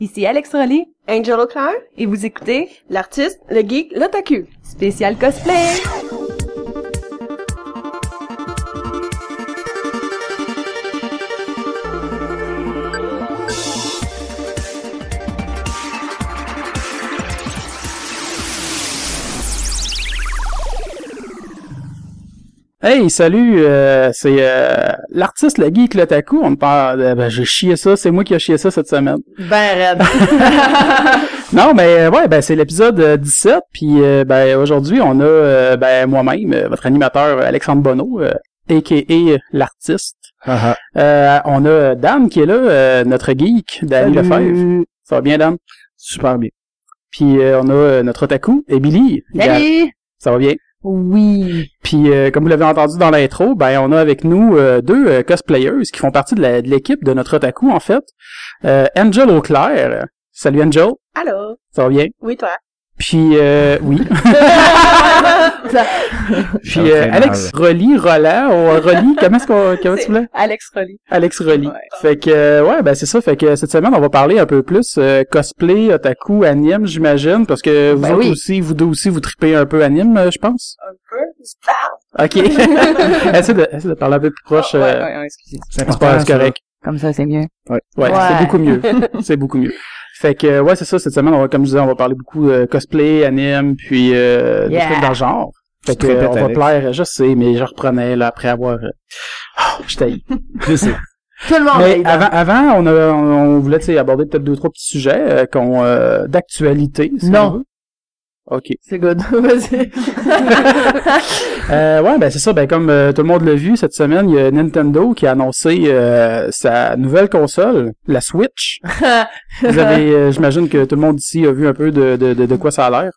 Ici Alex Rolly Angel O'Clair, et vous écoutez l'artiste, le geek, l'otaku. Spécial Cosplay. Hey, salut, euh, c'est euh, l'artiste, le geek, le taku. On parle, euh, ben, j'ai chié ça, c'est moi qui ai chié ça cette semaine. Ben raide. Non, mais ouais, ben c'est l'épisode euh, 17, puis euh, ben aujourd'hui on a euh, ben moi-même, euh, votre animateur Alexandre Bonneau, euh, a.k.a. l'artiste. Euh, on a Dan qui est là, euh, notre geek, Danny Lefebvre. Ça va bien, Dan? Super bien. Puis euh, on a euh, notre otaku, et Billy. Salut! Ça va bien? Oui. Puis euh, comme vous l'avez entendu dans l'intro, ben on a avec nous euh, deux euh, cosplayers qui font partie de la- de l'équipe de notre otaku en fait. Euh, Angel Auclair. Salut Angel, Allô? ça va bien? Oui, toi? Puis euh, oui. Puis euh, Alex Rolly, Roland, ou Rolly, comment est-ce qu'on comment tu voulais? Alex Rolly. Alex Rolly. Ouais. Fait que euh, ouais, ben c'est ça. Fait que cette semaine, on va parler un peu plus euh, cosplay, otaku, anime, j'imagine, parce que vous Ben autres oui. aussi, vous deux aussi, vous tripez un peu anime, euh, je pense. Un peu? Ok. essaie de, essaie de parler un peu plus proche. ouais, euh, ouais, ouais, excusez. C'est correct. Comme ça, c'est mieux. Ouais, Ouais. c'est beaucoup mieux. c'est beaucoup mieux. Fait que ouais, c'est ça. Cette semaine, on va, comme je disais, on va parler beaucoup euh, cosplay, anime, puis euh, des trucs dans le genre. Fait que euh, on va plaire, je sais, mais je reprenais là après avoir. Euh... oh, je t'haïs. Je sais. Tout le monde Mais avant, avant, on, a, on, on voulait tu sais, aborder peut-être deux trois petits sujets euh, qu'on euh, d'actualité. si Non. Ok. C'est good. Vas-y. Euh, ouais, ben c'est ça. Ben comme euh, tout le monde l'a vu cette semaine, il y a Nintendo qui a annoncé euh, sa nouvelle console, la Switch. Vous avez, euh, j'imagine que tout le monde ici a vu un peu de, de, de, de quoi ça a l'air.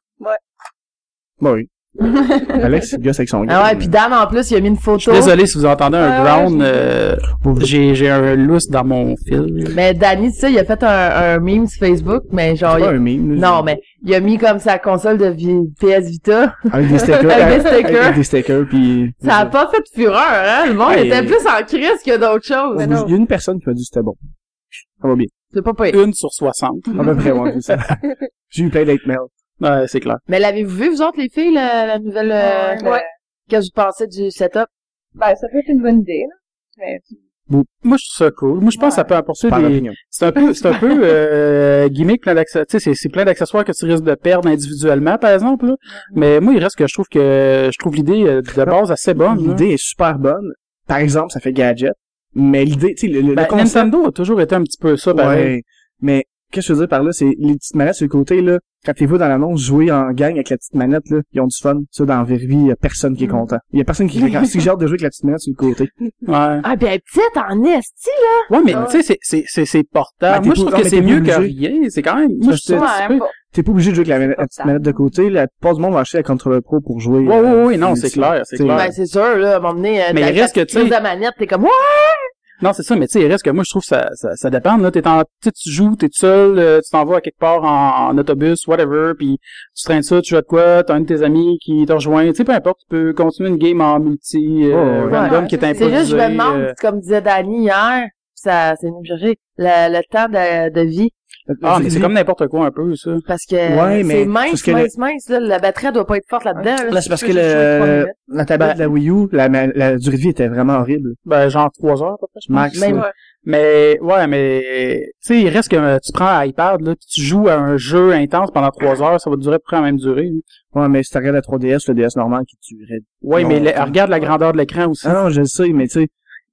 Bon, oui. Alex, il gosse avec son gars. ah ouais, puis Dan, en plus, il a mis une Je photo. suis désolé si vous entendez un ouais, ground. j'ai- euh, j'ai j'ai un lousse dans mon fil. Mais Danny, tu sais, il a fait un, un meme sur Facebook, mais genre... C'est pas il- un meme. Non, mais il a mis comme sa console de PS Vita. Avec des stickers. Avec des stickers. Avec des stickers, puis... Ça a pas fait fureur, hein? Le monde Ouais. était plus en crise que d'autres choses. Il y a une personne qui m'a dit que c'était bon. Ça va bien. C'est pas pire. Une sur 60. À peu près, ouais, c'est ça. J'ai eu plein d'hate mail. Ouais, c'est clair. Mais l'avez-vous vu, vous autres, les filles, la, la nouvelle... euh, Ouais. le- Qu'est-ce que vous pensez du setup? Ben, ça peut être une bonne idée, là. Mais, Moi, je trouve ça cool. Moi, je pense que ça peut apporter des... C'est un peu, c'est un peu euh, gimmick, plein d'accessoires. Tu sais, c'est- c'est plein d'accessoires que tu risques de perdre individuellement, par exemple. là. Mais moi, il reste que je trouve que je trouve l'idée euh, de base assez bonne. là. L'idée est super bonne. Par exemple, ça fait gadget. Mais l'idée, tu sais, le, le, Ben, le concept... Nintendo a toujours été un petit peu ça, pareil. Ouais. Mais, qu'est-ce que je veux dire par là, c'est les petites manettes sur le côté, là. Vois dans l'annonce jouer en gang avec la petite manette, là, ils ont du fun. Ça, dans la vraie vie, y a personne qui est content. Il y a personne qui si j'ai hâte de jouer avec la petite manette sur le côté. Ouais. Ah, est petite en esti, Ouais, mais tu sais, c'est- c'est c'est c'est Ben, portable. t'es moi, je pas- trouve que c'est pas mieux que rien. C'est quand même. Moi, je pas- T'es pas obligé de jouer avec la, manette- la petite manette de côté. La plupart du monde va acheter la contrôleur pro pour jouer. Ouais, euh, ouais, ouais, non, c'est clair, c'est clair. Ben, c'est sûr, là, à un moment donné, euh, Mais il reste que, tu de manette, t'es comme, ouais! Non, c'est ça, mais tu sais, il reste que moi, je trouve que ça, ça, ça dépend, là. T'es en, tu sais, tu joues, t'es tout seul, euh, tu t'en vas à quelque part en, en autobus, whatever, puis tu traînes ça, tu joues à de quoi, t'as un de tes amis qui te rejoint, tu sais, peu importe, tu peux continuer une game en multi, euh, Oh, ouais. random Ouais, qui est c'est improvisé. C'est juste, je me demande, euh, comme disait Danny hier, ça, c'est venu me chercher, le, le temps de, de vie. Ah, mais c'est comme n'importe quoi un peu, ça. Parce que Ouais, mais c'est mince, mince, mince, là. La batterie, elle doit pas être forte là-dedans, là. Là, c'est parce que le, la tablette de la Wii U, la, la, la durée de vie était vraiment horrible. Ben, genre trois heures, à peu près, je pense. Max. Même- là. Mais, ouais, mais, tu sais, il reste que tu prends un iPad, là, puis tu joues à un jeu intense pendant trois heures, ça va durer à peu près la même durée. là. Ouais, mais si tu regardes la 3DS, le DS normal qui tuerait. Ouais, mais regarde la grandeur de l'écran aussi. Ah non, je le sais, mais tu sais,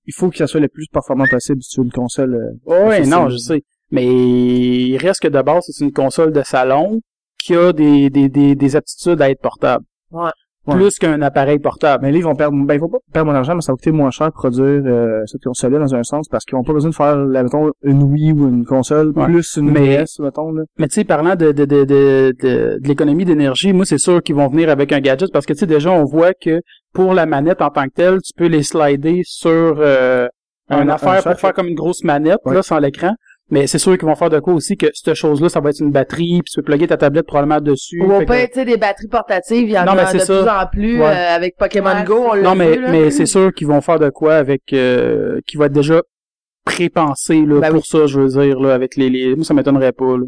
il faut que ça soit le plus performant possible si tu veux une console. euh, Ouais, non, je sais. Mais il reste que de base, c'est une console de salon qui a des, des, des, des aptitudes à être portable. Ouais. Ouais. Plus qu'un appareil portable. Mais là, ils vont perdre, ben, ils vont pas perdre mon argent, mais ça va coûter moins cher de produire, euh, cette console-là dans un sens, parce qu'ils ont pas besoin de faire, là, mettons, une Wii ou une console, Ouais. plus une Mais- DS, mettons, là. Mais tu sais, parlant de, de, de, de, de, de l'économie d'énergie, moi, c'est sûr qu'ils vont venir avec un gadget parce que, tu sais, déjà, on voit que pour la manette en tant que telle, tu peux les slider sur euh, Un- affaire pour faire comme une grosse manette, Ouais. là, sans l'écran. Mais c'est sûr qu'ils vont faire de quoi aussi que cette chose-là, ça va être une batterie, puis tu peux plugger ta tablette probablement dessus. Ou que- pire, tu sais, des batteries portatives, il y en Non, mais a c'est de ça. plus en plus Ouais. euh, avec Pokémon Ouais, Go, on l'a Non, mais, vu, là. mais c'est sûr qu'ils vont faire de quoi avec, euh, qui va être déjà pré-pensé là, Ben pour ça, je veux dire, là, avec les, les... Moi, ça m'étonnerait pas. Là.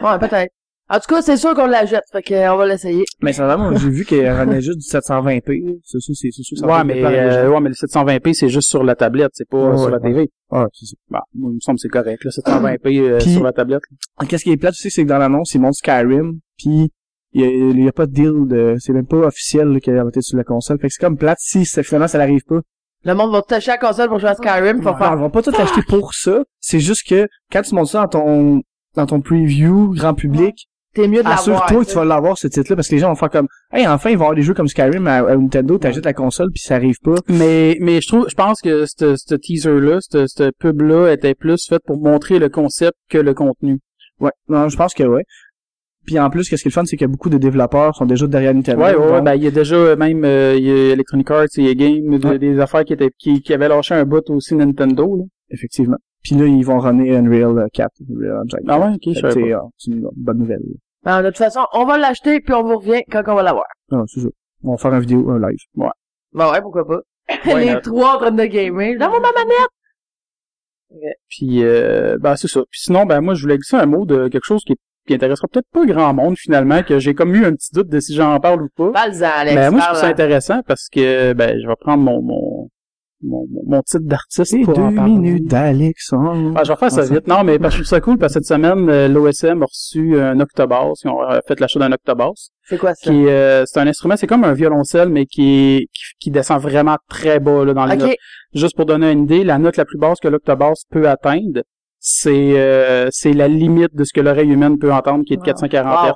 Ouais, peut-être. En tout cas, c'est sûr qu'on la jette, fait que, euh, on va l'essayer. Mais ça vraiment, j'ai vu qu'elle revenait juste du 720p. là. C'est ça, c'est c'est sûr. ça Ouais, mais, euh, ouais, mais le 720p, c'est juste sur la tablette, c'est pas Ouais, sur ouais, la TV. Ah, c'est ça. Bon, moi, il me semble que c'est correct, là, 720p euh, Puis- sur la tablette. Qu'est-ce qui est plate aussi, c'est que dans l'annonce, ils montrent Skyrim, puis il y a, il y a pas de deal de, c'est même pas officiel là, qu'elle va être sur la console. Fait que c'est comme plate si finalement ça n'arrive pas. Le monde va tout acheter la console pour jouer à Skyrim, faut Non, faire ils vont pas tout acheter pour ça. C'est juste que quand tu montes ça dans ton dans ton preview grand public, T'es mieux de l'avoir. assure-toi que tu vas l'avoir ce titre-là parce que les gens vont faire comme Hey, enfin ils vont avoir des jeux comme Skyrim à, à Nintendo, t'achètes la console puis ça arrive pas. Mais, mais je trouve, je pense que ce ce teaser-là, ce ce pub-là était plus fait pour montrer le concept que le contenu. Ouais, non, je pense que ouais. Puis en plus, qu'est-ce qui est le fun, c'est que beaucoup de développeurs sont déjà derrière Nintendo. Ouais, ouais, ouais, donc- ben, il y a déjà euh, même, euh, il y a Electronic Arts et EA Game, de- Ouais. des affaires qui étaient, qui, qui avaient lâché un bout aussi Nintendo, là. effectivement. Puis là, ils vont runner Unreal 4, Unreal Engine. Ah ouais, ok, je c'est euh, c'est une bonne nouvelle. Ben, de toute façon, on va l'acheter puis on vous revient quand on va l'avoir. Ah, c'est ça. On va faire une vidéo, un live. Ben ouais, pourquoi pas. Les trois en train de gamer. Dans mon manette! Puis, euh, ben, c'est ça. Puis sinon, ben, moi, je voulais glisser un mot de quelque chose qui, qui intéressera peut-être pas grand monde, finalement, que j'ai comme eu un petit doute de si j'en parle ou pas. Parle-en, Alex. Ben, moi, je trouve ça intéressant parce que, ben, je vais prendre mon, mon, mon, mon- mon titre d'artiste C'est pour en deux parler. minutes d'Alexandre. Ah, je vais faire ça Ah, ça. vite. Non, mais parce que je trouve ça cool parce que cette semaine, euh, l'OSM a reçu un octobas. Ils ont euh, fait l'achat d'un octobas. C'est quoi ça? Qui euh, c'est un instrument, c'est comme un violoncelle, mais qui, qui, qui descend vraiment très bas là, dans les notes. Ok. Juste pour donner une idée, la note la plus basse que l'octobas peut atteindre, c'est euh, c'est la limite de ce que l'oreille humaine peut entendre, qui est de Wow. 440 Wow. Hz.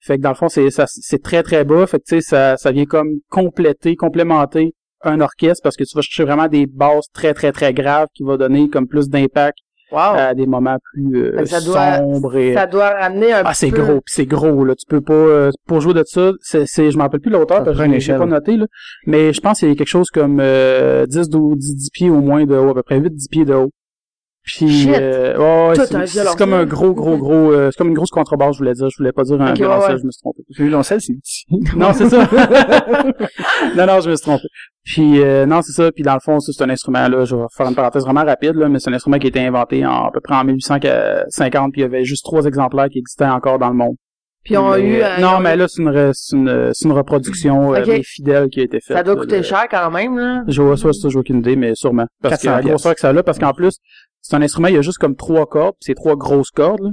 Fait que dans le fond, c'est ça, c'est très très bas. Fait que tu sais, ça, ça vient comme compléter, complémenter un orchestre parce que tu vas chercher vraiment des basses très très très graves qui va donner comme plus d'impact Wow. à des moments plus euh, doit- sombres et Ça doit ramener un ah c'est peu... gros c'est gros là. Tu peux pas euh, pour jouer de ça c'est c'est je m'en rappelle plus l'auteur parce que je l'ai- pas noté là. Mais je pense qu'il y a quelque chose comme euh, 10 12 10, 10 pieds au moins de haut à peu près 8 10 pieds de haut puis euh, ouais, c'est- comme un gros gros gros euh, c'est comme une grosse contrebasse je voulais dire je voulais pas dire un Ok, ouais, violoncelle ouais. je me suis trompé Le violoncelle, c'est petit. non c'est ça non non je me suis trompé puis euh, non c'est ça puis dans le fond ça, c'est un instrument là je vais faire une parenthèse vraiment rapide là mais c'est un instrument qui a été inventé en à peu près en 1850 puis il y avait juste trois exemplaires qui existaient encore dans le monde Puis on a mais, eu... euh, euh, non, mais là, c'est une, re- c'est une, c'est une reproduction euh, Ok. mais fidèle qui a été faite. Ça doit coûter cher quand même, là. Je vois ça, ça, j'ai aucune idée, mais sûrement. Parce que 400 la grosseur que ça a, parce qu'en plus, c'est un instrument, il y a juste comme trois cordes, c'est trois grosses cordes, là.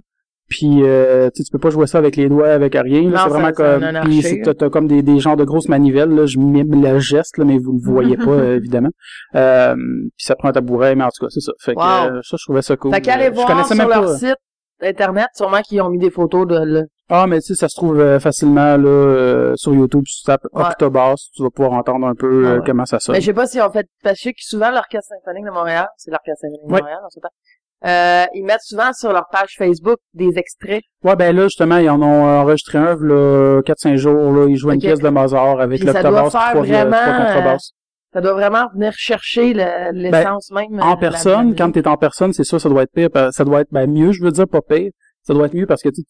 Puis, euh, tu sais, tu peux pas jouer ça avec les doigts, avec rien, C'est vraiment comme, puis t'as, comme des, des genres de grosses manivelles, là. Je mime le geste, là, mais vous le voyez pas, euh, évidemment. Euh, puis ça prend un tabouret, mais en tout cas, c'est ça. Fait que, Wow. euh, ça, je trouvais ça cool. Fait qu'allez Euh, je voir connaissais sur même leur pas. site internet, sûrement qu'ils ont mis des photos de... Ah, mais tu sais, ça se trouve euh, facilement là euh, sur YouTube, si tu tapes Ouais. Octobas, tu vas pouvoir entendre un peu Ah euh, ouais. comment ça sonne. Mais je sais pas si on fait... Parce que je sais que souvent, l'Orchestre symphonique de Montréal, c'est l'Orchestre symphonique de Oui. Montréal, en ce temps. Euh, ils mettent souvent sur leur page Facebook des extraits. Ouais, ben là, justement, ils en ont enregistré un, là, 4-5 jours, là, ils jouaient Ok. une pièce de Mozart avec l'octobas, trois, vraiment, trois. Ça doit vraiment venir chercher le- l'essence même. euh, En personne, quand t'es en personne, c'est sûr, ça doit être pire, ça doit être, ben, mieux, je veux dire, pas pire. Ça doit être mieux parce que tu,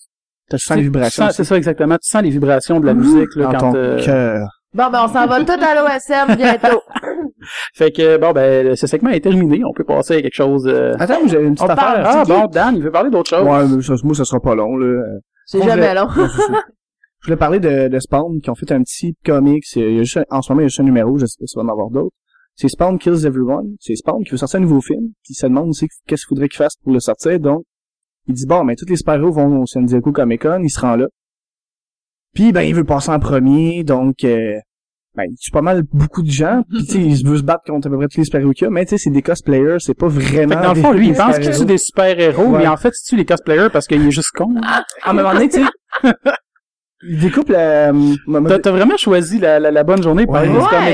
T'as tu sens les vibrations. c'est ça exactement, tu sens les vibrations de la musique, là, dans quand, ton euh, cœur. Bon, ben, on s'en va tout à l'OSM bientôt. fait que, bon, ben, ce segment est terminé, on peut passer à quelque chose, euh... Attends, j'ai une petite On parle- affaire. Ah, bon, Dan, il veut parler d'autre chose. Ouais, mais ça, moi, ça sera pas long, là. C'est jamais long. Je voulais parler de, de Spawn, qui ont fait un petit comics. Il y a juste, un- en ce moment, il y a juste un numéro, je sais pas s'il va en avoir d'autres. C'est Spawn Kills Everyone. C'est Spawn qui veut sortir un nouveau film, puis il se demande aussi qu'est-ce qu'il faudrait qu'il fasse pour le sortir. Donc, il dit, bon, mais tous les super-héros vont au San Diego Comic-Con, il se rend là. Puis, ben, il veut passer en premier, donc, euh, ben, il tue pas mal beaucoup de gens, puis tu sais, il veut se battre contre à peu près tous les super-héros qu'il y a, mais tu sais, c'est des cosplayers, c'est pas vraiment... Fait que dans le fond, lui, il pense qu'il tue des super-héros, Ouais. mais en fait, il tue les cosplayers parce qu'il est juste con. À un moment donné, tu sais, il découpe la... ma- T'as, vraiment choisi la, la, la bonne journée pour Ouais.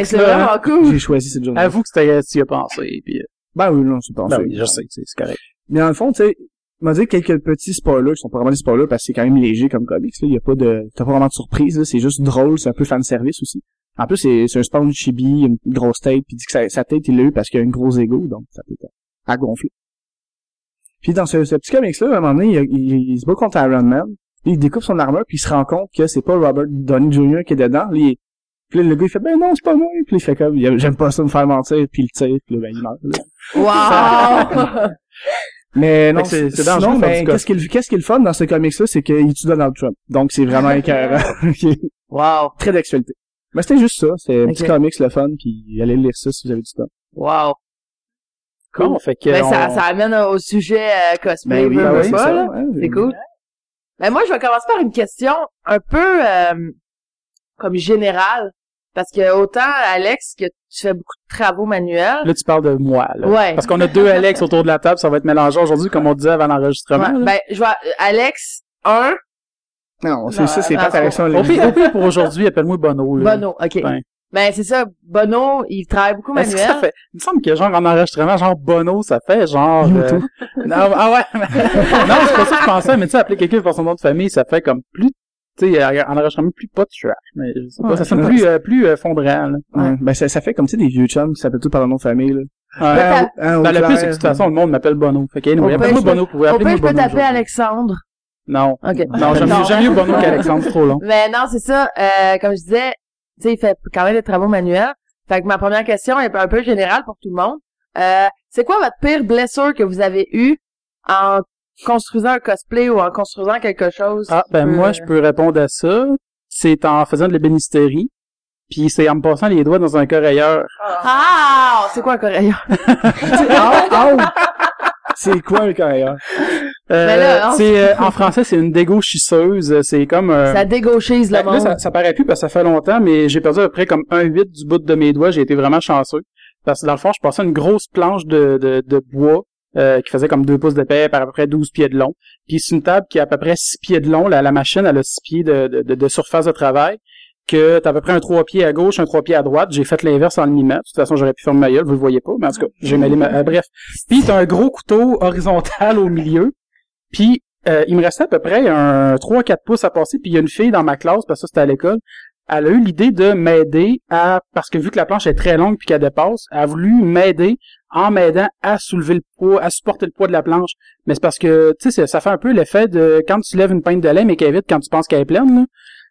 c'est comics-là, hein? vraiment cool. J'ai choisi cette journée. Avoue que c'était- tu y as pensé, puis... euh, Ben oui, non, c'est pas Ben oui, je sais, c'est c'est correct. Mais dans le fond, tu sais, il m'a dit quelques petits spoilers qui sont pas vraiment des spoilers parce que c'est quand même léger comme comics, là. Il y a pas de, t'as pas vraiment de surprise, là. C'est juste drôle, c'est un peu fan service aussi. En plus, c'est, c'est un spawn chibi, une grosse tête, puis il dit que sa, sa tête, il l'a eu parce qu'il a une grosse ego, donc ça peut être à gonfler. Puis dans ce, ce petit comics-là, à un moment donné, il, il- il se bat contre Iron Man, puis il découpe son armure, puis il se rend compte que c'est pas Robert Downey Jr. qui est dedans. Puis le gars, il fait, ben non, c'est pas moi. Puis il fait comme, j'aime pas ça me faire mentir, puis il tire, puis là, ben, il meurt. là. Wow! Mais non, c'est- sinon, faire ben, qu'est-ce qui, est le fun dans ce comics-là, c'est qu'il tue Donald Trump. Donc, c'est vraiment écœurant. wow! Très d'actualité. Mais c'était juste ça. C'est un petit comics, le fun, puis allez lire ça si vous avez du temps. Wow! Bon, fait que Ben, on- ça, ça amène au sujet euh, cosplay, Ben oui, ben oui, ouais. C'est cool. Ben moi, je vais commencer par une question un peu euh, comme générale. Parce que autant, Alex, que tu fais beaucoup de travaux manuels. Là, tu parles de moi, là. Ouais. Parce qu'on a deux Alex autour de la table, ça va être mélangé aujourd'hui, comme on disait avant l'enregistrement. Ouais, ben, je vois Alex, un, Non, c'est ça, c'est pas Alexandre Au pire, au pire, pour aujourd'hui, appelle-moi Bono. Là. Bono, ok. Ben c'est ça, Bono, il travaille beaucoup manuel. que ça fait? Il me semble que genre en enregistrement, genre Bono, ça fait genre. euh, YouTube. Non, ah ouais. non, c'est pas ça que je pensais, mais tu sais, appeler quelqu'un par son nom de famille, ça fait comme plus, tu sais, en enregistrement plus pas de trash. Mais je sais pas, Ouais, ça sonne plus, euh, plus euh, fondrant, là. Ouais. Ben, ça, ça fait comme, tu sais, des vieux chums qui s'appellent tout par leur nom de famille, là. Ouais. Hein, hein, Ben, le plus, c'est que de toute façon, le monde m'appelle Bono. Fait que, anyway, appelle-moi Bono pour Au pire, appeler je peux aujourd'hui. Alexandre. Non. Non, j'aime mieux, j'aime mieux Bono qu'Alexandre, c'est trop long. Mais non, c'est ça. Euh, comme je disais, tu sais, il fait quand même des travaux manuels. Fait que ma première question est un peu générale pour tout le monde. Euh, c'est quoi votre pire blessure que vous avez eue en construisant un cosplay ou en construisant quelque chose? Ah, ben Euh, moi, je peux répondre à ça. C'est en faisant de l'ébénisterie. Puis c'est en me passant les doigts dans un coréeur. Ah! C'est quoi un coréen? Ah, ah! C'est quoi un carrière? Euh, hein. c'est euh, en français, c'est une dégauchisseuse. C'est comme un. Ça dégauchise le Ben, là, monde. ça, ça paraît plus parce que ça fait longtemps, mais j'ai perdu à peu près comme un huit du bout de mes doigts. J'ai été vraiment chanceux. Parce que dans le fond, je passais une grosse planche de, de, de bois euh, qui faisait comme deux pouces d'épais par à peu près 12 pieds de long. Puis c'est une table qui a à peu près 6 pieds de long. La, la machine, elle a 6 pieds de, de, de, de surface de travail. Que t'as à peu près un 3 pieds à gauche, un 3 pieds à droite. J'ai fait l'inverse en le mimant. De toute façon, j'aurais pu faire ma gueule, vous le voyez pas, mais en tout cas, j'ai mêlé ma... euh, bref. Puis t'as un gros couteau horizontal au milieu. Puis euh, il me restait à peu près un 3-4 pouces à passer. Puis il y a une fille dans ma classe, parce que ça c'était à l'école, elle a eu l'idée de m'aider à, parce que vu que la planche est très longue puis qu'elle dépasse, elle a voulu m'aider en m'aidant à soulever le poids, à supporter le poids de la planche. Mais c'est parce que, tu sais, ça- fait un peu l'effet de quand tu lèves une pinte de lait mais qu'elle est vide quand tu penses qu'elle est pleine, là.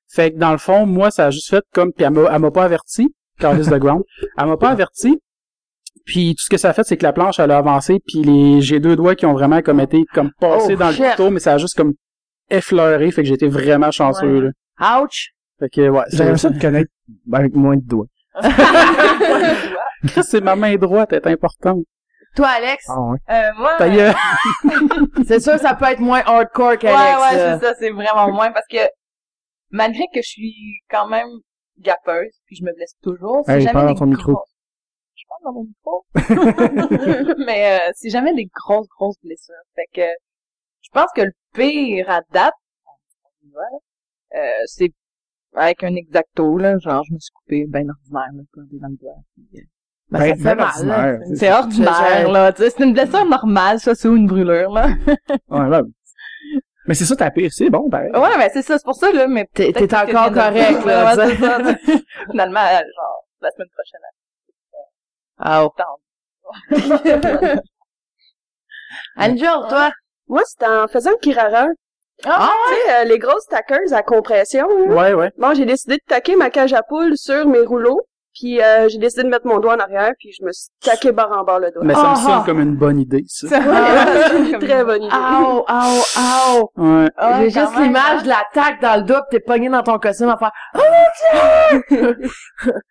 Fait que dans le fond, moi, ça a juste fait comme, puis elle m'a, elle m'a pas averti, Carlis de Ground. Elle m'a pas averti. Puis tout ce que ça a fait, c'est que la planche, elle a avancé, puis les, j'ai deux doigts qui ont vraiment comme été comme passés Oh, dans shit. le couteau, mais ça a juste comme effleuré, fait que j'étais vraiment chanceux, Ouais. là. Ouch! Fait que, ouais. c'est- J'aimerais ça te connaître avec moins de doigts. C'est ma main droite, elle est importante. Toi, Alex, Ah ouais. Euh, moi, Ta gueule. c'est sûr ça peut être moins hardcore ouais, qu'Alex. ouais, là. c'est ça, c'est vraiment moins parce que malgré que je suis quand même gappeuse, puis je me blesse toujours, c'est Hey, jamais parle des dans ton micro. grosses- Je parle dans mon micro. Mais euh, c'est jamais des grosses, grosses blessures. Fait que je pense que le pire à date, euh, c'est avec un exacto, là, genre je me suis coupé ben ordinaire, là, dans le doigt. Euh, Ben, ça Ben, fait ben mal, là. C'est ordinaire, là. C'est une blessure normale, ça, c'est une brûlure, là. Ouais, ouais. Mais c'est ça ta pire, c'est bon, pareil. Ouais, ben c'est ça, c'est pour ça, là, mais T'es, encore correct, là. Ouais, c'est ça. Finalement, genre, la semaine prochaine, Ah, oh. attends. Angel, toi? Moi, c'était en faisant le Kirara. Ah, Tu sais, euh, les grosses tackers à compression. là. Ouais, ouais. Bon, j'ai décidé de taquer ma cage à poule sur mes rouleaux. Puis euh, j'ai décidé de mettre mon doigt en arrière, puis je me suis taqué barre en barre le doigt. Mais ça me Ah, sonne ah. comme une bonne idée, ça. C'est une très bonne idée. Ow, ow, ow. Ouais. Ah, J'ai juste l'image hein. de l'attaque dans le dos pis t'es pogné dans ton costume à faire Ouais,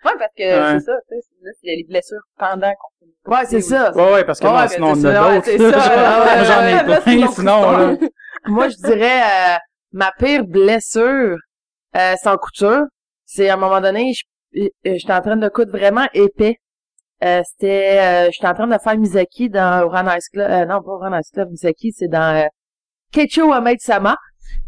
parce que Ouais. c'est ça, tu sais, là, il y a les blessures pendant qu'on fait Ouais, c'est ça. Ouais, ouais, parce que non, sinon on c'est a d'autres. c'est J'en ai c'est plein, sinon, là. Moi, je dirais euh, ma pire blessure, euh, c'est en couture. C'est à un moment donné, je- j'étais en train de coudre vraiment épais. Euh, c'était, euh, j'étais en train de faire Misaki dans Oran Ice Club. Euh, non, pas Oran Ice Club, Misaki, c'est dans euh, Keicho Amaid Sama.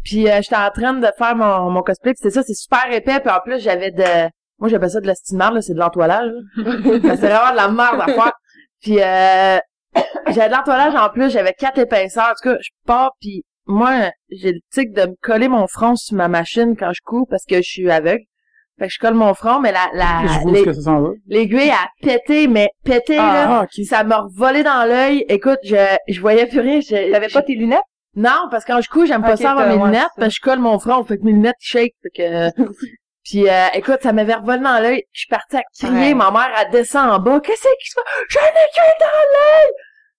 Puis euh, j'étais en train de faire mon, mon cosplay. Puis c'est ça, c'est super épais. Puis en plus, j'avais de... Moi, j'appelle ça de la marde, là, c'est de l'entoilage. c'est vraiment de la merde à faire. Puis euh, j'avais de l'entoilage en plus, j'avais quatre épaisseurs. En tout cas, je pars, puis moi, j'ai le tic de me coller mon front sur ma machine quand je couds parce que je suis aveugle. Fait que je colle mon front, mais la, la, l'aiguille a pété, mais pété, là. Ah, ok. Ça m'a revolé dans l'œil. Écoute, je, je voyais plus rien. Je- T'avais pas tes lunettes? Non, parce que quand je couds, j'aime pas ça avoir mes ouais, lunettes, parce que je colle mon front, fait que mes lunettes shake, fait que... Puis euh, écoute, ça m'avait revolé dans l'œil. Je suis partie à crier. Ouais. Ma mère, elle descend en bas. Qu'est-ce qui se passe? J'en ai qu'un dans l'œil!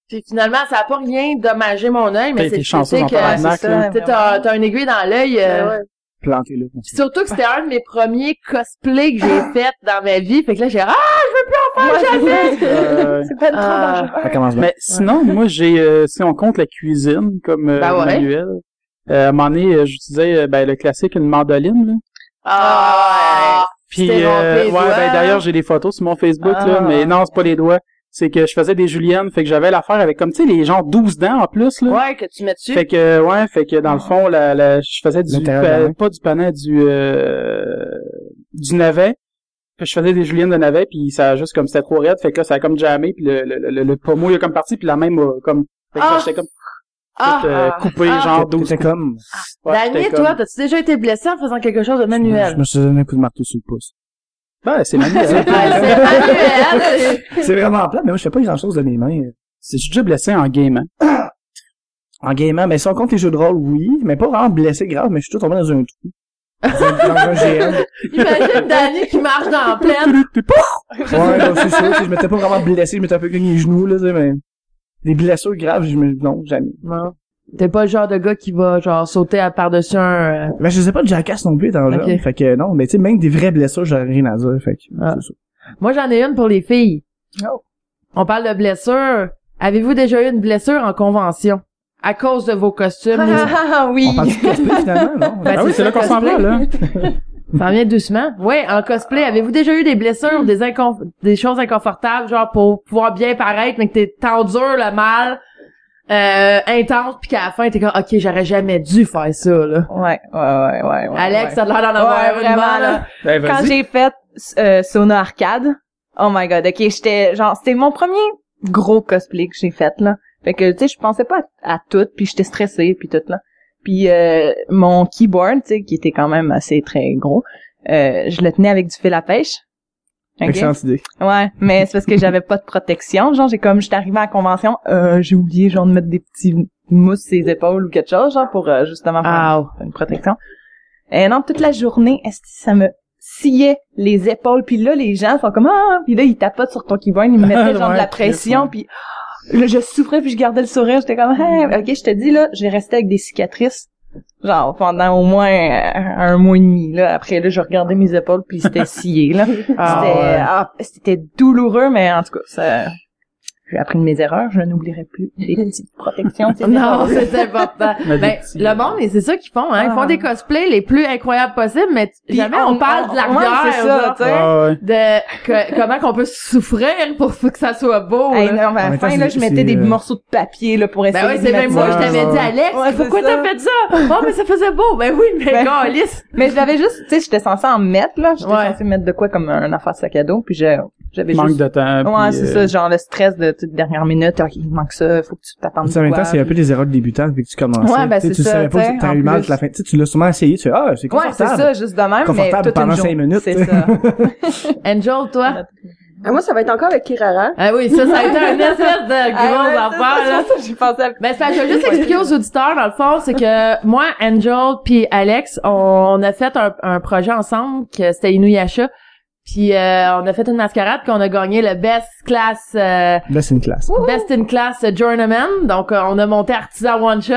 Puis finalement, ça a pas rien dommagé mon œil, mais c'est que sais, t'as t'as une aiguille dans l'œil. euh, Ouais, ouais. Planté là. Puis surtout que c'était un de mes premiers cosplays que j'ai fait dans ma vie. Fait que là, j'ai ah, je veux plus en faire jamais! Euh, C'est pas trop Ah. dangereux. Ça commence bien. Mais sinon, moi, j'ai, euh, si on compte la cuisine comme euh, Ben ouais. manuel, euh, à un moment donné, euh, j'utilisais euh, ben, le classique, une mandoline. Là. Ah, Puis, euh, rempli les ouais, ben, d'ailleurs, j'ai des photos sur mon Facebook, là, Ah. mais non, c'est pas les doigts. C'est que je faisais des juliennes, fait que j'avais l'affaire avec, comme, tu sais, les gens 12 dents en plus, là. ouais, que tu mets dessus. Fait que, ouais, fait que dans le fond, la, la, je faisais du, pa- pas du panais, du, euh, du navet. Fait que je faisais des juliennes de navet, puis ça a juste comme, c'était trop raide, fait que là, ça a comme jammé, puis le, le, le, le pommeau, il a comme parti, puis la même, a comme, fait que Ah! j'étais comme, ah, euh, coupé, ah. genre 12 C'était comme, Ouais, Daniel, j'étais toi, comme- t'as-tu déjà été blessé en faisant quelque chose de je manuel? me suis donné un coup de marteau sur le pouce. Ben, c'est manuel. C'est manuel! c'est- C'est vraiment plat, mais moi, je fais pas grand chose de mes mains. C'est je suis déjà blessé en game, hein. En gaming, mais si on compte les jeux de rôle, oui, mais pas vraiment blessé grave, mais je suis tout tombé dans un trou. Dans un, GM. Imagine Danny qui marche dans la plaine. Ouais, c'est sais, je m'étais pas vraiment blessé, je m'étais un peu cogné les genoux, là, tu sais, mais des blessures graves, je me, non, jamais. Non. T'es pas le genre de gars qui va, genre, sauter à par-dessus un... Ben, je sais pas de jackass non plus, étant Ok. jeune. Fait que, non, mais tu sais, même des vraies blessures, j'aurais rien à dire, fait que, Ah. c'est ça. Moi, j'en ai une pour les filles. Oh. On parle de blessures. Avez-vous déjà eu une blessure en convention? À cause de vos costumes? les- Ah oui. On parle du cosplay, finalement, non? Ben, ah oui, c'est là qu'on s'en va, là. Ça vient doucement. Oui, en cosplay, avez-vous déjà eu des blessures, des incon- des choses inconfortables, genre pour pouvoir bien paraître, mais que t'es t'endures le mal, euh, intense, puis qu'à la fin, t'es comme, ok, j'aurais jamais dû faire ça, là. Ouais, ouais, ouais, ouais, ouais. Alex, ouais. t'as l'air d'en avoir Ouais, vraiment, là. là. Ben, Quand j'ai fait euh, Sona Arcade, oh my god, ok, j'étais genre, c'était mon premier gros cosplay que j'ai fait là. Fait que tu sais, je pensais pas à, à tout, puis j'étais stressée, puis tout là. Puis euh, mon keyboard, tu sais, qui était quand même assez très gros, euh, je le tenais avec du fil à pêche. Ok? Excellente idée. Ouais, mais c'est parce que j'avais pas de protection. Genre, j'ai comme, j'étais arrivée à la convention, euh, j'ai oublié genre de mettre des petits mousses sur les épaules ou quelque chose, genre pour euh, justement faire une protection. Et non, toute la journée, est-ce que ça me sciait les épaules? Puis là, les gens sont comme ah, puis là ils tapotent sur ton keyboard, ils me mettaient genre de la pression, puis là, je souffrais puis je gardais le sourire. J'étais comme hey, ok, je te dis là, j'ai resté avec des cicatrices. Genre pendant au moins euh, un mois et demi là après là je regardais mes épaules puis c'était scié là Ah, c'était ouais. ah, c'était douloureux mais en tout cas ça j'ai appris de mes erreurs je n'oublierai plus les petites protections Non, c'est important. Ben, le monde, et c'est ça qu'ils font, hein. Ils Ah. font des cosplays les plus incroyables possibles, mais jamais on, parle de la ouais, guerre, c'est ça genre, tu sais Ah, ouais. de que- comment qu'on peut souffrir pour que ça soit beau. Hey, là. non, mais à la fin, là, je mettais des euh, morceaux de papier, là, pour essayer Ben oui, de c'est mettre même moi, je t'avais dit, Alex, pourquoi t'as fait ça? Oh, mais ça faisait beau. Ben oui, mais Ben- câlisse. Mais je l'avais juste, tu sais, j'étais censée en mettre, là. J'étais censée mettre de quoi comme un affaire sac à dos, puis j'ai- j'avais Manque juste... de temps. Ouais, c'est euh, ça, genre le stress de toute dernière minute. Ok, il manque ça, faut que tu t'attendes. Tu en même temps, c'est un peu des erreurs de débutant vu que tu commençais. Ouais, ben, Tu c'est tu ça, savais pas tu sais, que t'as eu mal la fin. Tu sais, tu l'as souvent essayé, tu fais, ah, c'est Ouais, c'est confortable. ça, juste de même, mais Confortable toute pendant une minutes, C'est tu ça. Angel, toi? Ah, moi, ça va être encore avec Kirara. Ah oui, ça, ça a été un espèce de Ah gros ouais, affaire, c'est là. ça, J'ai pensé à... Ben, que je vais juste expliquer aux auditeurs, dans le fond, c'est que moi, Angel puis Alex, on a fait un, un projet ensemble, que c'était Inuyasha. Puis euh, on a fait une mascarade, puis on a gagné le Best Class, euh, Là, c'est une classe. Best in Class Journeyman. Donc, euh, on a monté Artisan One Shot.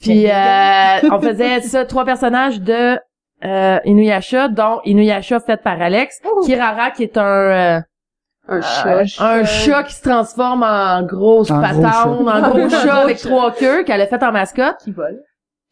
Puis euh, on faisait ça, trois personnages de euh, Inuyasha, dont Inuyasha fait par Alex. Kirara, qui est un... euh, Un chat. un chat qui se transforme en grosse En gros patente, chat. en gros Un chat gros avec trois queues qu'elle a fait en mascotte, Qui vole.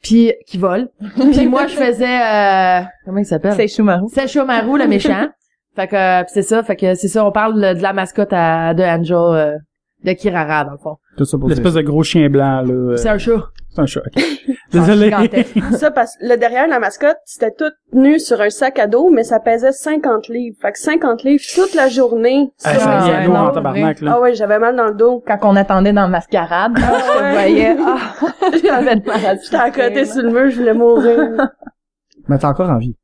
puis qui vole. puis moi je faisais euh, comment il s'appelle? C'est Shomaru le méchant. Fait que euh, c'est ça, fait que c'est ça on parle de la mascotte à, de Angel euh, de Kirara dans le fond. Tout ça pour. L'espèce de gros chien blanc, là. euh, C'est un chat. C'est un chat. Désolé. Ça, parce que le derrière, la mascotte, c'était tout nu sur un sac à dos, mais ça pesait 50 livres. Fait que 50 livres toute la journée. Ah, sur ça un vient sac à lourd dos. en tabarnak, là? Ah ouais, j'avais mal dans le dos. Quand on attendait dans la mascarade, je te ouais. voyais. Ah, j'avais de mal à J'étais à côté sur le mur, je voulais mourir. Mais t'es encore en vie.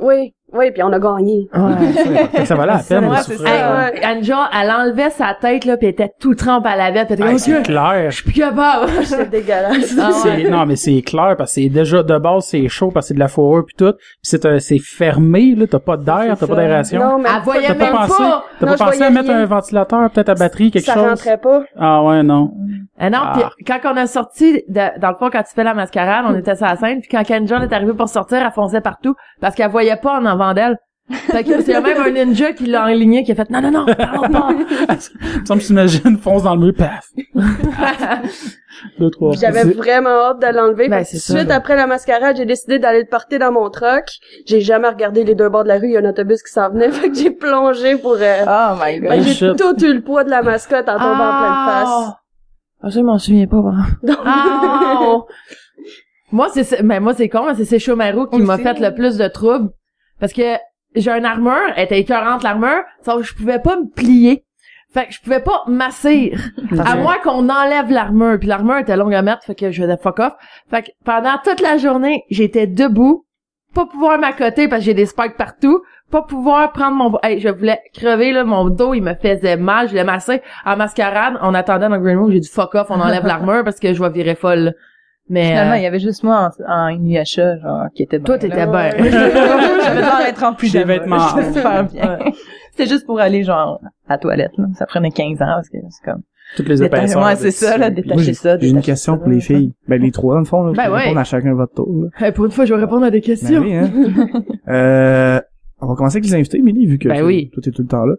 Oui, Oui, puis on a gagné. Ouais. Que ça valait la peine de Ouais, c'est souffrir. ça. Hey, Anja, elle enlevait sa tête, là, pis elle était tout trempe à la vête. Elle était Hey, c'est clair. je suis plus capable. C'est dégueulasse. Ah ouais. Non, mais c'est clair parce que c'est déjà de base c'est chaud parce que c'est de la fourrure puis tout. Puis c'est un- c'est fermé là, t'as pas d'air, C'est t'as pas ça. d'aération. Non, mais Elle voyait T'as même pas pensé, pas. t'as pas pensé à mettre rien. un ventilateur, peut-être à batterie, quelque ça chose? rentrait pas. Ah ouais, non. Ah non, Ah. pis quand on a sorti, de- dans le fond, quand tu fais la mascarade, on était sur la scène, puis quand Kenjon est arrivé pour sortir, elle fonçait partout, parce qu'elle voyait pas en avant d'elle. Fait que c'est même un ninja qui l'a enligné, qui a fait, non, non, non, parlons pas. Me que t'imagines, fonce dans le mur, paf. Deux, trois. Puis J'avais vraiment hâte de l'enlever. Ben, ça. suite après la mascarade, j'ai décidé d'aller le porter dans mon truck. J'ai jamais regardé les deux bords de la rue, il y a un autobus qui s'en venait, fait que j'ai plongé pour... Euh... Oh my god. fait que j'ai shit. tout eu le poids de la mascotte en tombant en pleine face. Ah, je m'en souviens pas, vraiment. Ah! moi, c'est, mais moi, c'est con, mais c'est Seshomaru qui Aussi. m'a fait le plus de troubles. Parce que j'ai une armure, elle était écœurante, l'armure, sauf que je pouvais pas me plier. Fait que je pouvais pas m'assir. À moins qu'on enlève l'armure. Puis l'armure était longue à mettre, fait que je faisais fuck off. Fait que pendant toute la journée, j'étais debout, pas pouvoir m'accoter parce que j'ai des spikes partout, pas pouvoir prendre mon... Hey, je voulais crever, là, mon dos, il me faisait mal, je voulais masser. En mascarade, on attendait dans Green Room, j'ai dit fuck off, on enlève l'armure parce que je vais virer folle. Mais Finalement, euh, il y avait juste moi en, en Inuyasha, genre, qui était bien. toi, t'étais là. bien. J'avais l'air d'être en plus Des vêtements. super bien. C'était juste pour aller, genre, à la toilette, là. Ça prenait 15 ans, parce que c'est comme... Toutes les ouais, de c'est ça, là, détacher Moi, j'ai ça. j'ai une question ça, pour les filles. Ben, les trois, dans le fond, là. Ben ouais. répondre à chacun votre tour, là. Hey, pour une fois, je vais répondre à des Ben questions. oui, hein. euh, on va commencer avec les invités, Émilie, vu que Ben toi, oui. toi, t'es tout le temps là.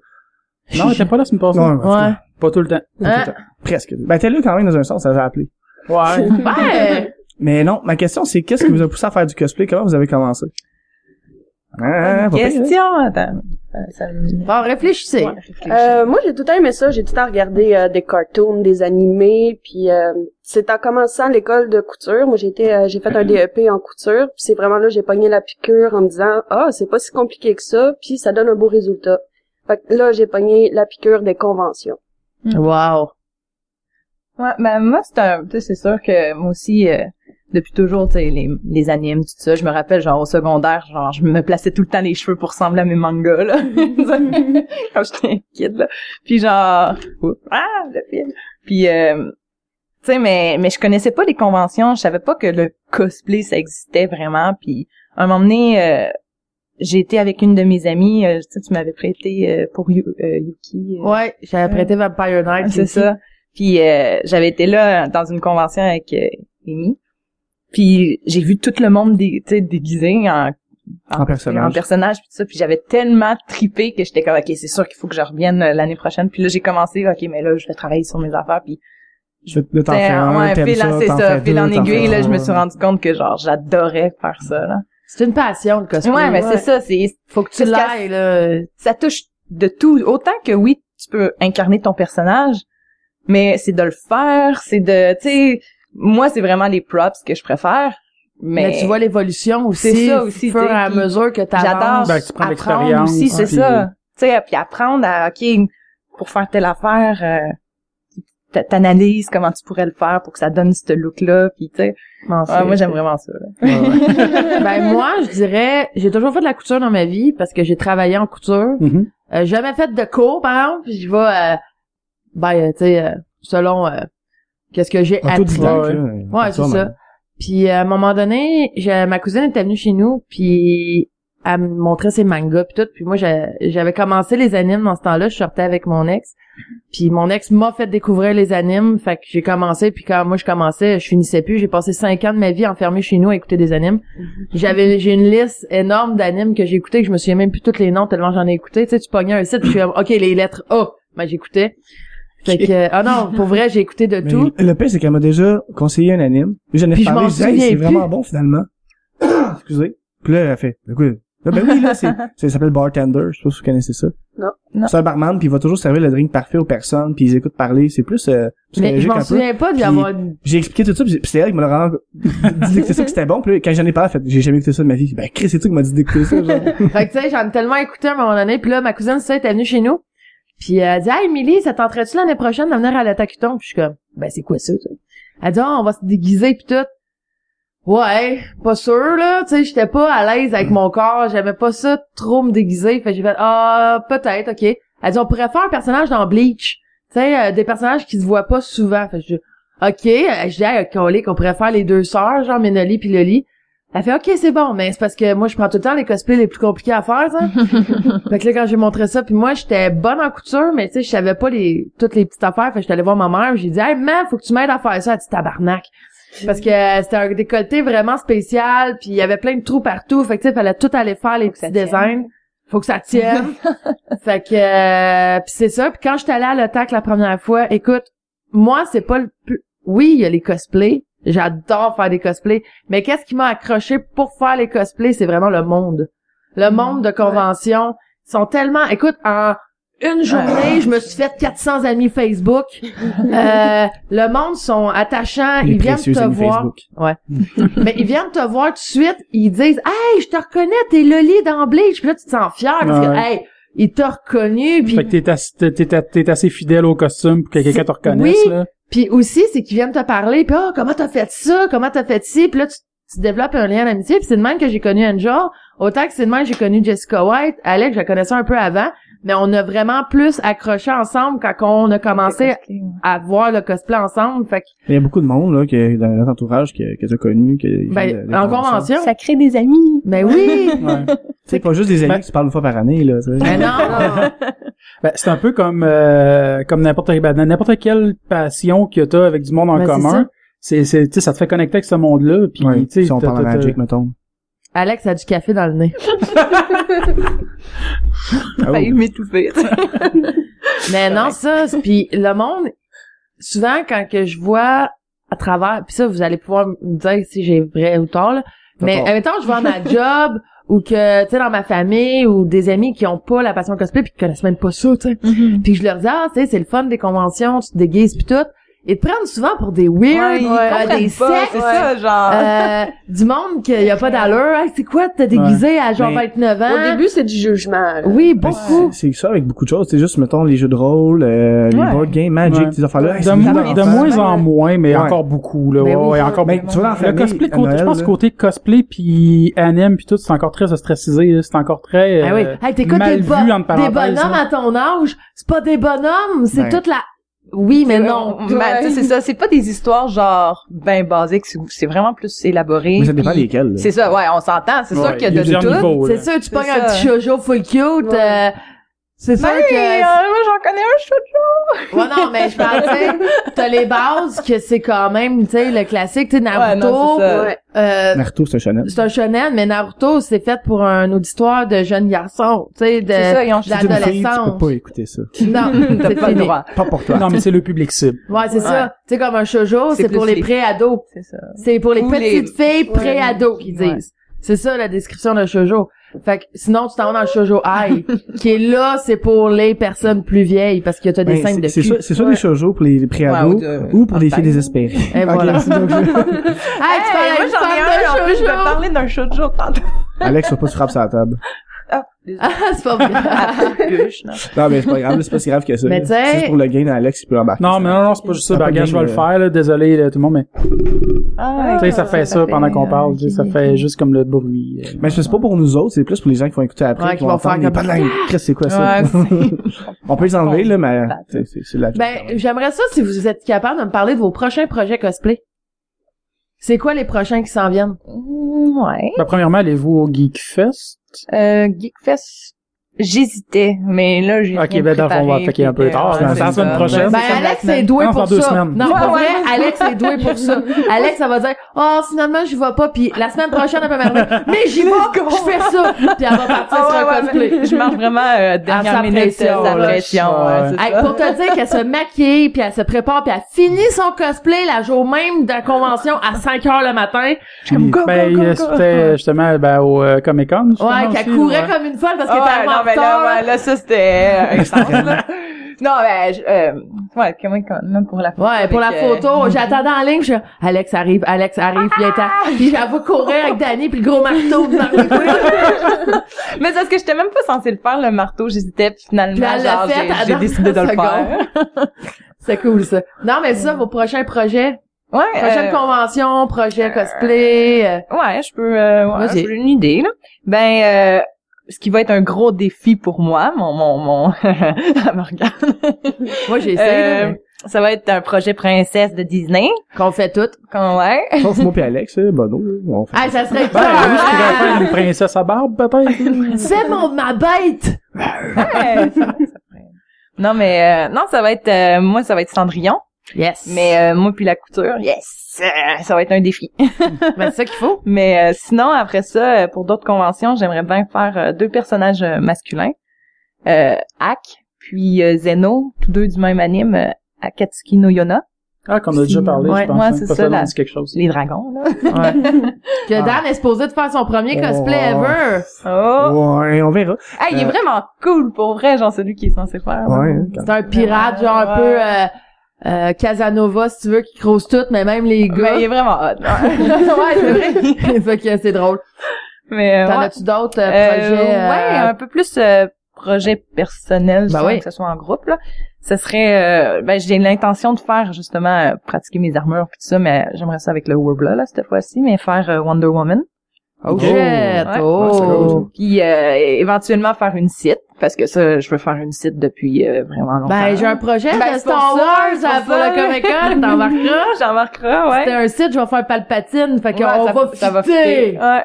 Non, t'es pas là, c'est une. Non, cas, Ouais. Pas tout le temps. pas tout Hein? le temps. Presque. Ben, t'es là quand même dans un sens, ça a appelé. Ouais. Ouais. Mais non, ma question, c'est qu'est-ce qui vous a poussé à faire du cosplay? Comment vous avez commencé? Ah, hein? Question, attends. Euh, Ça me... Bon, réfléchissez. Ouais. Euh, moi, j'ai tout le temps aimé ça. J'ai tout le temps regardé euh, des cartoons, des animés, puis euh, c'est en commençant l'école de couture. Moi, j'ai été, euh, j'ai fait un DEP en couture, puis c'est vraiment là j'ai pogné la piqûre en me disant ah c'est pas si compliqué que ça, puis ça donne un beau résultat. Fait que là, j'ai pogné la piqûre des conventions. Wow. Ouais, ben moi c'est un, tu sais, c'est sûr que moi aussi euh, depuis toujours, tu sais, les, les animes, tout ça, je me rappelle genre au secondaire, genre je me plaçais tout le temps les cheveux pour ressembler à mes mangas là, quand j'étais kid là. Puis genre, ah le film. Puis euh, tu sais, mais mais je connaissais pas les conventions, je savais pas que le cosplay ça existait vraiment. Puis à un moment donné, euh, j'ai été avec une de mes amies, euh, tu sais, tu m'avais prêté euh, pour Yu- euh, Yuki. euh, Ouais, j'avais prêté Vampire Night. c'est aussi. ça. Puis euh, j'avais été là dans une convention avec euh, Amy. Puis j'ai vu tout le monde dé, déguisé en, En personnage. en personnage puis tout ça. Puis j'avais tellement tripé que j'étais comme ok c'est sûr qu'il faut que je revienne euh, l'année prochaine. Puis là j'ai commencé ok mais là je vais travailler sur mes affaires. Puis De, de t'en faire un, ouais, fil ça, c'est ça, fais fil en aiguille là je me suis rendu compte que genre j'adorais faire ça là. C'est une passion, le cosplay. Ouais mais c'est ça c'est Faut que tu l'ailles, là. ça touche de tout. Autant que oui, tu peux incarner ton personnage, mais c'est de le faire, c'est de, tu sais, moi c'est vraiment les props que je préfère. Mais, Mais, tu vois l'évolution aussi. C'est ça aussi, Au fur et à mesure que t'avances. j'adore Ben, tu prends apprendre l'expérience, aussi, c'est ça. Tu sais, puis apprendre à, ok, pour faire telle affaire, euh, t'a- t'analyses comment tu pourrais le faire pour que ça donne ce look-là, puis tu sais, Bon, ouais, c'est- moi j'aime vraiment ça. Là. ben moi, je dirais, j'ai toujours fait de la couture dans ma vie parce que j'ai travaillé en couture. Euh, jamais fait de cours, par exemple. puis Je vais, euh, ben, euh, tu sais, euh, selon euh, qu'est-ce que j'ai appris. Ouais, c'est ça. même. Puis à un moment donné, j'ai- ma cousine était venue chez nous, puis elle me montrait ses mangas puis tout. Puis moi, j'avais commencé les animes dans ce temps-là. Je sortais avec mon ex. Puis mon ex m'a fait découvrir les animes. Fait que j'ai commencé. Puis quand moi je commençais, je finissais plus. J'ai passé cinq ans de ma vie enfermée chez nous à écouter des animes. J'avais j'ai une liste énorme d'animes que j'ai écoutés que je me souviens même plus tous les noms tellement j'en ai écouté. Tu sais, tu pognais un site puis je suis comme, ok les lettres A. Ben j'écoutais. Fait que ah non, pour vrai j'ai écouté de Mais tout. Le pire, c'est qu'elle m'a déjà conseillé un anime. Puis j'en ai Puis je parlé, m'en je disais, Hey, souviens c'est plus. vraiment bon, finalement. Excusez. Puis là, elle fait, écoute, là, ben oui, là, c'est, ça s'appelle Bartender. Je sais pas si vous connaissez ça. Non. Non. C'est un barman, puis il va toujours servir le drink parfait aux personnes, puis ils écoutent parler. C'est plus, euh, Mais je psychologique m'en un peu. souviens pas d'y Puis- avoir J'ai expliqué tout ça, puis c'est- puis c'est elle qui m'a vraiment dit d'écouter ça, que c'était bon. Puis là, quand j'en ai parlé, elle fait, j'ai jamais écouté ça de ma vie. Ben, Chris, c'est toi qui m'a dit d'écouter ça, genre. Fait que tu sais, j'en ai tellement écouté à un moment donné, puis là, ma cousine, ça, était venue chez nous. Puis elle dit, hey, Emily, ça tenterait-tu l'année prochaine de venir à la Tacuton? Puis je suis comme, ben, c'est quoi ça, ça? Elle dit, Ah, on va se déguiser pis tout. Ouais, pas sûr là, tu sais, j'étais pas à l'aise avec mon corps, j'aimais pas ça trop me déguiser, fait j'ai fait ah peut-être, OK. Elle dit on pourrait faire un personnage dans Bleach. Tu sais, euh, des personnages qui se voient pas souvent. Fait je OK, je dis hey, qu'on pourrait faire les deux sœurs, genre Ménoli puis Loli. Elle fait OK, c'est bon, mais c'est parce que moi je prends tout le temps les cosplays les plus compliqués à faire ça. fait que là quand j'ai montré ça, puis moi j'étais bonne en couture, mais tu sais je savais pas les toutes les petites affaires, fait que j'étais allée voir ma mère, j'ai dit "Hey, man, faut que tu m'aides à faire ça, dit tabarnak." Parce que euh, c'était un décolleté vraiment spécial, puis il y avait plein de trous partout, fait que tu sais fallait tout aller faire les petits designs. Faut que ça tienne. fait que euh, puis c'est ça, puis quand j'étais allée à l'OTAC la première fois, écoute, moi c'est pas le plus oui, il y a les cosplays, J'adore faire des cosplays. Mais qu'est-ce qui m'a accroché pour faire les cosplays? C'est vraiment le monde. Le monde de convention. Ils sont tellement... Écoute, en une journée, je me suis fait 400 amis Facebook. Euh, le monde sont attachants. ils viennent te voir. Ouais. Mais ils viennent te voir tout de suite. Ils disent, hey, je te reconnais, t'es Loli d'emblée. Puis là, tu te sens fier parce que, hey, il t'a reconnu. Puis... Fait que t'es assez, t'es, assez fidèle au costume pour que quelqu'un te reconnaisse. là. Puis aussi, c'est qu'ils viennent te parler, puis oh, comment t'as fait ça, comment t'as fait ci, puis là, tu, tu développes un lien d'amitié, puis c'est de même que j'ai connu Angel, autant que c'est de même que j'ai connu Jessica White, Alex, je la connaissais un peu avant, mais on a vraiment plus accroché ensemble quand on a commencé à voir le cosplay ensemble. Fait Il y a beaucoup de monde là qui dans notre entourage que que as connu que ben, en convention, ça crée des amis. Ben oui. C'est pas juste des amis ben, qui se parlent une fois par année là. Ben non. ben, c'est un peu comme euh, comme n'importe ben, n'importe quelle passion que t'as avec du monde en commun. C'est c'est ça te fait connecter avec ce monde-là puis tu sais si on parle Magic mettons. Alex a du café dans le nez. oh. Failli m'étouffer. Mais non, ça, puis le monde, souvent, quand que je vois à travers, puis ça, vous allez pouvoir me dire si j'ai vrai ou tort, là, mais en même temps, je vois ma job, ou que, tu sais, dans ma famille, ou des amis qui ont pas la passion cosplay, puis qui connaissent même pas ça, tu sais. Mm-hmm. Puis je leur dis, ah, tu sais, c'est le fun des conventions, tu te déguises, puis tout ils te prennent souvent pour des weird, euh, des sectes, c'est ça, genre. Euh, du monde qu'il y a pas d'allure. Hey, c'est quoi t'as déguisé à genre 29 ans? Au début, c'est du jugement. Oui, beaucoup. C'est ça avec beaucoup de choses. C'est juste, mettons, les jeux de rôle, euh, les board games, Magic, ces affaires-là. De, moins, de moins en moins, mais encore beaucoup, là. Ben ouais, encore ben, tu vois, le cosplay, côté, je pense côté cosplay puis anime puis tout, c'est encore très ostracisé, c'est encore très, ah oui. Euh, hey, des bonhommes à ton âge, c'est pas des bonhommes, c'est ben. toute la oui, mais non. Ben, c'est ça, c'est pas des histoires genre ben basiques, c'est vraiment plus élaboré. Mais ça dépend lesquelles. C'est ça, ouais, on s'entend, c'est sûr qu'il y a de tout. C'est sûr, tu pognes un petit shoujo full cute, euh, c'est ça que... Euh, moi, j'en connais un shoujo! ouais, non, mais je parle, tu sais, t'as les bases que c'est quand même, tu sais, le classique, tu sais, Naruto. Ouais, euh, Naruto, c'est un shonen. C'est un shonen, mais Naruto, c'est fait pour un auditoire de jeunes garçons, tu sais, de, d'adolescents. Tu peux pas écouter ça. Non, t'as pas le droit. Pas pour toi. Non, mais c'est le public cible. Ouais, c'est ça. Tu sais, comme un shoujo, c'est pour les pré-ados. C'est ça. C'est pour les petites filles pré-ados qui disent. C'est ça, la description de shoujo. Fait que sinon tu t'en vas dans le shoujo high qui est là c'est pour les personnes plus vieilles parce que t'as des ben, scènes de c'est soit c'est soit des shoujo pour les, pré-ados ou, pour des filles désespérées. Et voilà. hey, moi j'en ai un en plus je vais parler d'un shoujo tantôt. Alex faut pas se frapper sur la table. Ah, ah c'est pas grave. non. non, mais c'est pas grave, c'est pas si grave que ça. Mais c'est juste pour le gain Alex, il peut embarquer. Non, mais non, non, c'est pas juste ça. Ben, je vais le faire, là. Désolé, là, tout le monde, mais. Ah, tu sais, ça fait ça, pendant qu'on parle. Ça fait juste comme le bruit. Euh, mais c'est pas pour nous autres, c'est plus pour les gens qui vont écouter après. qui vont faire comme. Pas de la... c'est quoi ça? On peut les enlever, là, mais c'est la Ben, j'aimerais ça si vous êtes capable de me parler de vos prochains projets cosplay. C'est quoi les prochains qui s'en viennent? Ouais. Ben, premièrement, allez-vous au Geek Fest? Euh, Geekfest, J'hésitais, mais là, j'ai Ok, ben, dans on va fait un peu tard. C'est la semaine prochaine. Ben, Alex est doué pour ça. Non, pas vrai, Alex est doué pour ça. Alex, ça va dire, oh, finalement, j'y vais pas, puis la semaine prochaine, elle peut me mais j'y vais, je fais ça, puis elle va partir sur un cosplay. Je marche vraiment, euh, dernière minute, sa pression. Pour te dire qu'elle se maquille, puis elle se prépare, puis elle finit son cosplay la jour même de la convention à 5 heures le matin. Je comme, go, Ben, c'était justement, ben, au euh, Comic-Con. Ouais, qu'elle courait comme une folle parce qu'elle était mais là, là, ça, c'était euh, là. Non, ben, je, euh, ouais, comment, même pour la photo. Ouais, pour la photo, euh, j'attendais en ligne, je Alex arrive, Alex arrive, viens t'en. Puis j'avoue courir avec Danny puis le gros marteau Mais c'est parce que j'étais même pas censée le faire, le marteau, j'hésitais, puis finalement, j'ai décidé de le faire. c'est cool, ça. Non, mais ça, vos prochains projets, Ouais. Prochaine euh, convention, projet cosplay. euh, Ouais, je peux, euh, ouais, j'ai une idée, là. Ben, euh, ce qui va être un gros défi pour moi, mon, mon, mon. Moi, j'ai essayé, Euh, mais ça va être un projet princesse de Disney. qu'on fait tout. Qu'on, ouais. Sauf moi et Alex, euh, Bono, on fait Ah, ça serait Ben, oui, je pourrais faire pas. une princesse à barbe, peut-être. C'est mon, ma bête! Ouais, non, mais, euh, non, ça va être, euh, moi, ça va être Cendrillon. Yes. Mais, euh, moi puis la couture, yes! euh, ça va être un défi. Mais c'est ça qu'il faut. Mais euh, sinon, après ça, euh, pour d'autres conventions, j'aimerais bien faire euh, deux personnages masculins. Euh, Ak, puis euh, Zeno, tous deux du même anime, euh, Akatsuki no Yona, Ah, qu'on a déjà parlé, Ouais, je pense. ouais, hein. c'est ça, la- quelque chose. les dragons, là. Ouais. que Dan est supposé de faire son premier cosplay Oh. ever. Oh! Ouais, on verra. Hey, il est vraiment cool, pour vrai, genre celui qui est censé faire. Ouais, hein, quand- C'est un pirate, genre un peu euh, euh, Casanova, si tu veux, qui crouse tout, mais même les gars. Mais il est vraiment hot. ouais, c'est vrai. fait que c'est drôle. Mais, euh, T'en ouais. as-tu d'autres euh, Euh, projets? euh, ouais, un peu plus euh, projet personnel, Ben oui. que ce soit en groupe là. Ce serait, euh, ben j'ai l'intention de faire justement pratiquer mes armures puis tout ça, mais j'aimerais ça avec le Warbler là cette fois-ci, mais faire Wonder Woman. Oh, Oh. Oh! Ouais, Puis euh, éventuellement faire une site parce que ça, je veux faire une site depuis euh, vraiment longtemps. Ben, j'ai un projet Ben, de Star ça, Wars à- pour ça. le Comic Con, t'embarqueras. J'en marquerai, ouais. C'était un site, je vais faire Palpatine, fait qu'on Ouais, ça- va ça va fitter. Ouais.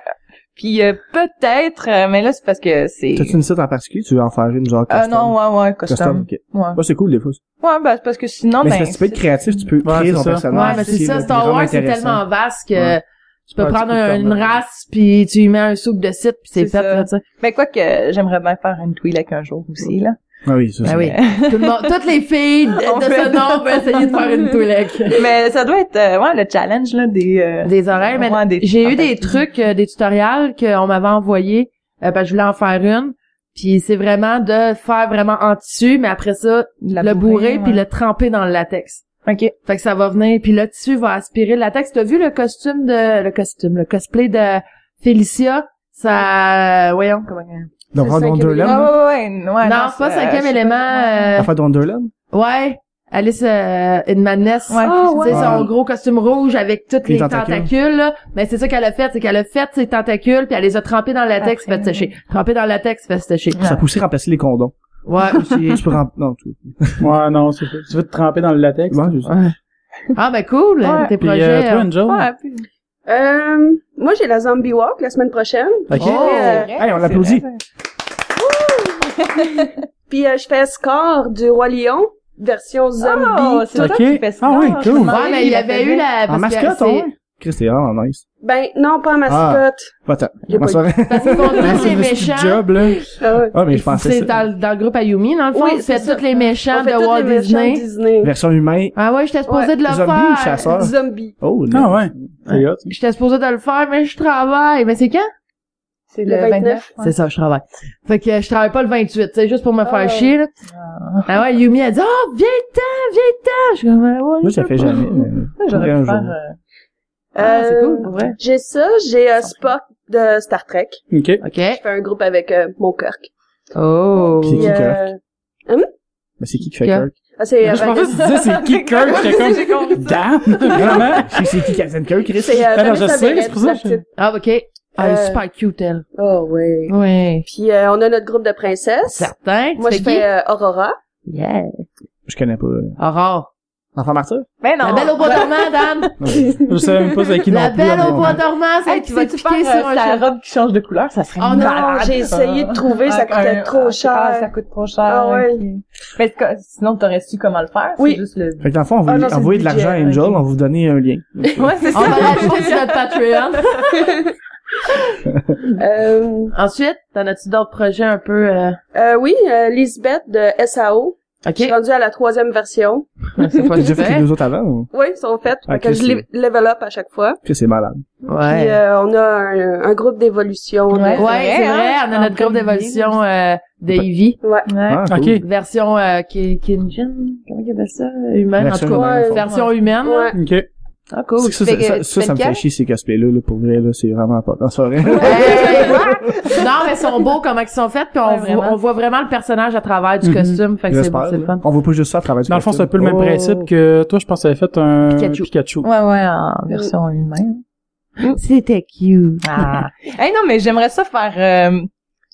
Puis euh, peut-être, euh, mais là c'est parce que c'est. T'as-tu une site en particulier? Tu veux en faire une, genre, Ah custom? non, ouais, ouais, custom. Custom, ok. Ouais. Ouais, c'est cool, des fois. Ouais, ben c'est parce que sinon, mais ben, que tu peux être créatif, tu peux Ouais, créer ton ça. personnage. Ouais, mais c'est ça, là, Star Wars, c'est tellement vaste que Ouais. Tu peux Ouais, tu prendre peux te un- une race puis tu y mets un soupe de site puis c'est fait, ça. là, tu sais. Ben quoi que j'aimerais bien faire une Twi'lek un jour aussi là. Ah oui, ça, Ben c'est oui. Tout le monde, toutes les filles de, On de fait- ce nom vont essayer de faire une Twi'lek. mais ça doit être euh, ouais le challenge là des. euh, Des oreilles, mais ouais, des- j'ai eu fait, des trucs, euh, des tutoriels qu'on m'avait envoyés, euh, que je voulais en faire une. Puis c'est vraiment de faire vraiment en tissu, mais après ça, la le bourrer puis ouais. le tremper dans le latex. Ok. Fait que ça va venir, puis le tissu va aspirer le latex. T'as vu le costume de... le costume, le cosplay de Félicia? Ça... Voyons, comment... Donc, C'est en cinquième Wonderland, Ah ouais, ouais, ouais, ouais, non, c'est pas euh, cinquième je sais élément. pas. euh, de Wonderland? Ouais. Alice euh, in Madness. Ouais, ouais. son gros costume rouge avec toutes Les les, tentacules. tentacules, là. Mais c'est ça qu'elle a fait, c'est qu'elle a fait ses tentacules, puis elle les a trempés dans le latex, Après. fait sécher. Trempés dans le latex, fait sécher. Ça peut aussi remplacer les condoms. Ouais, aussi. Tu peux rem... Non, tu... Ouais, non, c'est ça. Tu veux te tremper dans le latex? Ouais, je sais. Ouais. Ah, ben cool, Ouais. tes Puis, projets. euh, toi, euh, Angel? Ouais, puis- Euh, moi, j'ai la Zombie Walk la semaine prochaine. Ok. Oh. Euh, vrai, Hey, on l'applaudit. Puis euh, je fais Scar du Roi Lion, version Oh, zombie. c'est toi Ok. qui fais ça. Ah me cool. Ouais, mais il y avait eu la... En mascotte, c'est- ouais. Chris, c'est vraiment nice. Ben, non, pas en mascotte. Pas tant. Ma pas soirée. Parce qu'ils font tous les C'est le méchants. job, là. Ah ouais. Ah, mais je pensais C'est ça. dans, le- dans le groupe Ayumi, dans le fond. Oui, tu fais c'est tous les méchants de Walt Disney. Disney. Version humain. Ah ouais, j'étais supposée Ouais. de le Zombie faire. ou chasseur? Zombie. Oh, Ah ouais. J'étais supposée de le faire, mais je travaille. Mais c'est quand? C'est Le le 29. 29. ouais. C'est ça, je travaille. Fait que je travaille pas le 28, c'est juste pour me faire Ah. chier, là. Ah ouais, Yumi a dit, oh, viens-t'en, viens-t'en. Je suis comme, Ah ouais, Moi, je fait pas. jamais. mais J'aurais Ah, c'est Euh, cool, pour vrai. J'ai ça, j'ai euh, Spock de Star Trek. Ok. OK. Je fais un groupe avec euh, mon Kirk. Oh. C'est qui, Kirk? euh, Mais c'est qui qui fait Kirk? Kirk? ah, c'est euh, Je pensais que tu disais c'est qui Kirk? J'étais comme, damn! Vraiment? C'est c'est qui Captain Kirk, Chris? c'est euh, Ah non, je sais, c'est pour ça. Ah, OK. Ah, elle est super cute, elle. Oh, oui. Oui. Puis euh, on a notre groupe de princesses. Certain. Moi, je fais Aurora. Yeah. Je connais pas. Aurore. Enfant martyr? Ben non. La belle au bois dormant, Dan. Je savais même pas c'est qui La non plus. belle hein, au bois dormant, celle Hey, qui tu va te piquer sur un euh, ta cheval. robe qui change de couleur? Ça serait Oh non, Non, malade, j'ai essayé de trouver, ça Ah, coûtait un- trop ah, cher. Ah, ça coûte trop cher. Ah ouais. ok. Mais c'est sinon, t'aurais su comment le faire? Oui. C'est juste le... Fait que dans le fond, on Ah c'est envoyer le de l'argent à Angel, on va vous donner un lien. Ouais, c'est On ça. va l'ajouter sur notre Patreon. Euh, Ensuite, t'en as-tu d'autres projets un peu, euh... euh, oui, euh, Lisbeth de SAO. Je OK. suis rendue à la troisième version. C'est pas déjà fait les deux autres avant? ou? Oui, ils sont faites. Fait Ok, que je c'est- le- level up à chaque fois. Que c'est malade. Puis Ouais. euh, on a un, un groupe d'évolution. Ouais. Ouais, c'est vrai, je on a notre groupe d'évolution euh, de Eevee. Ouais. Ouais. Ah, cool. Ok. Version euh, Kinjin, comment il appelle ça? Humaine, Version en tout cas. humaine, version humaine. Ouais. Ok. Ah, cool. Ça, ça, ça, me le fait chier ces cosplays-là, là, pour vrai, là, c'est vraiment pas. Vrai. Hey, non, mais ils sont beaux comment ils sont faits, puis on, Ouais, voit, vraiment. on voit vraiment le personnage à travers du Mhm. costume, fait que c'est c'est le fun. On voit pas juste ça à travers du Dans le fond, c'est un peu le même costume. principe Oh. que toi, je pense que t'avais fait un Pikachu. Pikachu. Ouais, ouais, en version humaine. C'était cute. Ah. hey, non, mais j'aimerais ça faire, euh,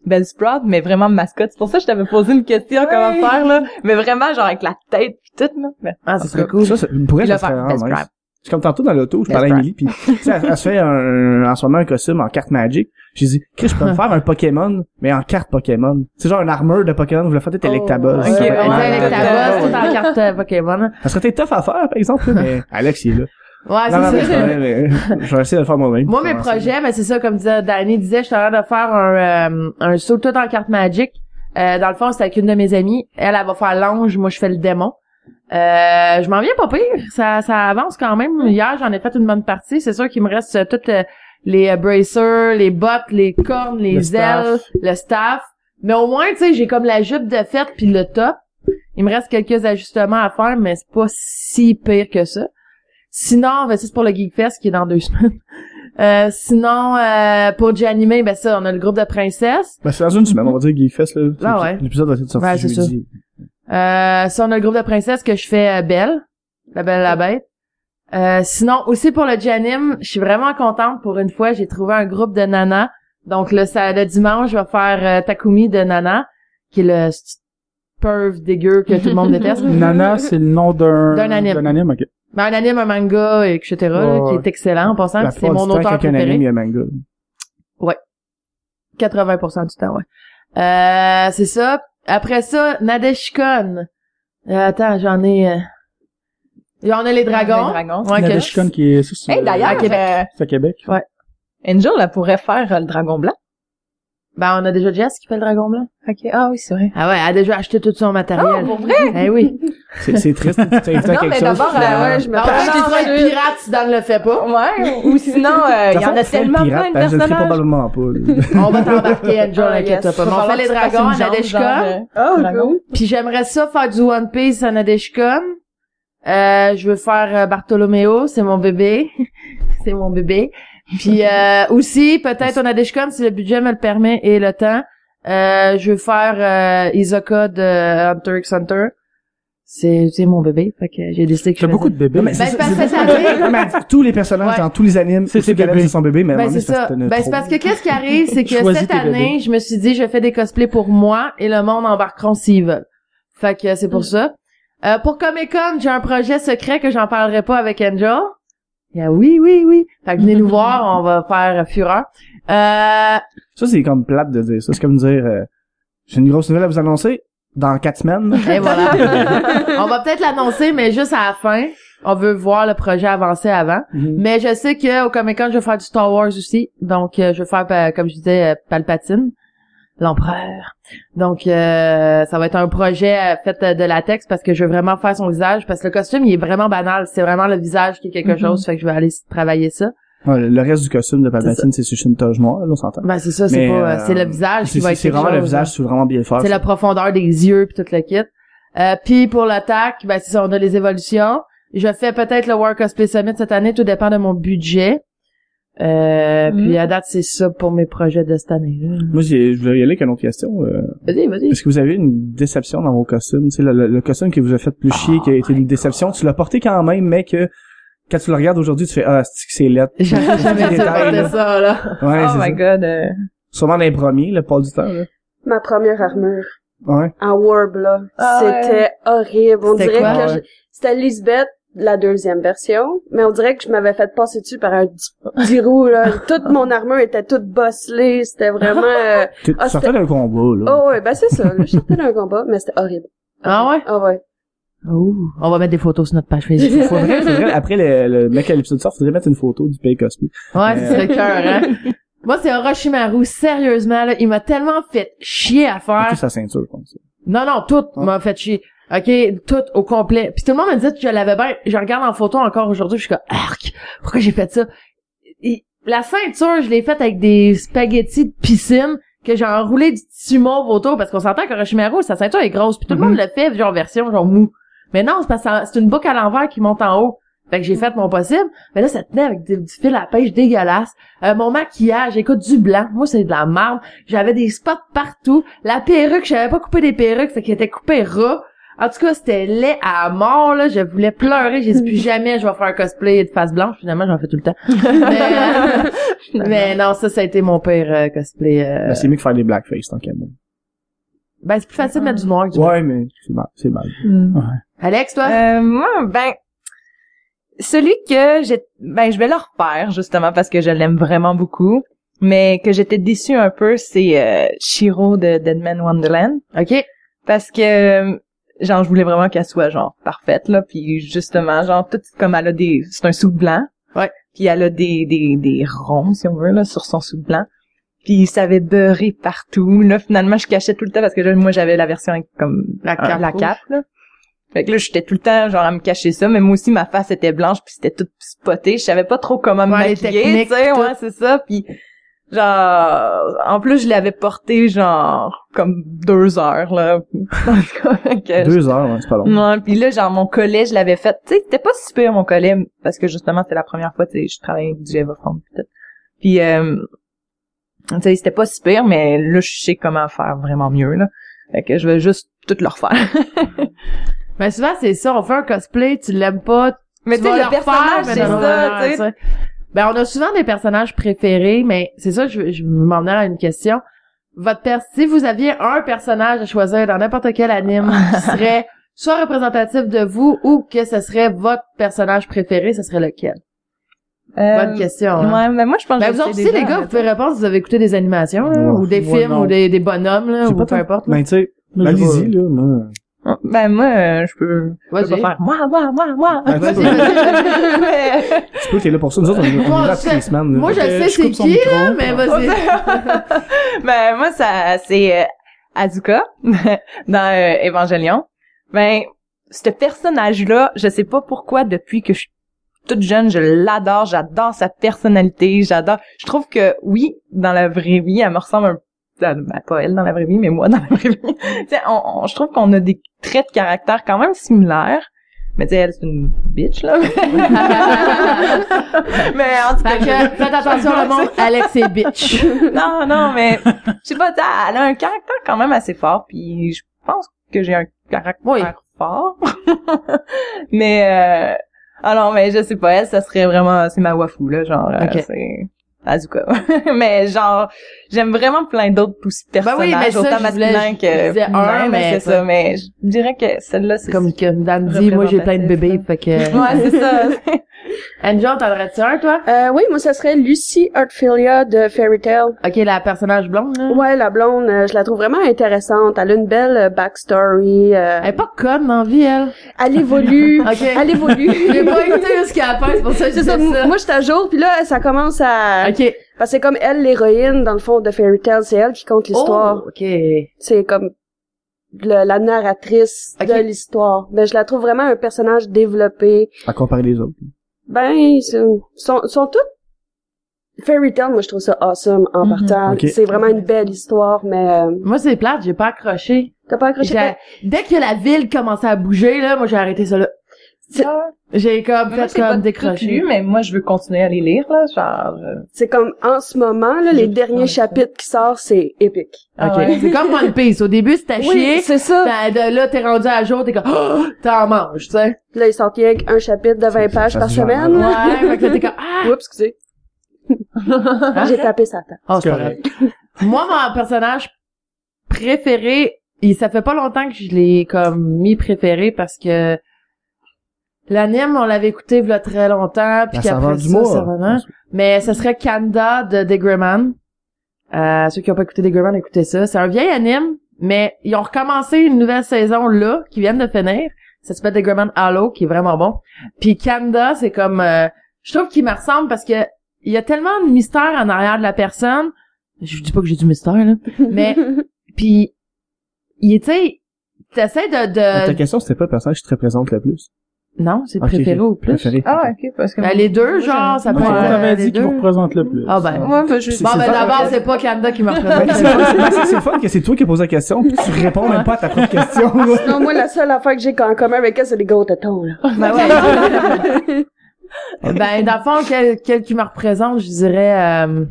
Belle Sprout, mais vraiment mascotte. C'est pour ça que je t'avais posé une question, comment faire, là. Mais vraiment, genre, avec la tête pis tout, là. Mais- Ah, c'est très cool. Ça, ça, pour elle, Puis ça le faire. C'est comme tantôt dans l'auto, je parlais à. Emily, puis tu sais, elle, elle se fait un, en ce moment un costume en carte Magic. J'ai dit, Chris, je peux me faire un Pokémon, mais en carte Pokémon. C'est genre une armure de Pokémon, vous le faites Electabuzz. ok, ouais, bosse, tout en carte euh, Pokémon. Ça serait tough à faire, par exemple, mais Alex, il est là. Ouais, c'est ça. mais je vais essayer de le faire moi-même. Moi, mes projets, mais c'est ça, comme disait, Danny disait, je suis en train de faire un, euh, un saut tout en carte Magic. Euh, dans le fond, c'est avec une de mes amies. Elle, elle va faire l'ange, moi, je fais le démon. Euh, je m'en viens pas pire. Ça, ça avance quand même. Hier, j'en ai fait une bonne partie. C'est sûr qu'il me reste euh, toutes euh, les euh, bracers, les bottes, les cornes, les Le staff. ailes, le staff. Mais au moins, tu sais, j'ai comme la jupe de fête puis le top. Il me reste quelques ajustements à faire, mais c'est pas si pire que ça. Sinon, ben, c'est pour le Geek Fest qui est dans deux semaines. Euh, sinon, euh, pour Janimé, ben ça, on a le groupe de princesses. Ben, c'est dans une semaine, on va dire Geekfest, là. Ah ouais. L'épisode va être sorti jeudi. Euh, ça, on a le groupe de princesses que je fais euh, Belle, la Belle et la Bête. Euh, sinon, aussi pour le Janim, je suis vraiment contente. Pour une fois, j'ai trouvé un groupe de Nana. Donc le, ça, le dimanche, je vais faire euh, Takumi de Nana, qui est le perv dégueu que tout le monde déteste. Nana, c'est le nom d'un... D'un anime. D'un anime, ok. Ben, un anime, un manga, etc., là, Ouais, qui ouais. est excellent en passant. C'est mon auteur anime, préféré. y a un manga. 80% du temps, ouais. Euh, c'est ça. Après ça, Nadeshikon. Euh, attends, j'en ai... Euh... J'en ai les dragons. Les dragons. Ouais, Nadeshikon qui est... ça, c'est- Hey, d'ailleurs, à Québec. euh, C'est à Québec. Angel, elle pourrait faire euh, le dragon blanc. Ben, on a déjà Jess qui fait le dragon blanc. Ok, ah oui, c'est vrai. Ah ouais, elle a déjà acheté tout son matériel. Oh, pour vrai? Eh oui. C'est, c'est triste, tu invité à Non, quelque mais chose. d'abord, euh, euh, ouais, je me ouais, je le pirate si Dan le fait pas. Ouais, ou sinon, euh, il y en a tellement pirate, plein de ben, Je personnages. probablement pas. On va t'embarquer, Angel, Ah, inquiète pas. On fait les dragons, euh, Oh, dragon. cool. Puis j'aimerais ça faire du One Piece à Nadeshikon. Euh, je veux faire euh, Bartolomeo, c'est mon bébé. c'est mon bébé. Puis euh, aussi, peut-être au Nadeshikon, si le budget me le permet et le temps, euh, je veux faire euh, Isoka de Hunter x Hunter. C'est c'est mon bébé, fait que j'ai décidé que T'as beaucoup de bébés. Mais Ben, c'est, parce que ça arrive. Mais tous les personnages Ouais. dans tous les animes, C'est ses bébés. son bébé, mais à un Ben moment donné, c'est ça Ben c'est parce que qu'est-ce qui arrive, c'est que Choisis cette tes année, bébés. je me suis dit, je fais des cosplays pour moi et le monde embarqueront s'ils veulent. Fait que c'est pour ça. Euh, pour Comic Con, j'ai un projet secret que j'en parlerai pas avec Angel. Yeah, oui, oui, oui. Fait que venez nous voir, on va faire fureur. Euh, Ça, c'est comme plate de dire ça. C'est comme dire, euh, j'ai une grosse nouvelle à vous annoncer. Dans quatre semaines. et voilà. on va peut-être l'annoncer, mais juste à la fin. On veut voir le projet avancer avant. Mhm. Mais je sais que au Comic Con, je vais faire du Star Wars aussi. Donc, euh, je vais faire, euh, comme je disais, euh, Palpatine, l'empereur. Donc, euh, ça va être un projet euh, fait euh, de latex parce que je veux vraiment faire son visage. Parce que le costume, il est vraiment banal. C'est vraiment le visage qui est quelque Mhm. chose. Fait que je vais aller travailler ça. Ouais, le reste du costume de Palpatine, c'est sur une toge noire, là, on s'entend. Ben, c'est ça. C'est pas, euh, c'est le visage qui va être c'est vraiment le visage, c'est vraiment bien faire. C'est la profondeur des yeux puis tout le kit. Euh, puis pour l'attaque, ben c'est ça, on a les évolutions. Je fais peut-être le War Cosplay Summit cette année, tout dépend de mon budget. Euh. Puis à date, c'est ça pour mes projets de cette année. là. Moi, j'ai, je voulais y aller avec une autre question. Euh, Vas-y, vas-y. Est-ce que vous avez une déception dans vos costumes? Tu sais, le, le- le costume qui vous a fait plus chier, qui a été une déception, tu l'as porté quand même, mais que quand tu le regardes aujourd'hui, tu fais ah, c'est que c'est lettre? J'aurais jamais là. ça, là. Ouais, Oh c'est my ça. god. euh, Sûrement dans les premiers, le pas du temps. Là. Ma première armure Ouais. en Warb, là. Ah ouais. C'était horrible. On C'était dirait quoi? que Ah ouais. c'était Lisbeth, la deuxième version, mais on dirait que je m'avais fait passer dessus par un dix- dix roues, là. Toute mon armure était toute bosselée. C'était vraiment... euh, Tu Ah, sortais d'un combat, là. Oh ouais, ben c'est ça. là. Je sortais d'un combat, mais c'était horrible. Ah ouais? Ah ouais. Ouh. On va mettre des photos sur notre page Facebook. Faudrait, faudrait, après le, le mec à l'épisode sort, faudrait mettre une photo du Pay Cosplay. Ouais, c'est le cœur, hein. Moi, c'est Orochimaru. Sérieusement, là, il m'a tellement fait chier à faire. Plus sa ceinture, je pense. Non, non, tout Ouais. m'a fait chier. OK, tout au complet. Puis tout le monde me dit que je l'avais bien. Je regarde en photo encore aujourd'hui, je suis comme arc. Pourquoi j'ai fait ça? Et La ceinture, je l'ai faite avec des spaghettis de piscine que j'ai enroulé du tissu mauve autour parce qu'on s'entend qu'Orochimaru, sa ceinture est grosse. Puis tout le Mhm. monde le fait genre version genre mou. Mais non, c'est parce que c'est une boucle à l'envers qui monte en haut. Fait que j'ai fait mon possible, mais là, ça tenait avec du, du fil à pêche dégueulasse. Euh, mon maquillage, écoute, du blanc. Moi, c'est de la merde. J'avais des spots partout. La perruque, je savais pas couper des perruques, fait qu'elle était coupée ras. En tout cas, c'était laid à mort, là. Je voulais pleurer. J'ai dit plus jamais je vais faire un cosplay de face blanche. Finalement, j'en fais tout le temps. mais, mais non, ça, ça a été mon pire euh, cosplay. euh, Ben, c'est mieux que faire des blackface, tant qu'à moi. Ben, c'est plus facile de mettre du noir que du. Ouais, mais c'est mal, c'est mal. Alex, toi? Euh, moi, ben, celui que j'ai, ben, je vais le refaire, justement, parce que je l'aime vraiment beaucoup. Mais que j'étais déçue un peu, c'est euh, Shiro de Dead Man Wonderland. OK. Parce que, genre, je voulais vraiment qu'elle soit, genre, parfaite, là. Puis, justement, genre, tout comme elle a des... C'est un sou blanc. Ouais. Puis, elle a des, des, des ronds, si on veut, là, sur son sou blanc. Puis, ça avait beurré partout. Là, finalement, je cachais tout le temps parce que moi, j'avais la version avec, comme, La cape la cape, là. Fait que là, j'étais tout le temps, genre, à me cacher ça. Mais moi aussi, ma face était blanche puis c'était tout spoté. Je savais pas trop comment me Ouais, maquiller, tu sais. Ouais, c'est ça. Puis, genre, en plus, je l'avais porté, genre, comme deux heures, là. En tout cas, fait que Deux heures, ouais, c'est pas long. Ouais, puis là, genre, mon collet, je l'avais fait. Tu sais, c'était pas super, mon collet, parce que justement, c'était la première fois, tu sais, je travaillais avec du pis tout. Puis, euh, tu sais, c'était pas super, mais là, je sais comment faire vraiment mieux, là. Fait que je vais juste tout le refaire. Ben, souvent, c'est ça. On fait un cosplay, tu l'aimes pas, mais tu sais, le personnage, mais c'est non, ça, Ben, on a souvent des personnages préférés, mais c'est ça, je, je m'en à une question. Votre per si vous aviez un personnage à choisir dans n'importe quel anime qui serait soit représentatif de vous ou que ce serait votre personnage préféré, ce serait lequel? Euh, Bonne question. hein. Ouais, mais moi, je pense Ben, que vous autres aussi, les gars, vous pouvez répondre si vous avez écouté des animations, là, Ouais. ou des films, ou des, des bonhommes, là, ou peu importe. là. Ben, tu sais, allez-y, là, moi. Ben, moi, euh, je peux, je peux pas faire moi, moi, moi, moi. Ben, Vas-y, tu vas-y, peux-. Mais- tu peux, t'es là pour ça. Nous autres, on, on Moi, est là je toutes les sais- semaines. Moi, je sais je c'est qui, micro. là, mais vas-y. ben moi ça c'est euh, Azuka dans euh, Evangelion. Ben ce personnage là, je sais pas pourquoi depuis que je suis toute jeune, je l'adore, j'adore sa personnalité, j'adore. Je trouve que oui, dans la vraie vie, elle me ressemble un ben, pas elle dans la vraie vie, mais moi dans la vraie vie. on, on- je trouve qu'on a des traits de caractère quand même similaires. Mais tu sais, elle, c'est une bitch, là. mais en tout cas, que, faites attention le monde, Alex est bitch. non, non, mais je sais pas, elle a un caractère quand même assez fort, puis je pense que j'ai un caractère Oui. fort. mais euh, alors, mais je sais pas, elle, ça serait vraiment, c'est ma wafou là, genre, euh, Ok. c'est Azuka. mais genre, j'aime vraiment plein d'autres aussi Ben oui, personnages, mais ça, autant masculins que disais un, mais c'est ça. Mais je dirais que celle-là, c'est Comme que Dan dit, moi, j'ai plein de bébés, fait que... Ouais, c'est ça. Angel, t'en aurais-tu un, toi? Euh, oui, moi, ça serait Lucy Artfilia de Fairy Tail. Ok, la personnage blonde, là. Ouais, la blonde, euh, je la trouve vraiment intéressante. Elle a une belle euh, backstory. euh, Elle est pas conne dans la vie, elle. elle évolue. Ok. Elle évolue. J'ai pas écouté ce qu'elle a fait, c'est pour ça que je C'est ça, ça. Moi, à jour, puis là, ça commence à... Ok. Parce que c'est comme elle, l'héroïne, dans le fond, de Fairy Tail. C'est elle qui compte l'histoire. Oh, ok. C'est comme le- la narratrice de l'histoire. Mais je la trouve vraiment un personnage développé. À comparer les autres. Ben, c'est- sont, sont toutes... Fairy Tail, moi, je trouve ça awesome en Mhm. partant. C'est vraiment une belle histoire, mais... euh, Moi, c'est plate, j'ai pas accroché. T'as pas accroché? Dès que la ville commençait à bouger, là, moi, j'ai arrêté ça là. J'ai comme fait comme lu, mais moi, je veux continuer à les lire, là, genre... euh, C'est comme, en ce moment, là, les derniers chapitres qui sortent, c'est épique. Ok. Ah. C'est comme One Piece. Au début, c'était chier. Oui, c'est ça. Ben, de là, t'es rendu à jour, t'es comme, oh, t'en manges, tu sais. Là, ils sortent rien qu'un chapitre de 20 Ça- pages par semaine. Ouais, fait que t'es comme, ah! Oups, excusez. J'ai tapé sa tête. Oh, c'est correct. Moi, mon personnage préféré, et ça fait pas longtemps que je l'ai comme mis préféré parce que l'anime, on l'avait écouté il y a très longtemps, puis qu'après du ça, ça revenait. Mais ce serait Kanda de Degreman. Euh, ceux qui ont pas écouté Degreman, écoutez ça. C'est un vieil anime, mais ils ont recommencé une nouvelle saison là, qui vient de finir. Ça s'appelle Degreman Halo, qui est vraiment bon. Puis Kanda, c'est comme... euh, je trouve qu'il me ressemble parce que il y a tellement de mystère en arrière de la personne. Je dis pas que j'ai du mystère, là. Mais, puis, il est, tu sais, t'essaies de, Ta de... question, c'était pas le personnage qui te représente le plus. Non, c'est Ok, préféré ok. au plus. Préféré. Ah, ok, parce que... Ben, les deux, genre, ça peut être... les dit qu'il vous deux. représente le plus. Ah ben. Ouais, ben, je... Bon, ben d'abord, c'est pas Kanda qui me c'est représente. ben, c'est- fun que c'est toi qui poses la question, puis tu réponds même pas à ta propre question. là. non, moi, la seule affaire que j'ai en commun avec elle, c'est les gros tétons, là. Ben ouais. Ben, dans le fond, quel, quel qui me représente, je dirais... Euh,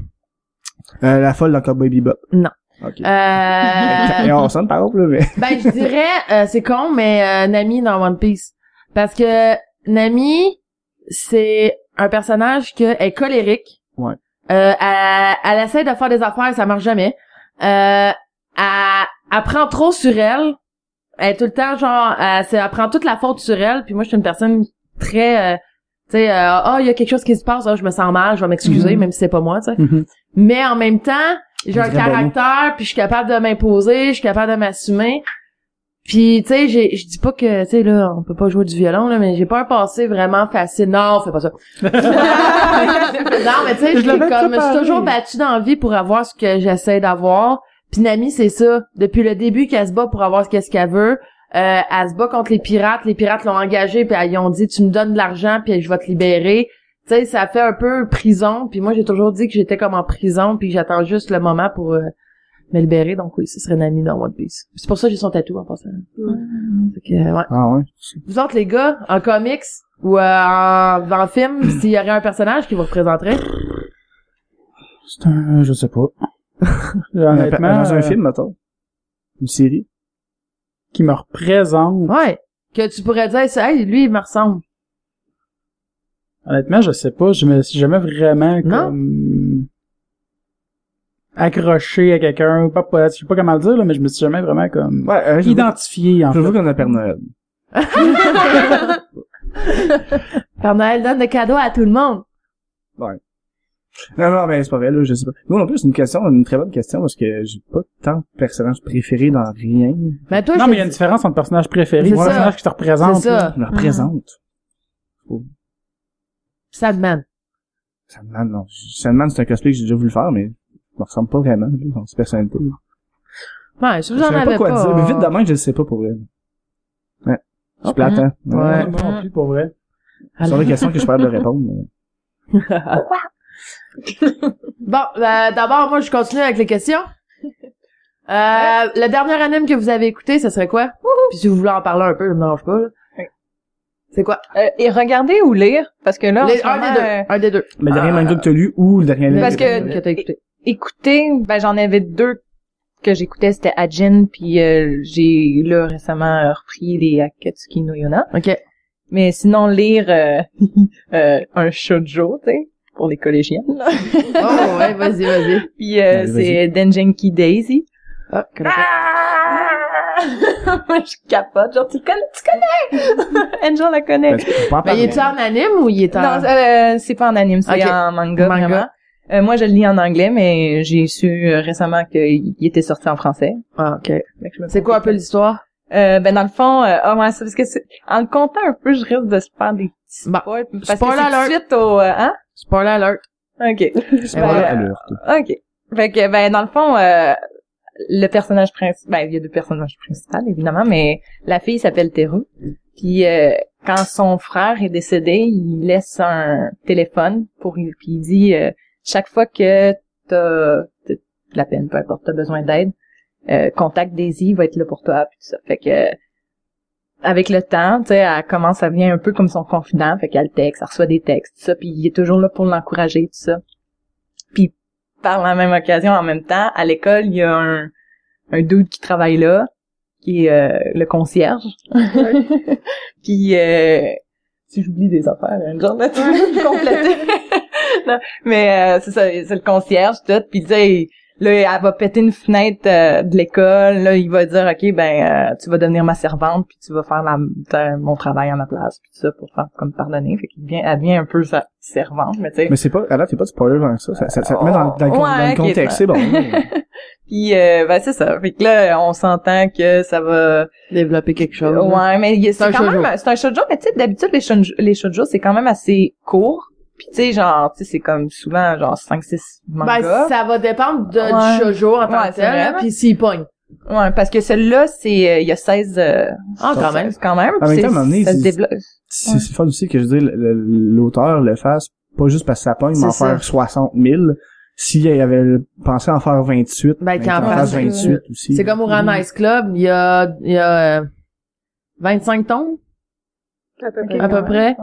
Euh, la folle dans Cowboy Bebop. Non. Ok. euh, Et on sonne par exemple, là, mais... ben, je dirais, euh, c'est con, mais euh, Nami dans One Piece. Parce que Nami, c'est un personnage qui est colérique. Ouais. Euh, elle, elle essaie de faire des affaires, ça marche jamais. Euh, elle, elle prend trop sur elle. Elle est tout le temps genre, elle, elle prend toute la faute sur elle. Puis moi, je suis une personne très, euh, tu sais, euh, ah, il y a quelque chose qui se passe, ah, je me sens mal, je vais m'excuser, Mhm. même si c'est pas moi, tu sais. Mhm. Mais en même temps, j'ai un caractère, puis je suis capable de m'imposer, je suis capable de m'assumer. Puis tu sais, j'ai je dis pas que tu sais là, on peut pas jouer du violon là, mais j'ai pas un passé vraiment facile. Non, fais pas ça. non, mais tu sais, Je comme je préparé. suis toujours battue dans la vie pour avoir ce que j'essaie d'avoir. Puis Nami, c'est ça. Depuis le début qu'elle se bat pour avoir ce qu'est-ce qu'elle veut, euh, elle se bat contre les pirates. Les pirates l'ont engagée, puis ils ont dit tu me donnes de l'argent, puis je vais te libérer. Tu sais, ça fait un peu prison. Puis moi, j'ai toujours dit que j'étais comme en prison, puis j'attends juste le moment pour euh, me libérer. Donc oui, ce serait Nami dans One Piece. C'est pour ça que j'ai son tatou en passant. Fait que, ouais. Ah ouais. Vous autres, les gars, en comics ou euh, en, en film, s'il y aurait un personnage qui vous représenterait? C'est un, je sais pas. Honnêtement, Dans un euh, film, mettons. Une série. qui me représente. Ouais. Que tu pourrais dire, ça, hey, lui, il me ressemble. Honnêtement, je sais pas. Je me suis jamais vraiment Non? Accroché à quelqu'un. Pas, pas, je sais pas comment le dire, là, mais je me suis jamais vraiment comme Ouais, euh, identifié en je veux fait. qu'on a Père Noël. Père Noël donne des cadeaux à tout le monde. Non, non, mais c'est pas vrai, là, je sais pas. Moi non plus, c'est une question, une très bonne question, parce que j'ai pas tant de personnages préférés dans rien. Mais toi, Non, mais il y a une différence entre personnage préféré et personnage qui te représente. C'est ça. me représente. Sadman. Sandman, non. Sandman, c'est un cosplay que j'ai déjà voulu faire, mais me ressemble pas vraiment, là, dans sa personnalité. Ouais, si vous Je en sais avez pas quoi pas. dire, mais vite demain, je le sais pas pour vrai. Ouais. C'est Ok. plate, hein? Ouais. Moi non plus, pour vrai. C'est sur des questions que je capable de répondre. mais- Bon, euh, d'abord, moi, je continue avec les questions. Euh, le dernier anime que vous avez écouté, ce serait quoi? Puis si vous voulez en parler un peu, je me dérange pas, là. Ouais. C'est quoi? Euh, et regarder ou lire, parce que là, en Les- ce un moment, des deux. euh, Un des deux. Le dernier Ah. manga que t'as lu ou le dernier Le Parce anime que- que t'as écouté. Écouter, ben j'en avais deux que j'écoutais, c'était Ajin, puis euh, j'ai là récemment repris les Akatsuki no Yona. OK. Mais sinon lire euh, euh, un shoujo, tu sais, pour les collégiennes. là. Oh, ouais, vas-y, vas-y. Puis euh, c'est Denjenki Daisy. Ah. Ah! je capote, genre tu connais, tu connais. Angel la connaît. Ben, pas en Ben, il est en anime ou il est en... Non, euh, c'est pas en anime, c'est Ok. en manga, Manga. vraiment. Euh, moi, je le lis en anglais, mais j'ai su euh, récemment qu'il était sorti en français. Ah, OK. Fait que je me C'est quoi un peu l'histoire? Euh, ben dans le fond, euh, ah ouais, c'est parce que c'est, en le comptant un peu, je risque de se faire des petits Bon. spoils, parce Spoiler que c'est alert. suite au, euh, hein? Spoiler alert. Ok. Ben, là, alors. Ok. Fait que, ben, dans le fond, euh, le personnage principal, ben, il y a deux personnages principaux, évidemment, mais la fille s'appelle Teru. Puis, euh, quand son frère est décédé, il laisse un téléphone pour, puis il dit, euh, chaque fois que t'as, de la peine, peu importe, t'as besoin d'aide, euh, contacte Daisy, il va être là pour toi, puis tout ça. Fait que, avec le temps, tu sais, elle commence à venir un peu comme son confident, fait qu'elle texte, elle reçoit des textes, tout ça, puis il est toujours là pour l'encourager, tout ça. Puis par la même occasion, en même temps, à l'école, il y a un, un dude qui travaille là, qui est euh, le concierge. puis euh, si j'oublie des affaires, un genre de compléter. non, mais euh, c'est ça, c'est le concierge tout, puis tu sais, là elle va péter une fenêtre euh, de l'école, là il va dire OK ben euh, tu vas devenir ma servante puis tu vas faire la, ta- mon travail à ma place puis tout ça pour faire comme pardonner, fait qu'il devient elle devient un peu sa servante, mais tu sais Mais c'est pas, alors t'es pas de spoiler dans ça. Ça, ça, ça te met dans, dans, le, con- Ouais, dans le ok, contexte, c'est bon. Puis euh, ben c'est ça. Fait que là, on s'entend que ça va. Développer quelque chose. Ouais, mais C'est quand shoujo. même c'est un shoujo, mais tu sais d'habitude les shoujo, les shoujo c'est quand même assez court. Puis tu sais genre tu sais c'est comme souvent genre 5 6 Ben, mangas. ça va dépendre de, Ouais. du shoujo en tant Ouais, que tel, puis s'il pogne. Ouais, parce que celui-là c'est euh, il y a 16 euh, Ah, quand même. 16 quand même. En même temps, à un moment donné, c'est- ça se c'est- développe. C'est c'est le fun aussi que je le- l'auteur le fasse pas juste parce que ça pogne, mais en ça. faire 60 000. S'il avait pensé en faire 28, Ben, qu'il en fasse fasse 28 aussi. C'est comme au Run Ice Club, il y a, il y a euh, 25 tomes, À peu près. à peu près.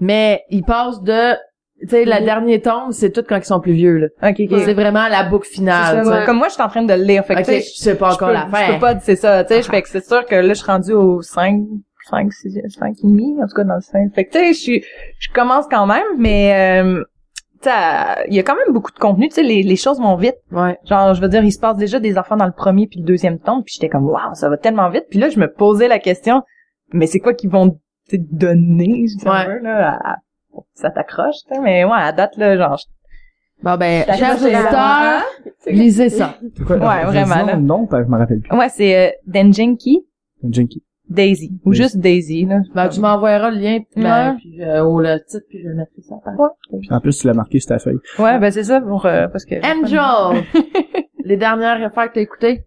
Mais ils passent de, tu sais, le dernier tome, c'est tout quand ils sont plus vieux, là. Ok, ok. C'est vraiment la boucle finale, ça. Comme moi, je suis en train de le lire. Fait que, Ok, tu sais, je sais pas je encore la Je fin. peux pas, c'est ça, tu sais, je fais que c'est sûr que là, je suis rendue au 5, 5, 6, 5 et demi, en tout cas, dans le 5. Fait que, tu sais, je suis, je commence quand même, mais, euh, il y a quand même beaucoup de contenu, tu sais, les, les choses vont vite. Ouais. Genre, je veux dire, il se passe déjà des enfants dans le premier puis le deuxième tome, puis j'étais comme, waouh, ça va tellement vite. Puis là, je me posais la question, mais c'est quoi qu'ils vont te donner, si Ouais. veut, là, à- pour que ça t'accroche, mais ouais, à date, là, genre, Bon, ben, chers auditeurs, C'est- lisez ça. Quoi? Ouais, vraiment, là. le nom, parce que je me rappelle plus. ouais, c'est euh, Denjinki Jinky. Daisy, ou Daisy. juste Daisy, là. Ben, tu m'envoieras le lien, puis ben, Ouais. puis, euh, ou le titre, puis je le mettrai ça. par- Puis en plus, tu l'as marqué sur ta feuille. Ouais, ben c'est ça, pour, euh, parce que... Angel! Les dernières affaires que t'as écoutées?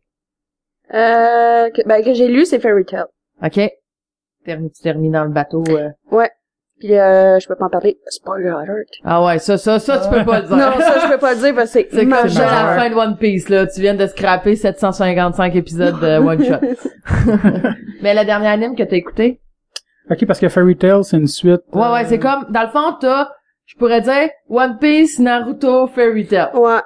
Euh, que, ben, que j'ai lu, c'est Fairy Tail. OK. Tu termines dans le bateau. euh. Puis, euh, je peux pas en parler. Spoiler alert. Ah ouais, ça, ça, ça, tu peux pas le dire. Non, ça, je peux pas le dire parce que C'est comme c'est majeur. la fin de One Piece, là. Tu viens de scraper 755 épisodes de One Shot. Mais la dernière anime que t'as écouté? Ok, parce que Fairy Tail, c'est une suite. Ouais, ouais, euh, c'est comme, dans le fond, t'as, je pourrais dire, One Piece, Naruto, Fairy Tail. Ouais.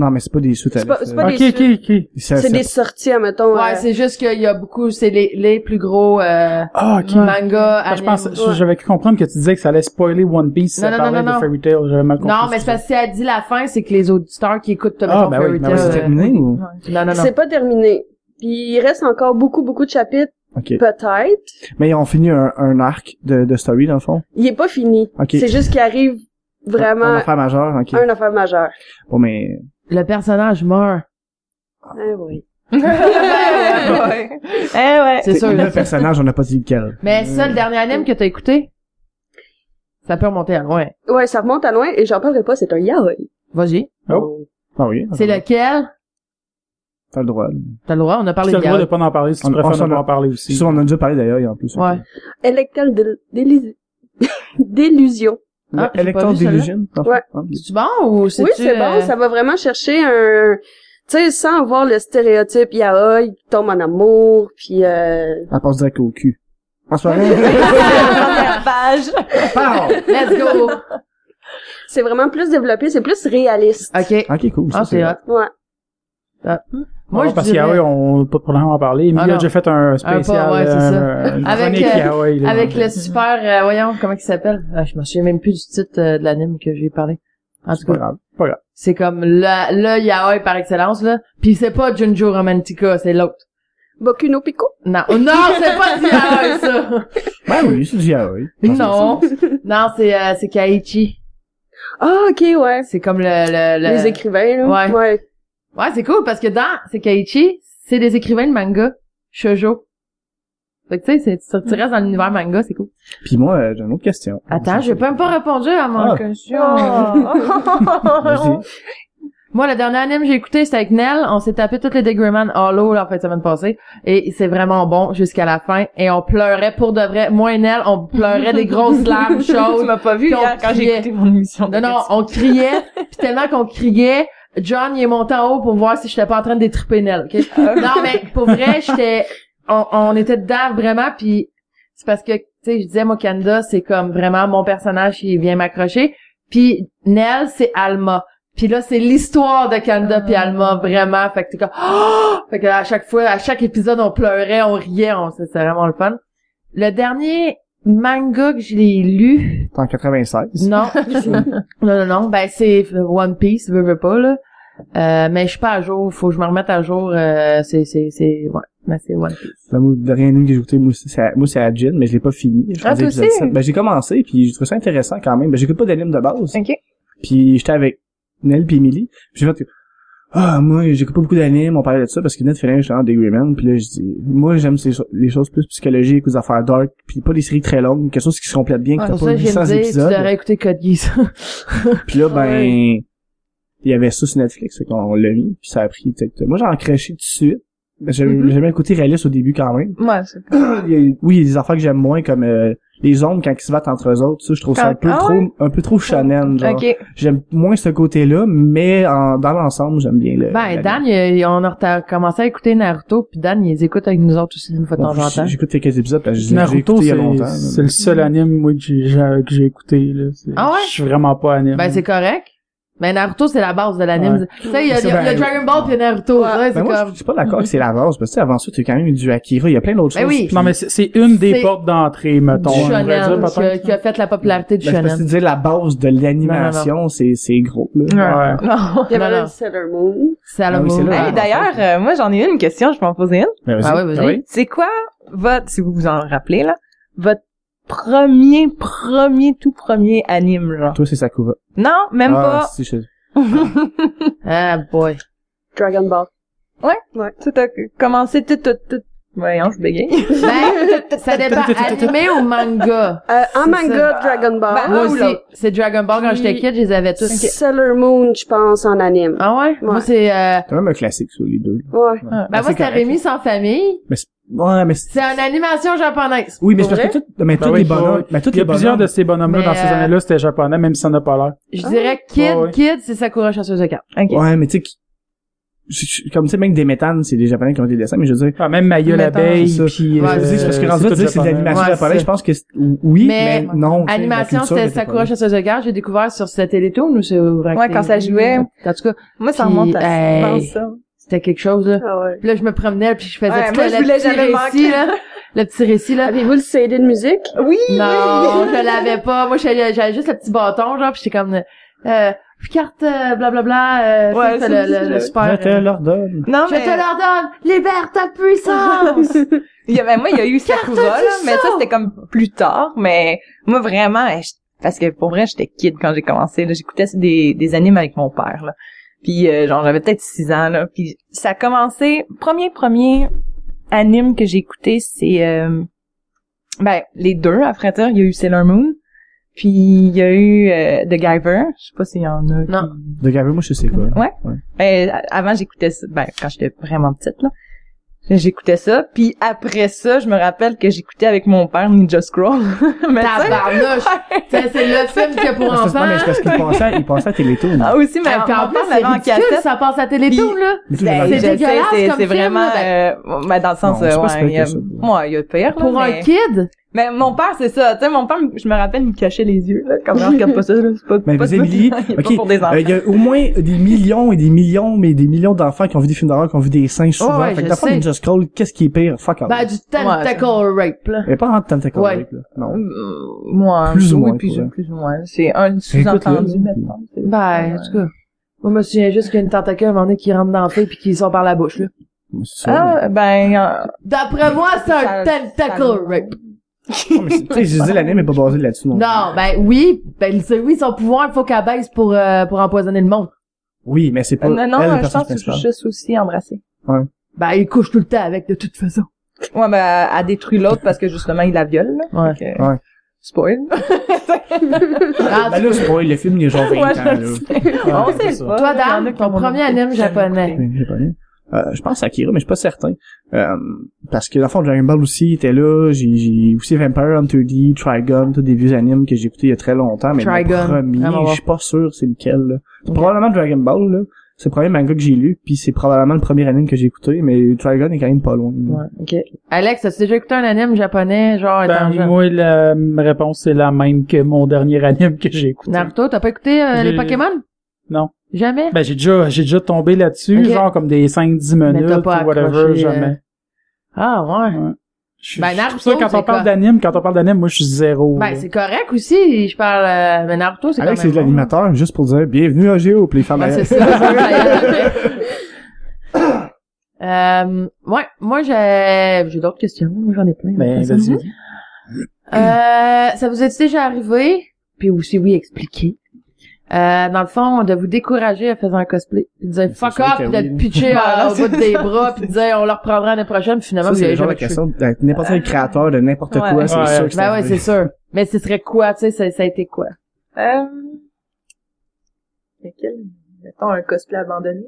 Non, mais c'est pas des à C'est pas- c'est pas Ok, des ok, ok. C'est des sorties, admettons. Ouais, euh, c'est juste qu'il y a beaucoup, c'est les, les plus gros, euh, Ah, ok. mangas, Ah, je pense, je- j'avais cru comprendre que tu disais que ça allait spoiler One Piece si Non, ça parlait non, de. Fairy Tail. J'avais mal compris. Non, mais c'est parce que si elle dit la fin, c'est que les auditeurs qui écoutent, Ah, mettons, ben oui, Fairy ben Tail. oui, C'est euh, terminé ou? Non, non, non. C'est pas terminé. Puis il reste encore beaucoup, beaucoup de chapitres, Ok. peut-être. Mais ils ont fini un, un arc de, de story, dans le fond? Il est pas fini. Ok. C'est juste qu'il arrive Un vraiment affaire majeure, ok. un affaire majeure. Bon, mais, Le personnage meurt. Ah oui. ouais. Eh ouais. C'est sûr. le personnage, on n'a pas dit lequel. Mais ça, le dernier anime que t'as écouté, ça peut remonter à loin. Ouais, ça remonte à loin et j'en parlerai pas, c'est un yaoi. Vas-y. Oh. Ah oui. C'est lequel? T'as le droit. T'as le droit, on a parlé de le droit de yaoi. pas en parler si tu préfères ne pas en parler aussi. Ça, on en a déjà parlé d'ailleurs, en plus. Ouais. Electal d'illusion. Ah, celle-là. Delusion? Ouais. Ah, C'est bon ou c'est Oui, c'est bon, ça va vraiment chercher un... Tu sais, sans avoir le stéréotype yaoi qui tombe en amour, puis euh... Elle passe direct au cul. En soirée. Let's go! c'est vraiment plus développé, c'est plus réaliste. OK. ok, cool. Ah, ça, c'est hot. Ouais. Moi, je parce dirais, qu'il y a, on pas de problème à en parler. Emilie Ah, a déjà fait un spécial, ouais, c'est euh, Avec, euh, là. avec le super, euh, voyons, comment il s'appelle? Ah, je me souviens même plus du titre euh, de l'anime que j'ai parlé. En C'est tout pas cas, grave. Pas grave. c'est comme le, le yaoi par excellence, là. Puis c'est pas Junjo Romantica, c'est l'autre. Boku no Pico? Non, oh, non, c'est pas du yaoi, ça! Ben oui, c'est du yaoi. non. Non, c'est, euh, c'est Kaichi. Ah, ok, ouais. C'est comme le, le, le... Les écrivains, là. Ouais. ouais. Ouais, c'est cool parce que dans c'est Kaichi, c'est des écrivains de manga shoujo. Fait que tu sais, c'est- tu tu restes dans l'univers manga, c'est cool. Puis moi, euh, j'ai une autre question. Attends, j'ai même pas répondu à mon Ah. question. Vas-y. Moi, le dernier anime que j'ai écouté, c'était avec Nell. On s'est tapé toutes les Degreman Hollow, là, en fait, la semaine passée. Et c'est vraiment bon jusqu'à la fin. Et on pleurait pour de vrai. Moi et Nell, on pleurait des grosses larmes tu chaudes. m'as pas vu hier quand j'ai écouté mon émission. de Non, non, on criait. Puis tellement qu'on criait, John, il est monté en haut pour voir si j'étais pas en train de détriper Nell, ok? non, mais pour vrai, j'étais... On, on était dedans vraiment, puis c'est parce que, tu sais, je disais, moi, Canada, c'est comme vraiment mon personnage qui vient m'accrocher. Puis Nell, c'est Alma. Puis là, c'est l'histoire de Canada puis Alma, vraiment. Fait que t'es comme... Oh! Fait que à chaque fois, à chaque épisode, on pleurait, on riait, on... c'est c'est vraiment le fun. Le dernier manga que je l'ai lu, T'es en 96. non. non, non, non. Ben, c'est One Piece, veux, veux pas, là. Euh, mais je suis pas à jour. Faut que je me remette à jour. Euh, c'est, c'est, c'est, ouais. Mais c'est One Piece. Ben, moi, dernier anime que j'ai écouté, moi, c'est à- moi, c'est mais je l'ai pas fini. Je Ah, toi aussi? 7. Ben, j'ai commencé, puis je trouve ça intéressant quand même. Ben, j'écoute pas d'anime de base. Ok. Puis j'étais avec Nell puis Emily. J'ai fait que, ah, moi, j'écoute pas beaucoup d'animes, on parlait de ça, parce que Nell fait justement des Greyman. Puis là, je dis, moi, j'aime les choses plus psychologiques ou des affaires dark, puis pas des séries très longues, quelque chose qui se complète bien, que Ouais, t'as pas ça, je viens 800 de dire, tu épisodes. devrais écouter Code Geass. Puis là, ben, Ouais. il y avait ça sur Netflix, fait qu'on l'a mis, puis ça a pris peut-être... Moi, j'ai encraché tout de suite, Ben, J'aime j'aime bien le côté réaliste au début quand même. Ouais, c'est oui, il y a des affaires que j'aime moins comme euh, les hommes quand ils se battent entre eux autres. Ça, je trouve ça un Quand- peu ah trop, ouais? un peu trop shonen. Genre. Ok. J'aime moins ce côté-là, mais en, dans l'ensemble, j'aime bien le. Ben, le- Dan, il- on a commencé à écouter Naruto, puis Dan, il les écoute avec nous autres aussi une fois de temps en temps. J'écoute quelques épisodes parce que Naruto, écoutés il y a longtemps. c'est le seul anime moi, que j'ai j'ai- que j'ai écouté. Là. Ah ouais? Je suis vraiment pas anime. Ben, c'est correct. Mais Naruto, c'est la base de l'anime. Ouais. Tu sais, il y a, y a- y a ben- Dragon Ball puis il y a Naruto. Ouais, Ben c'est moi, comme... je suis pas d'accord que c'est la base, parce que tu sais, avant ça, tu as quand même eu du Akira, il y a plein d'autres Ben choses. oui. Non, mais c'est une des portes d'entrée, mettons. du on devrait dire, shonen qui a, peut-être. qui a fait la popularité du Ben, parce que shonen. tu disais la base de l'animation, c'est c'est gros. Là. Ouais. Non. Il y avait Non, le non. Sailor Moon. La Ah oui, c'est mode. là. Hey, d'ailleurs, euh, moi, j'en ai une question, je peux en poser une? Ben, Ah ouais, vas-y. C'est quoi votre, si vous vous en rappelez, là, votre premier, premier, tout premier anime, genre? Toi, c'est Sakura. Non, même ah, pas. si, je... Ah, boy. Dragon Ball. Tout a commencé tout, tout, tout. Voyons, je bégaye. Ben, ça dépend. Animé ou manga? Euh, en manga, Dragon Ball. Ben, Moi Ah, aussi. C'est Dragon Ball. Quand j'étais kid, je les avais tous. Sailor Moon, je pense, en anime. Ah ouais? Moi, c'est... Euh... C'est même un classique, ça, les deux. Ouais. Ben, Ben, moi, c'est c'était. Rémi sans famille. Mais c'est- ouais, mais c'est... C'est une animation japonaise. Oui, mais c'est parce que tout, mais Ben tous oui, les bonhommes, mais tous Il y a les plusieurs de ces bonhommes-là Mais, dans ces euh, années-là, c'était japonais, même si ça n'a pas l'air. Je dirais kid, Ouais, ouais. kid, c'est Sakura chasseuse de cartes. Ok. Ouais, mais tu sais, comme tu sais, même des méthanes, c'est des japonais qui ont des dessins, mais je veux dire, Ah, même Maya l'abeille, puis... Ouais, euh, c'est parce que rendu là, c'est de l'animation Ouais, japonaise, je pense que c'est- oui, Mais- mais, non. Animation, c'était Sakura chasseuse de. J'ai découvert sur cette Télétoon ou c'est au Ouais, quand ça jouait. En tout cas, Moi, ça remonte à hey. je pense ça. c'était quelque chose, là. Ah ouais. Puis là, je me promenais, puis je faisais moi, le je voulais petit jamais récit, manquer. là. Le petit récit, là. Avez-vous le CD de musique? Oui! Non, je l'avais pas. Moi, j'avais j'avais juste le petit bâton, genre, puis j'étais comme, euh, carte, euh, blablabla, euh, Ouais, tu sais, ça, le, ça, le, le je- super. Je te euh, leur donne. Non, je mais... te l'ordonne, libère ta puissance! Il y avait, moi, il y a eu Sakura, là, mais ça, c'était comme plus tard, mais moi, vraiment, eh, je- parce que pour vrai, j'étais kid quand j'ai commencé, là, j'écoutais des, des animes avec mon père, là. Puis, euh, genre, j'avais peut-être 6 ans, là, puis ça a commencé, premier, premier anime que j'ai écouté, c'est, euh, ben, les deux, à vrai dire, il y a eu Sailor Moon, puis il y a eu euh, The Giver, je sais pas s'il y en a. qui- Non. De Gabriel, moi, je sais quoi. Ouais. Ben, a- avant, j'écoutais ça, ben, quand j'étais vraiment petite, là. J'écoutais ça, puis après ça, je me rappelle que j'écoutais avec mon père Ninja Scroll. mais Tabarnouche! C'est c'est le film qu'il y a pour Parce que- enfants. non, mais c'est parce qu'il pensait, il pensait à Télétoon. Ah aussi, mais Ah, en plus, père c'est l'avait en ridicule, cassette. ça passe à Télétoon, là. Ben, c'est dégueulasse c'est, comme c'est film, vraiment, là, euh, ben, dans le sens, euh, pas ouais, il y a, que ça. ouais, il y a pire, là, Pour mais, un kid? Mais mon père, c'est ça, tu sais, mon père, je me rappelle, il me cachait les yeux, là, comme, on regarde pas ça, là, c'est pas, Mais pas, vous Émilie, il est pas ok, pour des enfants. euh, il y a au moins des millions et des millions, mais des millions d'enfants qui ont vu des films d'horreur, qui ont vu des singes souvent. ouais, fait que. Ninja Scroll, qu'est-ce qui est pire? Fuck off. Ben, du tentacle rape, là. Il pas vraiment de tentacle Ouais. rape, là. Non. Mm, Moi, Plus ou oui, moins, plus, pour vrai. plus ou moins. C'est un sous-entendu, maintenant. C'est- Ben, en tout cas. Moi, je me souviens juste qu'il y a une tentacule, à un moment donné, qui rentre dans le feu puis qui sort par la bouche, là. C'est ça. Ah, ben, euh, D'après moi, c'est un tentacle rape. Non, mais c'est- Tu sais, je disais l'anime est pas basé là-dessus, non. Non, ben oui, ben c'est oui, son pouvoir, il faut qu'elle baisse pour, euh, pour empoisonner le monde. Oui, mais c'est pas, non, non, elle, le je pense que suis juste aussi embrassée. Ben, il couche tout le temps avec, de toute façon. Ouais, ben, elle détruit l'autre parce que justement, il la viole, là. Ouais. Ouais. Spoil. Ah, Ben là, c'est pas, le film, il a genre 20 Ouais, ans, je là. le sais. Ouais, On c'est sait ça. pas. Toi, Dan, ton premier anime japonais. Mais Euh, je pense à Akira, mais je suis pas certain. Euh, parce que dans le fond, Dragon Ball aussi était là. J'ai, j'ai aussi Vampire Hunter D, Trigun, tous des vieux animes que j'ai écoutés il y a très longtemps. Mais Trigun, le premier, bon. je suis pas sûr c'est lequel. là. Probablement Dragon Ball, là. C'est le premier manga que j'ai lu, puis c'est probablement le premier anime que j'ai écouté, mais Trigun est quand même pas loin. là. Ouais, ok. Alex, as-tu déjà écouté un anime japonais, genre, étant Ben, jeune? moi, la réponse c'est la même que mon dernier anime que j'ai écouté. Naruto, t'as pas écouté euh, les Pokémon? Non. Jamais? Ben, j'ai déjà, j'ai déjà tombé là-dessus, genre comme des 5-10 Mais minutes pas ou whatever, euh, jamais. Ah, ouais. Ouais. Je- Ben, je- Naruto, c'est pour ça, quand on parle d'anime, quand on parle d'anime, moi, je suis zéro. Ben, c'est correct aussi, je parle, euh, mais Naruto, c'est Alex, c'est de l'animateur, juste pour dire bienvenue à Géo, puis les femmes Ben, c'est ça. je euh, ouais, moi, j'ai, j'ai d'autres questions. Moi, J'en ai plein. Ben, vas-y. Euh, ça vous est déjà arrivé? Puis aussi, oui, expliquer. Euh, dans le fond, de vous décourager en faisant un cosplay. Puis de dire fuck off, puis de oui. pitcher Voilà, euh, au bout des bras, puis de dire on le reprendra l'année prochaine, puis finalement, Ça, vous c'est avez le genre de jamais question n'importe quel créateur de n'importe Ouais. quoi, c'est Ouais. sûr que Ben ouais, c'est sûr. Mais ce serait quoi, tu sais, ça, ça a été quoi? Euh... Lequel? Mettons un cosplay abandonné.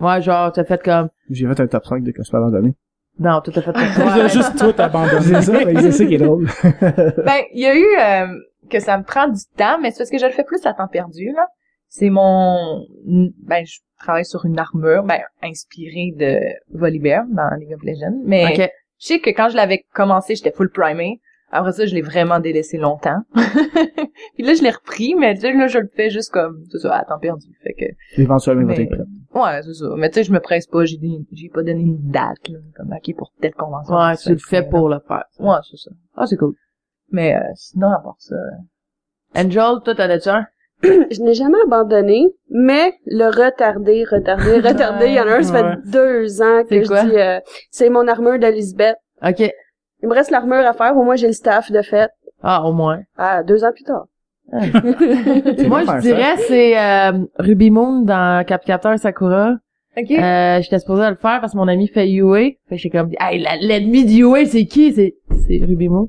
Ouais, genre, t'as fait comme, J'ai fait un top 5 de cosplay abandonné. Non, tout à fait. As juste tout abandonné. C'est ça, mais c'est ça qui est drôle. Ben, il y a eu euh, que ça me prend du temps, mais c'est parce que je le fais plus à temps perdu, là. C'est mon... Ben, je travaille sur une armure, ben, inspirée de Volibear dans League of Legends, mais je sais que quand je l'avais commencé, j'étais full primé. Après ça, je l'ai vraiment délaissé longtemps. Puis là, je l'ai repris, mais tu sais, là, je le fais juste comme, c'est ça, à temps perdu. Fait que, Éventuellement, il va Mais- être prêt. ouais, c'est ça. Mais tu sais, je me presse pas, j'ai pas donné une date, là, comme, ok, pour telle convention. Ouais, tu le fais là. pour le faire. Ouais, c'est ça. Ah, c'est cool. Mais euh, sinon, à part ça... Angel, toi, t'en as-tu un? Je n'ai jamais abandonné, mais le retarder, retarder, retarder. Il y en a un, ça fait Ouais. deux ans C'est que je quoi? dis, euh, c'est mon armure d'Elisabeth. Ok. Il me reste l'armure à faire, au moins j'ai le staff de fait. Ah, au moins. Ah, deux ans plus tard. Moi, je dirais, c'est euh, Ruby Moon dans Capcateur Sakura. Ok. Euh, j'étais supposée le faire parce que mon ami fait UA. Fait que j'ai comme dit, hey, la- l'ennemi de UA, c'est qui? C'est, c'est Ruby Moon.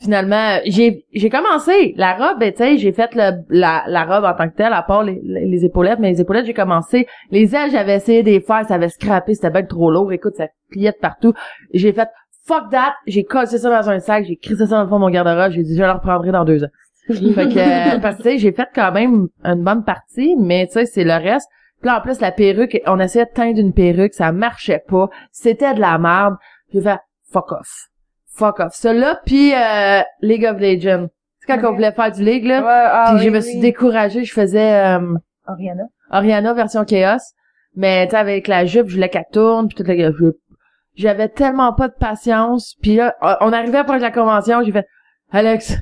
Finalement, j'ai, j'ai commencé. La robe, ben, tu sais, j'ai fait le, la, la robe en tant que telle, à part les, les, les épaulettes, mais les épaulettes, j'ai commencé. Les ailes, j'avais essayé de les faire, ça avait scrappé, c'était bien trop lourd. Écoute, ça pliait de partout. J'ai fait, fuck that, j'ai cassé ça dans un sac, j'ai crissé ça dans le fond de mon garde-robe, j'ai dit, je le reprendrai dans deux ans. fait que, euh, parce que, tu sais, j'ai fait quand même une bonne partie, mais tu sais, c'est le reste. Puis là, en plus, la perruque, on essayait de teindre une perruque, ça marchait pas. C'était de la merde. J'ai fait, fuck off. Fuck off. Celui-là, puis euh, League of Legends. C'est quand on voulait faire du League, là? Ouais, ah, puis je me oui. suis découragée. Je faisais euh, Oriana. Oriana version Chaos. Mais tu sais, avec la jupe, je voulais qu'elle tourne, puis toute la jupe. J'avais tellement pas de patience. Puis là, on arrivait après la convention, j'ai fait, Alex,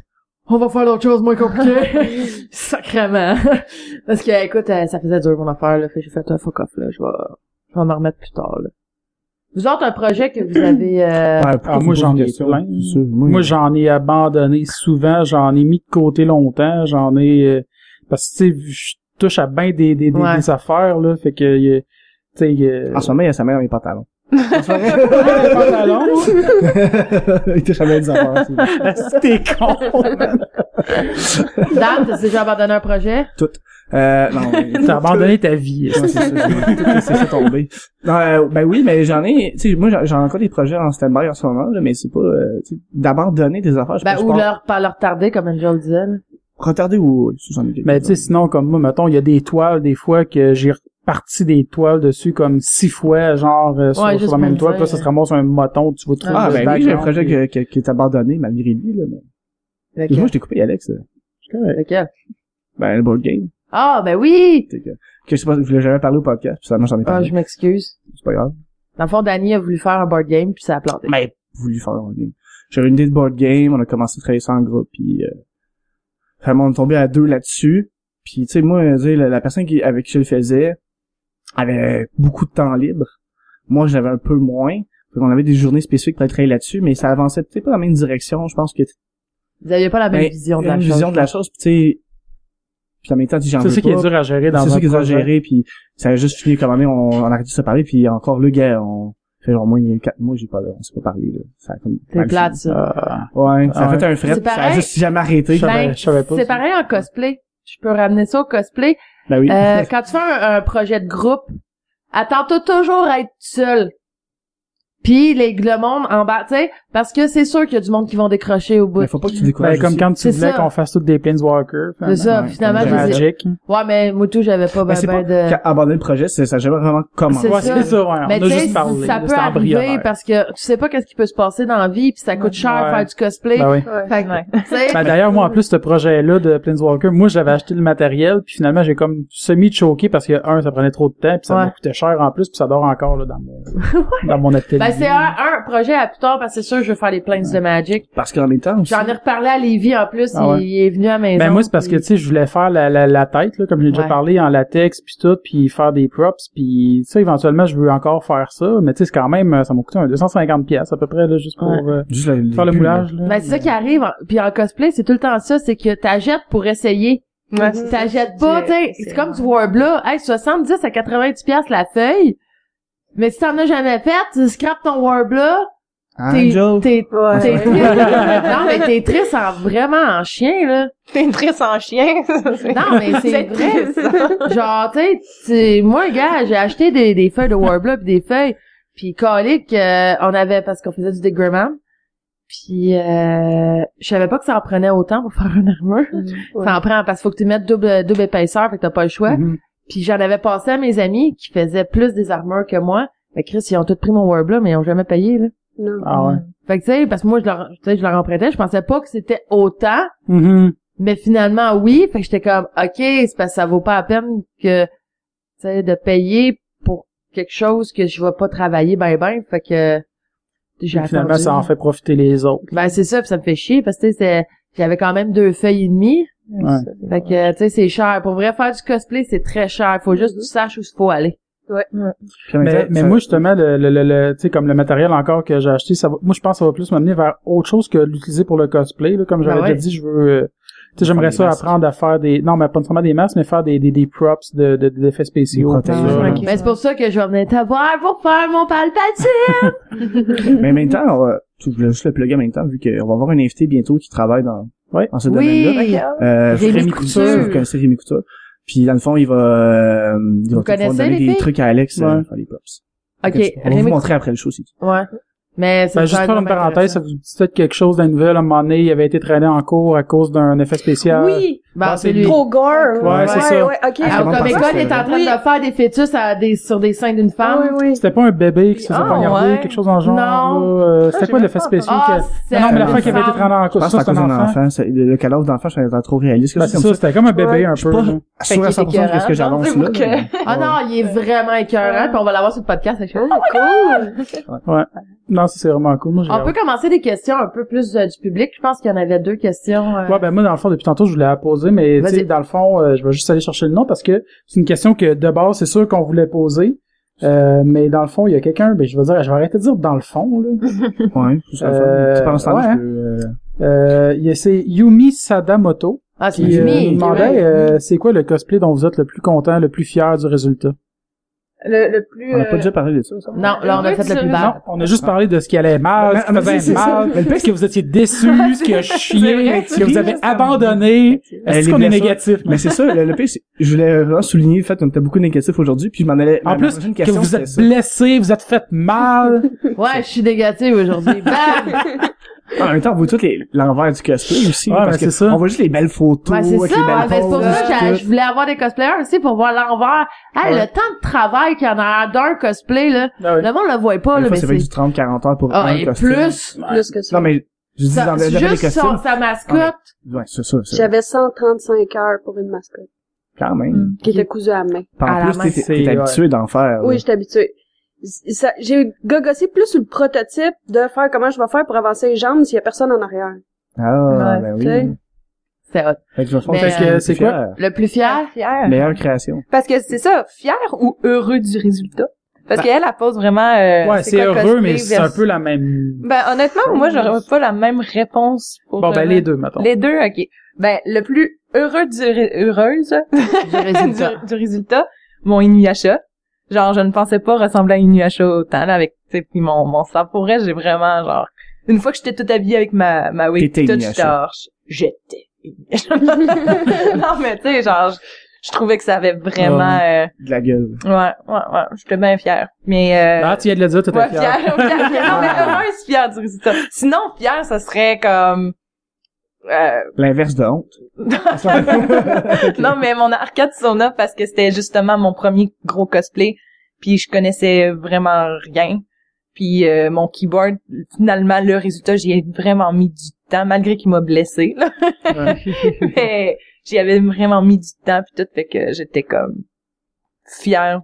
on va faire d'autres choses moins compliquées. Sacrément. Parce que, écoute, euh, ça faisait dur mon affaire, là. Fait que j'ai fait un fuck off, là. Je vais, je vais m'en remettre plus tard, là. Vous autres, un projet que vous avez, euh... Ah, tu moi, j'en ai plein. Moi, j'en ai abandonné souvent, j'en ai mis de côté longtemps, j'en ai euh, parce que tu sais, je touche à bien des, des, des, Ouais. des affaires là, fait que euh, tu sais euh, En ce moment, il y a sa main dans mes pantalons. Pantalon, il bien des affaires. c'est- t'es con. Dan, t'as déjà abandonné un projet? Euh, non. T'as abandonné ta vie. Ouais, c'est ça, tout laissé ça tomber. Non, euh, ben oui, mais j'en ai, tu sais, moi, j'en- j'ai encore des projets en stand-by en ce moment, là, mais c'est pas, euh, tu sais, d'abandonner des affaires, je Ben, ou leur, pas leur tarder, comme Angel disait, là. Retarder ou, oui, ça, j'en ai des Mais tu sais, sinon, comme moi, mettons, il y a des toiles, des fois, que j'ai reparti des toiles dessus comme six fois, genre, euh, sur, Ouais, sur juste la même toile, puis là, ça se ramasse un moton, tu vas trouver Ah, ben oui, j'ai un projet que, qui est abandonné, malgré lui, là, mais. Moi, je t'ai coupé, Alex. là. Lequel? Ben, le board game. Ah, ben oui! Que, que je sais pas, je voulais jamais parler au podcast, puis ça, moi, j'en ai Ah, parlé. je m'excuse. C'est pas grave. Dans le fond, Danny a voulu faire un board game, puis ça a planté. Mais, voulu faire un board game. J'avais une idée de board game, on a commencé à travailler ça en groupe, puis, euh, vraiment, on est tombé à deux là-dessus. Puis, tu sais, moi, la, la personne qui, avec qui je le faisais avait beaucoup de temps libre. Moi, j'avais un peu moins. On avait des journées spécifiques pour travailler là-dessus, mais ça avançait peut-être pas dans la même direction. Je pense que Vous aviez pas la même Ben, vision de la une chose. vision de la chose, puis tu sais, puis en même temps, tu C'est ça qui est dur à gérer dans C'est ça qui est dur à gérer, puis ça a juste fini comme année, on, on a arrêté de se parler, puis encore le gars, on fait genre moins il y a quatre mois, j'ai pas, on s'est pas parlé, là. Ça a comme C'est plate, ça. Euh, Ouais, ça Ah a fait un fret, ça a pareil. juste jamais arrêté. Ben, je savais pas c'est pareil en cosplay. Je peux ramener ça au cosplay. Ben. Euh, quand tu fais un, un projet de groupe, attends-toi toujours à être seul. Puis les, le monde en bas, tu sais, parce que c'est sûr qu'il y a du monde qui vont décrocher au bout. Mais faut pas que tu décourages. Ben, comme quand tu voulais qu'on fasse toutes des Planeswalkers. C'est ça, Ouais, finalement, je Magic. Ouais, mais Moutou, j'avais pas Ben, ben, ben pas de... abandonner le projet, c'est- ça a jamais vraiment commencé. C'est Ouais, ça. c'est ça, ouais. Mais on a tu sais, juste parlé. ça peut arriver parce que tu sais pas qu'est-ce qui peut se passer dans la vie, puis ça coûte cher Ouais. faire du cosplay. Ben oui. Ouais. Fait que, Ben, d'ailleurs, moi, en plus, ce projet-là de Planeswalker, moi, j'avais acheté le matériel, puis finalement, j'ai comme semi-choqué parce que, un, ça prenait trop de temps, puis ça Ouais. me coûtait cher en plus, puis ça dort encore, là, dans mon, dans mon atelier. Ben c'est un, un projet à plus tard parce que c'est sûr que je veux faire les plains de Magic. Parce qu'en même temps, aussi, J'en ai reparlé à Lévi en plus, Ah ouais. il, est venu à la maison. Ben moi c'est parce que tu sais je voulais faire la, la, la tête là comme j'ai déjà Ouais. parlé en latex puis tout puis faire des props puis ça éventuellement je veux encore faire ça mais tu sais c'est quand même ça m'a coûté un 250 pièces à peu près là juste pour Ouais. euh, juste faire le moulage là. Ben, c'est ça qui arrive. en- Puis en cosplay, c'est tout le temps ça, c'est que t'achètes pour essayer. Ouais. T'achètes pas, tu sais, C'est- c'est comme du Warbler. Hey, 70 à 90 pièces la feuille. Mais si t'en as jamais fait, tu scrapes ton Warbler, T'es, Angel. t'es, Ouais. t'es triste. non, mais t'es triste en vraiment en chien, là. T'es triste en chien. Non, mais c'est vrai. Genre, tu sais, c'est- moi, gars, j'ai acheté des, des feuilles de Warbler pis des feuilles. Puis, colique, euh, on avait, parce qu'on faisait du dégrammant. Puis, euh, je savais pas que ça en prenait autant pour faire une armure. Ouais. Ça en prend, parce qu'il faut que tu mettes double, double épaisseur, fait que t'as pas le choix. Mhm. Puis, j'en avais passé à mes amis qui faisaient plus des armures que moi. Fait que Chris, ils ont tous pris mon Warbler, mais ils ont jamais payé, là. Non. Ah ouais. Fait que, tu sais, parce que moi, je leur, tu sais, je leur empruntais, je pensais pas que c'était autant. Mhm. Mais finalement, oui. Fait que j'étais comme, OK, c'est parce que ça vaut pas la peine que, tu sais, de payer pour quelque chose que je vais pas travailler ben ben. Fait que, j'ai Finalement, ça en fait profiter les autres. Ben, c'est ça, pis ça me fait chier parce que, tu sais, c'est- j'avais quand même deux feuilles et demie. Ouais. Fait que, tu sais, c'est cher. Pour vrai, faire du cosplay, c'est très cher. Faut juste que tu saches où il faut aller. Même Mais, mais moi, justement, le, le, le, le- tu sais, comme le matériel encore que j'ai acheté, ça va, moi, je pense que ça va plus m'amener vers autre chose que l'utiliser pour le cosplay, là. Comme j'avais Ben ouais. déjà dit, je veux, euh, tu sais, j'aimerais ça masques. apprendre à faire des, non, mais pas nécessairement des masques, mais faire des, des, des props de, de, d'effets spéciaux. Des Ah. Ben, c'est pour ça que je vais venir te voir pour faire mon palpatine. Mais en même temps, on va, je voulais juste le plugger en même temps, vu qu'on va avoir un invité bientôt qui travaille dans, Ouais. dans ce domaine-là. oui. Euh, Rémi Rémi Couture. Couture. Vous connaissez Rémi Couture. Puis dans le fond, il va, euh, il va Vous connaissez, donner les des trucs à Alex, euh, Ouais. faire les props. OK. On va vous montrer après le show aussi. Ouais. Mais c'est Ben, juste faire une parenthèse, ça vous dit peut-être quelque chose d'un nouvelle, à un moment donné, il avait été traîné en cours à cause d'un effet spécial. Oui! Ben, Ah, c'est c'est lui. Trop gore! Ouais, c'est ça. Ouais, ok. Ah, Alors, Con que est en train Oui. de faire des fœtus à des, sur des seins d'une Ah, femme. oui, oui. C'était pas un bébé qui se faisait Ah, poignarder, ouais. quelque chose en genre, Non. euh, c'était j'ai quoi l'effet pas spécial Ah, que... Non, mais l'affaire qui avait été femme. traînée en Je cours, pense que c'est un cause enfant. Le, le cadavre d'enfant, je trouvais trop réaliste. Ben, c'est ça, comme c'était comme un bébé un Je suis peu. pas là. Fait sûr à qu'il 100% de ce que j'avoue là. Ah non, il est vraiment écœurant, puis on va l'avoir sur le podcast. fait Oh, cool! Ouais. Non, ça, c'est vraiment cool. Moi, On peut commencer des questions un peu plus euh, du public. Je pense qu'il y en avait deux questions. euh, Ouais, ben moi, dans le fond, depuis tantôt, je voulais la poser, mais tu dans le fond, euh, je vais juste aller chercher le nom parce que c'est une question que de base, c'est sûr qu'on voulait poser. Euh, mais dans le fond, il y a quelqu'un, ben je vais dire, je vais arrêter de dire dans le fond, là. Ouais, c'est ça. Euh, ce temps-là, ouais, je hein. euh, Euh, il y a c'est Yumi Sadamoto Ah, c'est euh, Jimmy. nous demandait euh, c'est quoi le cosplay dont vous êtes le plus content, le plus fier du résultat? Le, le plus... On n'a pas euh, déjà parlé de ça, ça? Non, là, on a fait le plus Non, bas. on a juste parlé de ce qui allait mal, ce qui faisait mal, Mais le pire, ce que vous étiez déçu, ce qui a chié, ce que vous avez abandonné. Est-ce qu'on est négatif? Mais c'est ça, le, pire, c'est, je voulais vraiment souligner le fait qu'on était beaucoup négatif aujourd'hui, puis je m'en allais, En plus, que vous êtes blessé, vous êtes fait mal. Ouais, je suis négative aujourd'hui. Bam! En même temps, on voit tout les, l'envers du cosplay aussi, Ouais, parce mais que c'est ça. on voit juste les belles photos, Ouais, c'est ça. les belles ouais, ben, c'est pour ça que je voulais avoir des cosplayers aussi pour voir l'envers. Hey, Ouais. le temps de travail qu'il y en a d'un cosplay, là. Ah oui. Le monde le voit pas, Des là, fois, mais ça fait c'est... du 30-40 heures pour Ah, un et costume. plus. Plus que ça. Non, mais, je dis Ça- juste son- costumes. sa mascotte. Ouais, c'est ça, c'est J'avais 135 heures pour une mascotte, quand même. qui était cousue à la main. En plus, t'es, habitué d'en faire. Oui, j'étais habituée. Ça- J'ai gogossé plus sur le prototype de faire comment je vais faire pour avancer les jambes s'il y a personne en arrière. Ah, Ouais, ben oui. C'est hot. Fait que euh, c'est quoi? Le plus fier? Fier. Meilleure création. Parce que c'est ça, fier ou heureux du résultat? Parce qu'elle, elle pose vraiment... euh, Ouais, c'est heureux, mais c'est un peu la même. Ben, honnêtement, moi, j'aurais pas la même réponse pour... Bon, ben les deux, mettons. Les deux, ok. Ben, le plus heureux du... ré- heureuse Du résultat. du, du résultat, mon Inuyasha. Genre, je ne pensais pas ressembler à Inuyasha autant, là, avec, tu sais, puis mon, mon sang. Pour vrai, j'ai vraiment, genre, une fois que j'étais toute habillée avec ma, ma wig, toute, Inuyasha. j'étais Inuyasha. non, mais tu sais, genre, je, trouvais que ça avait vraiment, euh, De la gueule. ouais, ouais, ouais, j'étais bien fière. Mais, euh, Ah, tu viens de le dire, t'étais ouais, fier. fière, fière, fière. Non, mais fière du résultat. Sinon, fière, ça serait comme, euh, L'inverse de honte. non, mais mon arcade Sona parce que c'était justement mon premier gros cosplay, puis je connaissais vraiment rien. Puis euh, mon keyboard, finalement, le résultat, j'y ai vraiment mis du temps, malgré qu'il m'a blessé. mais j'y avais vraiment mis du temps, puis tout, fait que j'étais comme fière,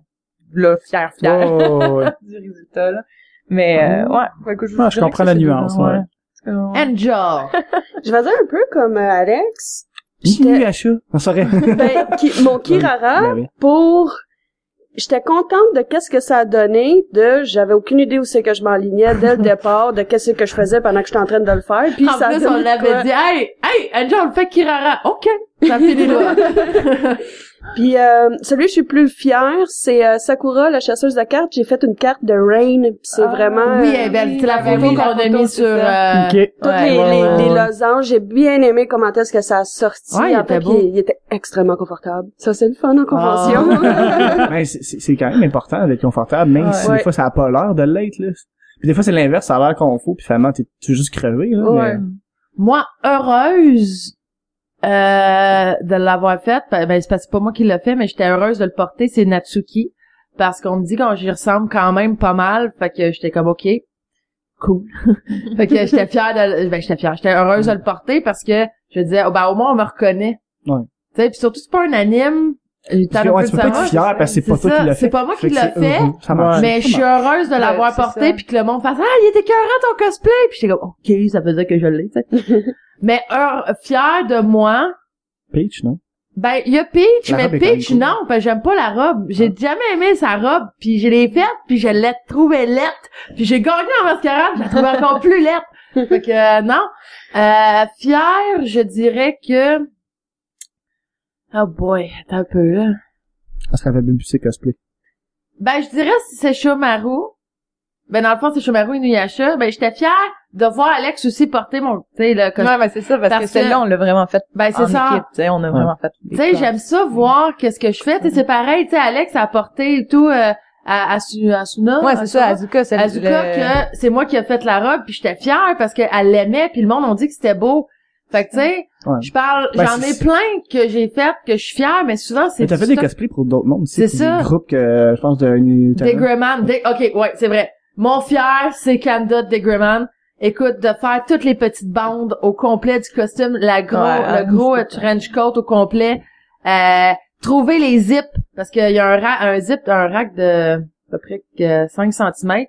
là, fière, fière Oh, ouais. du résultat. Là. Mais euh, ouais, que je, comprends la nuance, ouais. Angel. Je vais dire un peu comme euh, Alex. J'étais- Inuyasha. On saurait. Ben, qui- mon Kirara, Ben oui. pour... J'étais contente de qu'est-ce que ça a donné, de j'avais aucune idée où c'est que je m'enlignais dès le départ, de qu'est-ce que je faisais pendant que j'étais en train de le faire. Puis en ça plus, on l'avait dit, hey, hey, Angel, fais Kirara. OK. Ça finit là. Puis euh, celui que je suis plus fière, c'est euh, Sakura, la chasseuse de cartes. J'ai fait une carte de Rain. puis C'est Ah, vraiment Oui, euh, elle est belle. C'est la photo oui, qu'on a photo, mis c'est sur... euh, Ok. toutes Ouais, les, ouais, les, ouais, les losanges. J'ai bien aimé comment est-ce que ça a sorti. Ouais, il en était beau. il, il était extrêmement confortable. Ça, c'est le fun en convention. Ben, c'est- c'est c'est quand même important d'être confortable, même Ouais. si Ouais. des fois ça a pas l'air de l'être, là. Puis des fois c'est l'inverse, ça a l'air confort, puis finalement t'es tu es juste crevé, là. Ouais. mais- Moi, heureuse euh, de l'avoir faite, ben ben, c'est parce que c'est pas moi qui l'ai fait, mais j'étais heureuse de le porter, c'est Natsuki. Parce qu'on me dit qu'on j'y ressemble quand même pas mal, fait que j'étais comme ok, cool. fait que j'étais fière de ben j'étais fière, j'étais heureuse de le porter parce que je disais oh, ben au moins on me reconnaît. Ouais. Tu sais, puis surtout c'est pas un anime. Ouais, peu tu peux pas être parce que c'est pas c'est toi qui l'a c'est fait. pas moi qui Fait que l'a c'est fait. marche. Mais je suis heureuse de l'avoir c'est porté puis que le monde fasse ah il était écœurant ton cosplay puis j'étais comme ok ça faisait que je l'ai tu sais. mais heure, fière de moi Peach, non? ben il y a Peach La mais Peach cool. non parce que j'aime pas la robe j'ai jamais aimé sa robe puis je l'ai faite puis je l'ai trouvée laite puis j'ai gagné en mascarade je la trouvais encore plus laite fait que euh, non euh, fière je dirais que oh boy attends un peu là Parce qu'elle avait même plus ses cosplays. Ben, je dirais si c'est Shomaru. Ben, dans le fond, c'est Shomaru Inuyasha. Ben, j'étais fière de voir Alex aussi porter mon, tu sais, le costume. Ouais, mais c'est ça, parce, Parce que celle-là, on l'a vraiment fait Ben, c'est ça. équipe, tu sais, on a vraiment fait Tu sais, j'aime ça voir qu'est-ce que je fais. Tu sais, c'est pareil, tu sais, Alex a porté et tout, euh, à, à, Su- à Suna. Ouais, c'est ça, Azuka. Azuka, c'est Azuka, le- que c'est moi qui ai fait la robe, puis j'étais fière parce qu'elle l'aimait, puis le monde on dit que c'était beau. Fait que, tu sais, Ouais. je parle, Ben, j'en ai plein que j'ai fait, que je suis fière, mais souvent, c'est Mais t'as fait des cosplays pour d'autres mondes, C'est c'est ça. Des groupes que, je pense, de Des Greyman, des- ok, ouais, c'est vrai. Mon fier, c'est Kanda de Greyman. Écoute, de faire toutes les petites bandes au complet du costume, la gros, Ouais, le gros euh, trench coat au complet, euh, trouver les zips, parce qu'il y a un, ra- un zip, un rack de à peu près que 5 cm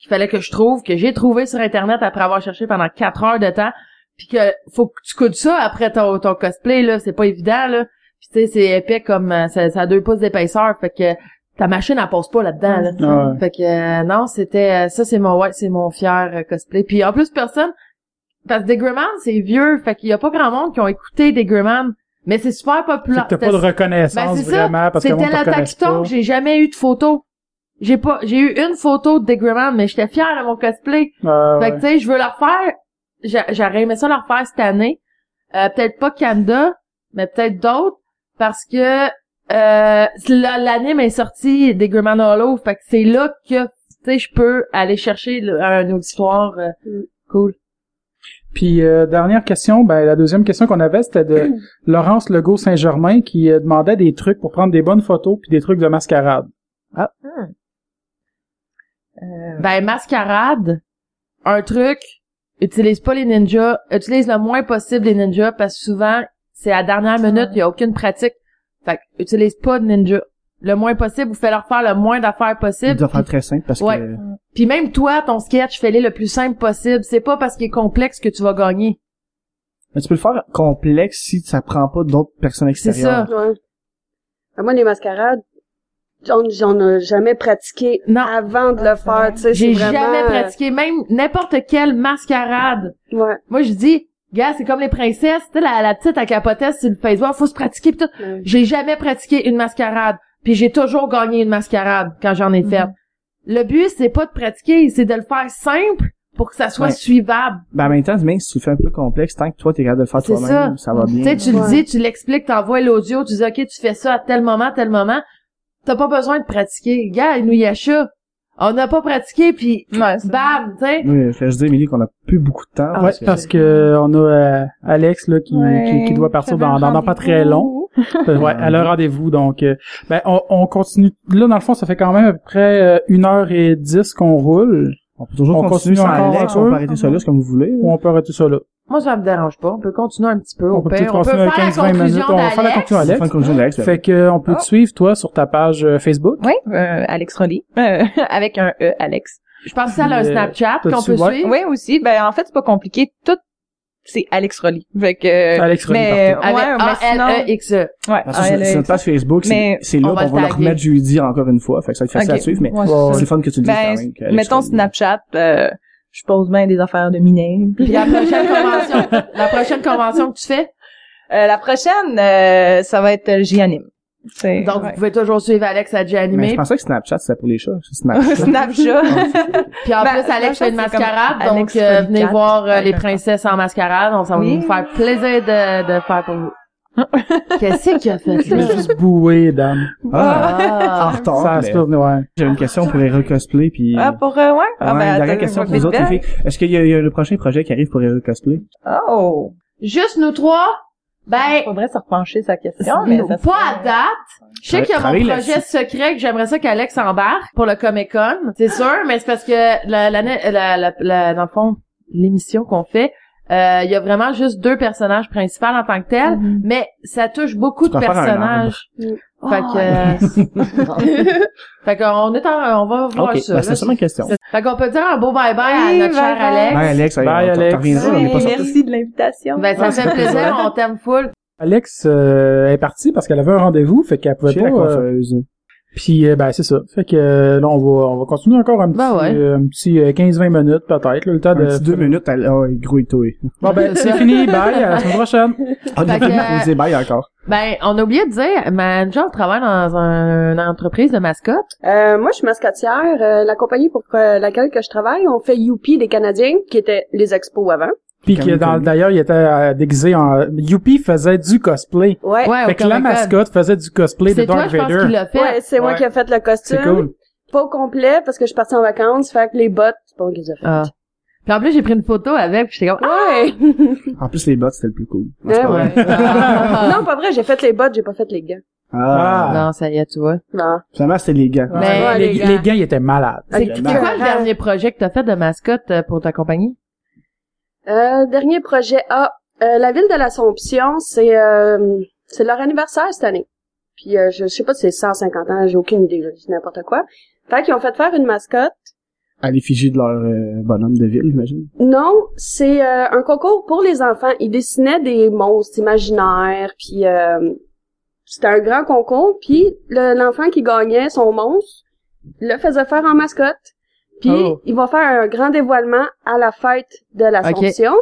qu'il fallait que je trouve, que j'ai trouvé sur Internet après avoir cherché pendant 4 heures de temps, puis que faut que tu coudes ça après ton, ton cosplay, là, c'est pas évident, là. Puis tu sais, c'est épais comme, euh, ça, ça a deux pouces d'épaisseur, fait que ta machine, elle passe pas là-dedans, là. Ah ouais. Fait que euh, non, c'était euh, ça c'est mon ouais, c'est mon fier euh, cosplay. Puis en plus personne parce que Degreman c'est vieux, fait qu'il y a pas grand monde qui ont écouté Degreman, mais c'est super populaire. t'as pas de reconnaissance Ben, ça. vraiment parce que C'était pas. que j'ai jamais eu de photo. J'ai pas j'ai eu une photo de Degreman, mais j'étais fière de mon cosplay. Fait ouais. que tu sais, je veux le refaire. J'a- J'aurais aimé ça le refaire cette année. Euh, peut-être pas Canada, mais peut-être d'autres parce que euh, la- l'anime est sorti des Grumman Hollow, fait que c'est là que tu sais je peux aller chercher le- un auditoire euh, Mm. cool. Puis euh, dernière question, ben la deuxième question qu'on avait c'était de Laurence Legault Saint-Germain qui euh, demandait des trucs pour prendre des bonnes photos puis des trucs de mascarade. Euh, Ben mascarade, un truc, utilise pas les ninjas, utilise le moins possible les ninjas parce que souvent c'est à la dernière minute, il y a aucune pratique. Fait que utilise pas de ninja. Le moins possible, vous faites leur faire le moins d'affaires C'est possible. des affaires très simples parce Ouais. que Puis même toi, ton sketch, fais-le le plus simple possible. C'est pas parce qu'il est complexe que tu vas gagner. mais tu peux le faire complexe si ça prend pas d'autres personnes C'est extérieures. ça. Ouais. À moi, les mascarades, j'en, j'en ai jamais pratiqué Non. avant de le faire, tu sais. J'ai vraiment, jamais pratiqué, même n'importe quelle mascarade. euh, Ouais. Moi, je dis, gars, c'est comme les princesses, tu sais, la, la petite à capotesse sur le Facebook, faut se pratiquer pis tout. Ouais. J'ai jamais pratiqué une mascarade. Puis j'ai toujours gagné une mascarade quand j'en ai fait. Le but, c'est pas de pratiquer, c'est de le faire simple pour que ça soit Ouais. suivable. Ben, en même temps, même si tu le fais un peu complexe, tant que toi, t'es capable de le faire C'est toi-même, ça. va Tu bien. sais, tu le dis, tu l'expliques, t'envoies l'audio, tu dis, OK, tu fais ça à tel moment, tel moment. T'as pas besoin de pratiquer. Gars, Inuyasha, on n'a pas pratiqué, puis ouais, bam, tu sais. Oui, je dire, Émilie, qu'on a plus beaucoup de temps. Ah, ouais, parce que euh, on a euh, Alex là qui, Ouais, qui, qui doit partir dans, un dans, dans pas très long. Euh, ouais, a un rendez-vous donc euh, ben on, on continue là dans le fond ça fait quand même à peu près euh, une heure et dix qu'on roule. On peut toujours On continuer continue sans encore Alex, on peu. peut arrêter ça là, c'est comme vous voulez. Ou on peut arrêter ça là. Moi, ça me dérange pas. On peut continuer un petit peu. On au peut pire. peut-être on peut faire 15-20 la conclusion minutes. On va faire la d'Alex. conclusion On Alex. fait une conclusion d'Alex. Fait que on peut Oh. te suivre toi sur ta page euh, Facebook. Oui, euh, Alex Rolly, euh, avec un E, Alex. Je pense que ça a un euh, Snapchat qu'on peut ouais? suivre. Oui, aussi. Ben, en fait, c'est pas compliqué. Tout, c'est Alex Rolly. Fait que... Alex Rolly mais, partout. Avec ouais, mais sinon... A-L-E-X-E. Ouais, Parce que sur- ALEX. sur notre page Facebook, c'est Mais c'est là qu'on le va le remettre jeudi encore une fois. Fait que ça va être facile à suivre, mais Ouais, c'est c'est le fun que tu le dises Ben, quand même. qu'Alex mettons Snapchat, euh, je pose bien des affaires de minets. Puis la prochaine convention, la prochaine convention que tu fais, Euh, la prochaine, euh, ça va être euh, J-Anime. C'est- Donc, ouais. vous pouvez toujours suivre Alex à Mais je pensais que Snapchat, c'était pour les chats. Snapchat. Snapchat. Puis en Ben, plus, Alex fait une mascarade. Donc, euh, venez voir euh, les princesses en mascarade. Donc, ça va Oui. vous faire plaisir de, de faire pour vous. Qu'est-ce qu'il a fait, Je là? vais juste boué, Dan. Ah, en Ah. retard. Ça se peut, ouais. J'avais une question pour Hero Cosplay, puis... Ah, pour, euh, ouais? Ah, Ouais, ben, dernière attends, question pour vous autres, les filles. Est-ce qu'il y, a- il y a le prochain projet qui arrive pour Hero Cosplay? Oh! Juste nous trois? Ben, Faudrait se repencher sa question, mais ça pas à date. Je sais qu'il y a mon projet secret que j'aimerais ça qu'Alex embarque pour le Comic Con. C'est sûr, mais c'est parce que la, la, la, la, la- dans le fond, l'émission qu'on fait, euh, il y a vraiment juste deux personnages principaux en tant que tels, Mhm. mais ça touche beaucoup Tu de personnages. arbre. Fait que, fait qu'on est en, on va voir ça. ben, c'est ça ma question. Fait qu'on peut dire un beau bye bye Oui, à notre cher bye bye. Alex. Bye Alex, Bye, Alex. on pas merci de l'invitation. Ben, ça fait plaisir, on t'aime full. Alex euh, est partie parce qu'elle avait un rendez-vous, fait qu'elle pouvait Chez pas. la euh, coiffeuse. Puis euh, ben c'est ça. Fait que euh, là on va on va continuer encore un petit Ben ouais. euh, un petit euh, 15-20 minutes peut-être, là, le temps Un de petit deux minutes, elle, oh, grouille-toi. Bon ben c'est fini, bye, à la semaine prochaine. Ah, Fait que, bye encore. Ben, on a oublié de dire, ma job travaille dans un- une entreprise de mascotte. Euh, moi, je suis mascotière. Euh, la compagnie pour laquelle que je travaille, on fait Youpi des Canadiens, qui étaient les expos avant. Puis d'ailleurs il était euh, déguisé en Youpi faisait du cosplay. Ouais. Ouais, fait que la mascotte faisait du cosplay de C'est toi, Darth Vader. qui l'a fait. Ouais, c'est moi qui ai fait le costume. C'est cool. Pas au complet, parce que je suis partie en vacances, fait que les bottes, c'est pas moi qui les ai faites. Ah. Puis en plus, j'ai pris une photo avec, puis j'étais comme, ah! Ouais. En plus, les bottes, c'était le plus cool. Non, Ouais, c'est pas vrai. ouais. Ah. non, pas vrai, j'ai fait les bottes, j'ai pas fait les gants. Ah. Non, ça y est, tu vois. Non. Finalement, c'était les gants. Ouais, Mais- les, les gars. les gars ils étaient malades. C'est c'est quoi le dernier projet que t'as fait de mascotte euh, pour ta compagnie? Euh, dernier projet A. Euh, la ville de l'Assomption, c'est euh, c'est leur anniversaire cette année. Puis euh, je, je sais pas si c'est 150 ans, j'ai aucune idée, c'est n'importe quoi. Fait qu'ils ont fait faire une mascotte. À l'effigie de leur euh, bonhomme de ville, j'imagine. Non, c'est euh, un concours pour les enfants. Ils dessinaient des monstres imaginaires, puis euh, c'était un grand concours. Puis le- l'enfant qui gagnait son monstre le faisait faire en mascotte. Puis Oh. il va faire un grand dévoilement à la fête de l'Assomption.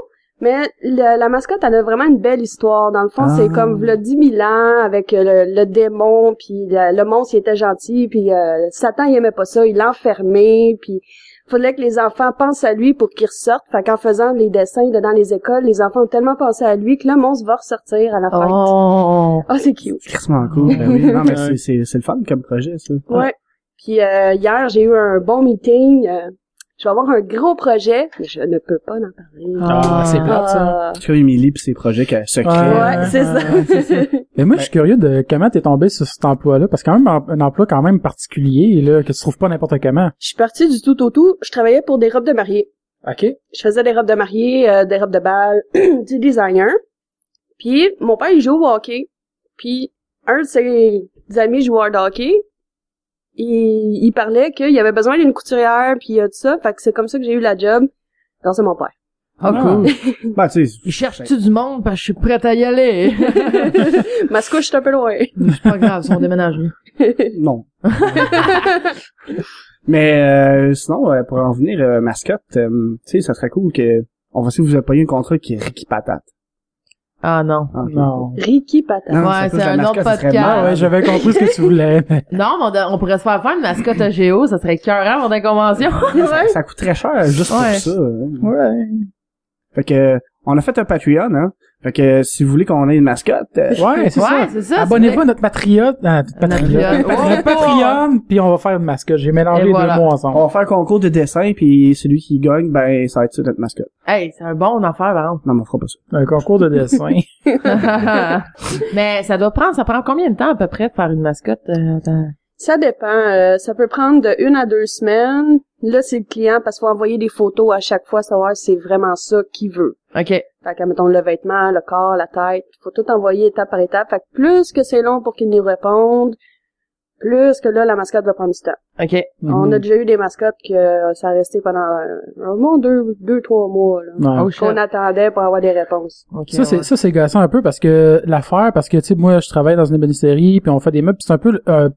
Mais le- la mascotte, elle a vraiment une belle histoire. Dans le fond, Ah. c'est comme le 10 000 ans avec le, le démon, puis le, le monstre, il était gentil, puis euh, Satan, il aimait pas ça, il l'enfermait, puis fallait que les enfants pensent à lui pour qu'il ressorte. Fait qu'en faisant les dessins de dans les écoles, les enfants ont tellement pensé à lui que le monstre va ressortir à la fête. Oh! Ah, c'est cute. C'est cool. Ben oui. Non, mais c'est, c'est, c'est le fun comme projet, ça. Ouais. Puis euh, hier, j'ai eu un bon meeting. euh, je vais avoir un gros projet, mais je ne peux pas en parler. Ah, c'est plate, ça. Ah. Tu vois, Emily pis ses projets que- secrets. Ouais. Ouais, c'est ça. Mais moi, je suis curieux de comment t'es tombé sur cet emploi-là, parce que quand même un, un emploi quand même particulier, là, que tu trouves pas n'importe comment. Je suis partie du tout au tout. Je travaillais pour des robes de mariée. OK. Je faisais des robes de mariée, euh, des robes de bal, du designer. Puis mon père, il joue au hockey. Puis un de ses amis joueurs de hockey, il, il parlait qu'il avait besoin d'une couturière, puis euh, tout ça. Fait que c'est comme ça que j'ai eu la job. Non, c'est mon père. Oh, cool. Ben, tu sais, Il cherche-tu du monde parce que je suis prête à y aller? Ma couche est un peu loin. c'est pas grave, son déménagement. non. Mais euh, sinon, euh, pour en venir euh, mascotte, euh, tu sais, ça serait cool que on va essayer de vous appuyer un contrat qui est Ricky Patate. Ah non. Ah. Non. Ricky Patate. Non, Ouais, c'est un la autre podcast. Ah bon. ouais, j'avais compris ce que tu voulais. mais- Non, mais on, on pourrait se faire faire une mascotte à Géo, ça serait écœurant pour des conventions. ça, ça coûte très cher juste Ouais. pour ça. hein. Ouais. Fait que on a fait un Patreon, hein. Fait que si vous voulez qu'on ait une mascotte, euh, Ouais, c'est ouais, ça. c'est ça. Abonnez-vous à notre Patriote, euh, notre Patriote, notre Patreon, puis on va faire une mascotte. J'ai mélangé Et les voilà. deux mots ensemble. on va faire un concours de dessin puis celui qui gagne, ben ça va être ça notre mascotte. Hey, c'est un bon affaire, par exemple. Non, mais on fera pas ça. Un concours de dessin. mais ça doit prendre, ça prend combien de temps à peu près de faire une mascotte? euh, dans- Ça dépend. euh, ça peut prendre de une à deux semaines. Là, c'est le client parce qu'il faut envoyer des photos à chaque fois, savoir si c'est vraiment ça qu'il veut. OK. Fait que, mettons, le vêtement, le corps, la tête, faut tout envoyer étape par étape. Fait que plus que c'est long pour qu'ils nous répondent, plus que là, la mascotte va prendre du temps. OK. On a déjà eu des mascottes que euh, ça a resté pendant euh, au moins deux, deux, trois mois, là. Ouais. Oh. Qu'on attendait pour avoir des réponses. OK, Ça, c'est, ça, c'est gossant un peu parce que l'affaire, parce que, tu sais, moi, je travaille dans une ébénisterie, puis on fait des meubles, puis c'est un peu euh,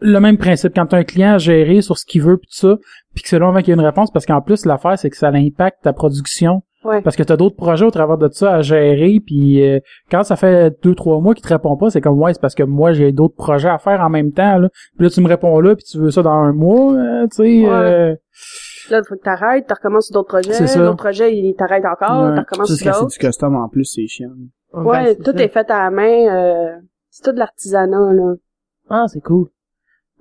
le même principe. Quand t'as un client à gérer sur ce qu'il veut, puis tout ça, puis que c'est long avant qu'il y ait une réponse, parce qu'en plus, l'affaire, c'est que ça impacte ta production Ouais. Parce que t'as d'autres projets au travers de ça à gérer, puis euh, quand ça fait deux, trois mois qu'il te répond pas, c'est comme, ouais, c'est parce que moi, j'ai d'autres projets à faire en même temps, là. Puis là, tu me réponds là, puis tu veux ça dans un mois, euh, tu sais. Ouais. euh, Là, il faut que t'arrêtes, tu recommences sur d'autres projets. C'est ça. L'autre projet, il t'arrête encore, Ouais. tu recommences Ça, sur c'est c'est d'autres. du custom en plus, c'est chiant. Ouais, Ben, tout ça. est fait à la main. Euh, c'est tout de l'artisanat, là. Ah, c'est cool.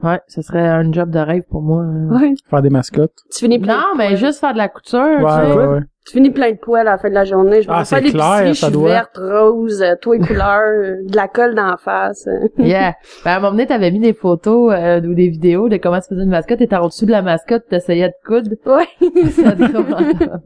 Ouais, ce serait un job de rêve pour moi. Ouais. faire des mascottes. Tu finis plein Non, de mais poils. juste faire de la couture, Ouais, tu sais. ouais, ouais. Tu finis plein de poils à la fin de la journée. Je vais Ah, faire l'épicerie, je ça suis doit. verte, rose, euh, toi et couleur, euh, de la colle d'en face. Yeah. Ben, à un moment donné, t'avais mis des photos euh, ou des vidéos de comment se faisait une mascotte. T'étais en dessous de la mascotte, t'essayais de coudre. Ouais.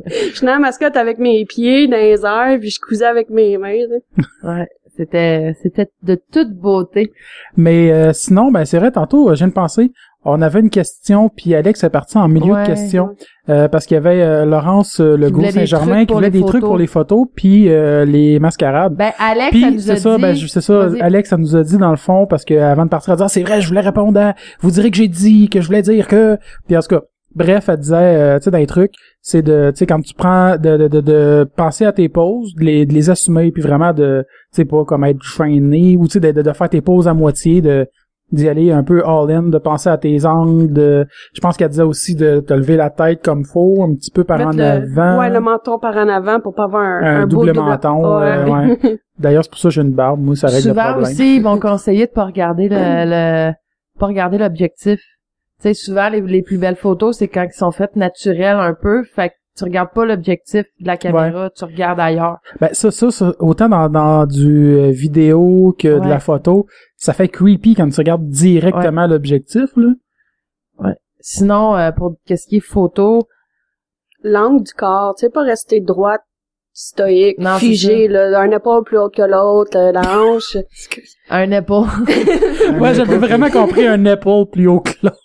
Je tenais la mascotte avec mes pieds dans les airs, puis je cousais avec mes mains. là. ouais. C'était, c'était de toute beauté. Mais euh, sinon, ben c'est vrai, tantôt, euh, je viens de penser, on avait une question, puis Alex est parti en milieu Ouais. de questions, euh, parce qu'il y avait euh, Laurence euh, voulait des Saint-Germain qui voulait des trucs pour les photos, puis euh, les mascarades. Ben, Alex, ça Puis nous a c'est ça, ben c'est ça. Alex, ça nous a dit dans le fond parce que avant de partir, elle disait Ah, c'est vrai, je voulais répondre. À... Vous direz que j'ai dit, que je voulais dire que. Puis en tout cas, bref, elle disait, euh, tu sais, dans les trucs, c'est de, tu sais, quand tu prends, de, de, de, de penser à tes pauses, de les, de les assumer, puis vraiment de, tu sais, pas comme être traîné ou tu sais, de, de, de faire tes pauses à moitié, de d'y aller un peu all-in, de penser à tes angles, de, je pense qu'elle disait aussi de te lever la tête comme faut, un petit peu par en le, avant. ouais, le menton par en avant pour pas avoir un, Un beau double menton, euh, ouais. D'ailleurs, c'est pour ça que j'ai une barbe, moi, ça règle le Souvent problème. aussi, ils vont conseiller de pas regarder le, le pas regarder l'objectif. Tu sais, souvent les, les plus belles photos, c'est quand ils sont faites naturelles un peu, fait que tu regardes pas l'objectif de la caméra, tu regardes ailleurs. Ben ça, ça, ça, autant dans, dans du euh, vidéo que de Ouais. la photo, ça fait creepy quand tu regardes directement l'objectif là. Sinon, euh, pour qu'est-ce qui est photo, L'angle du corps, tu sais, pas rester droite, stoïque, Non, figé, là, un épaule plus haute que l'autre, euh, la hanche. un épaule. Ouais, j'avais vraiment compris un épaule plus haut que l'autre.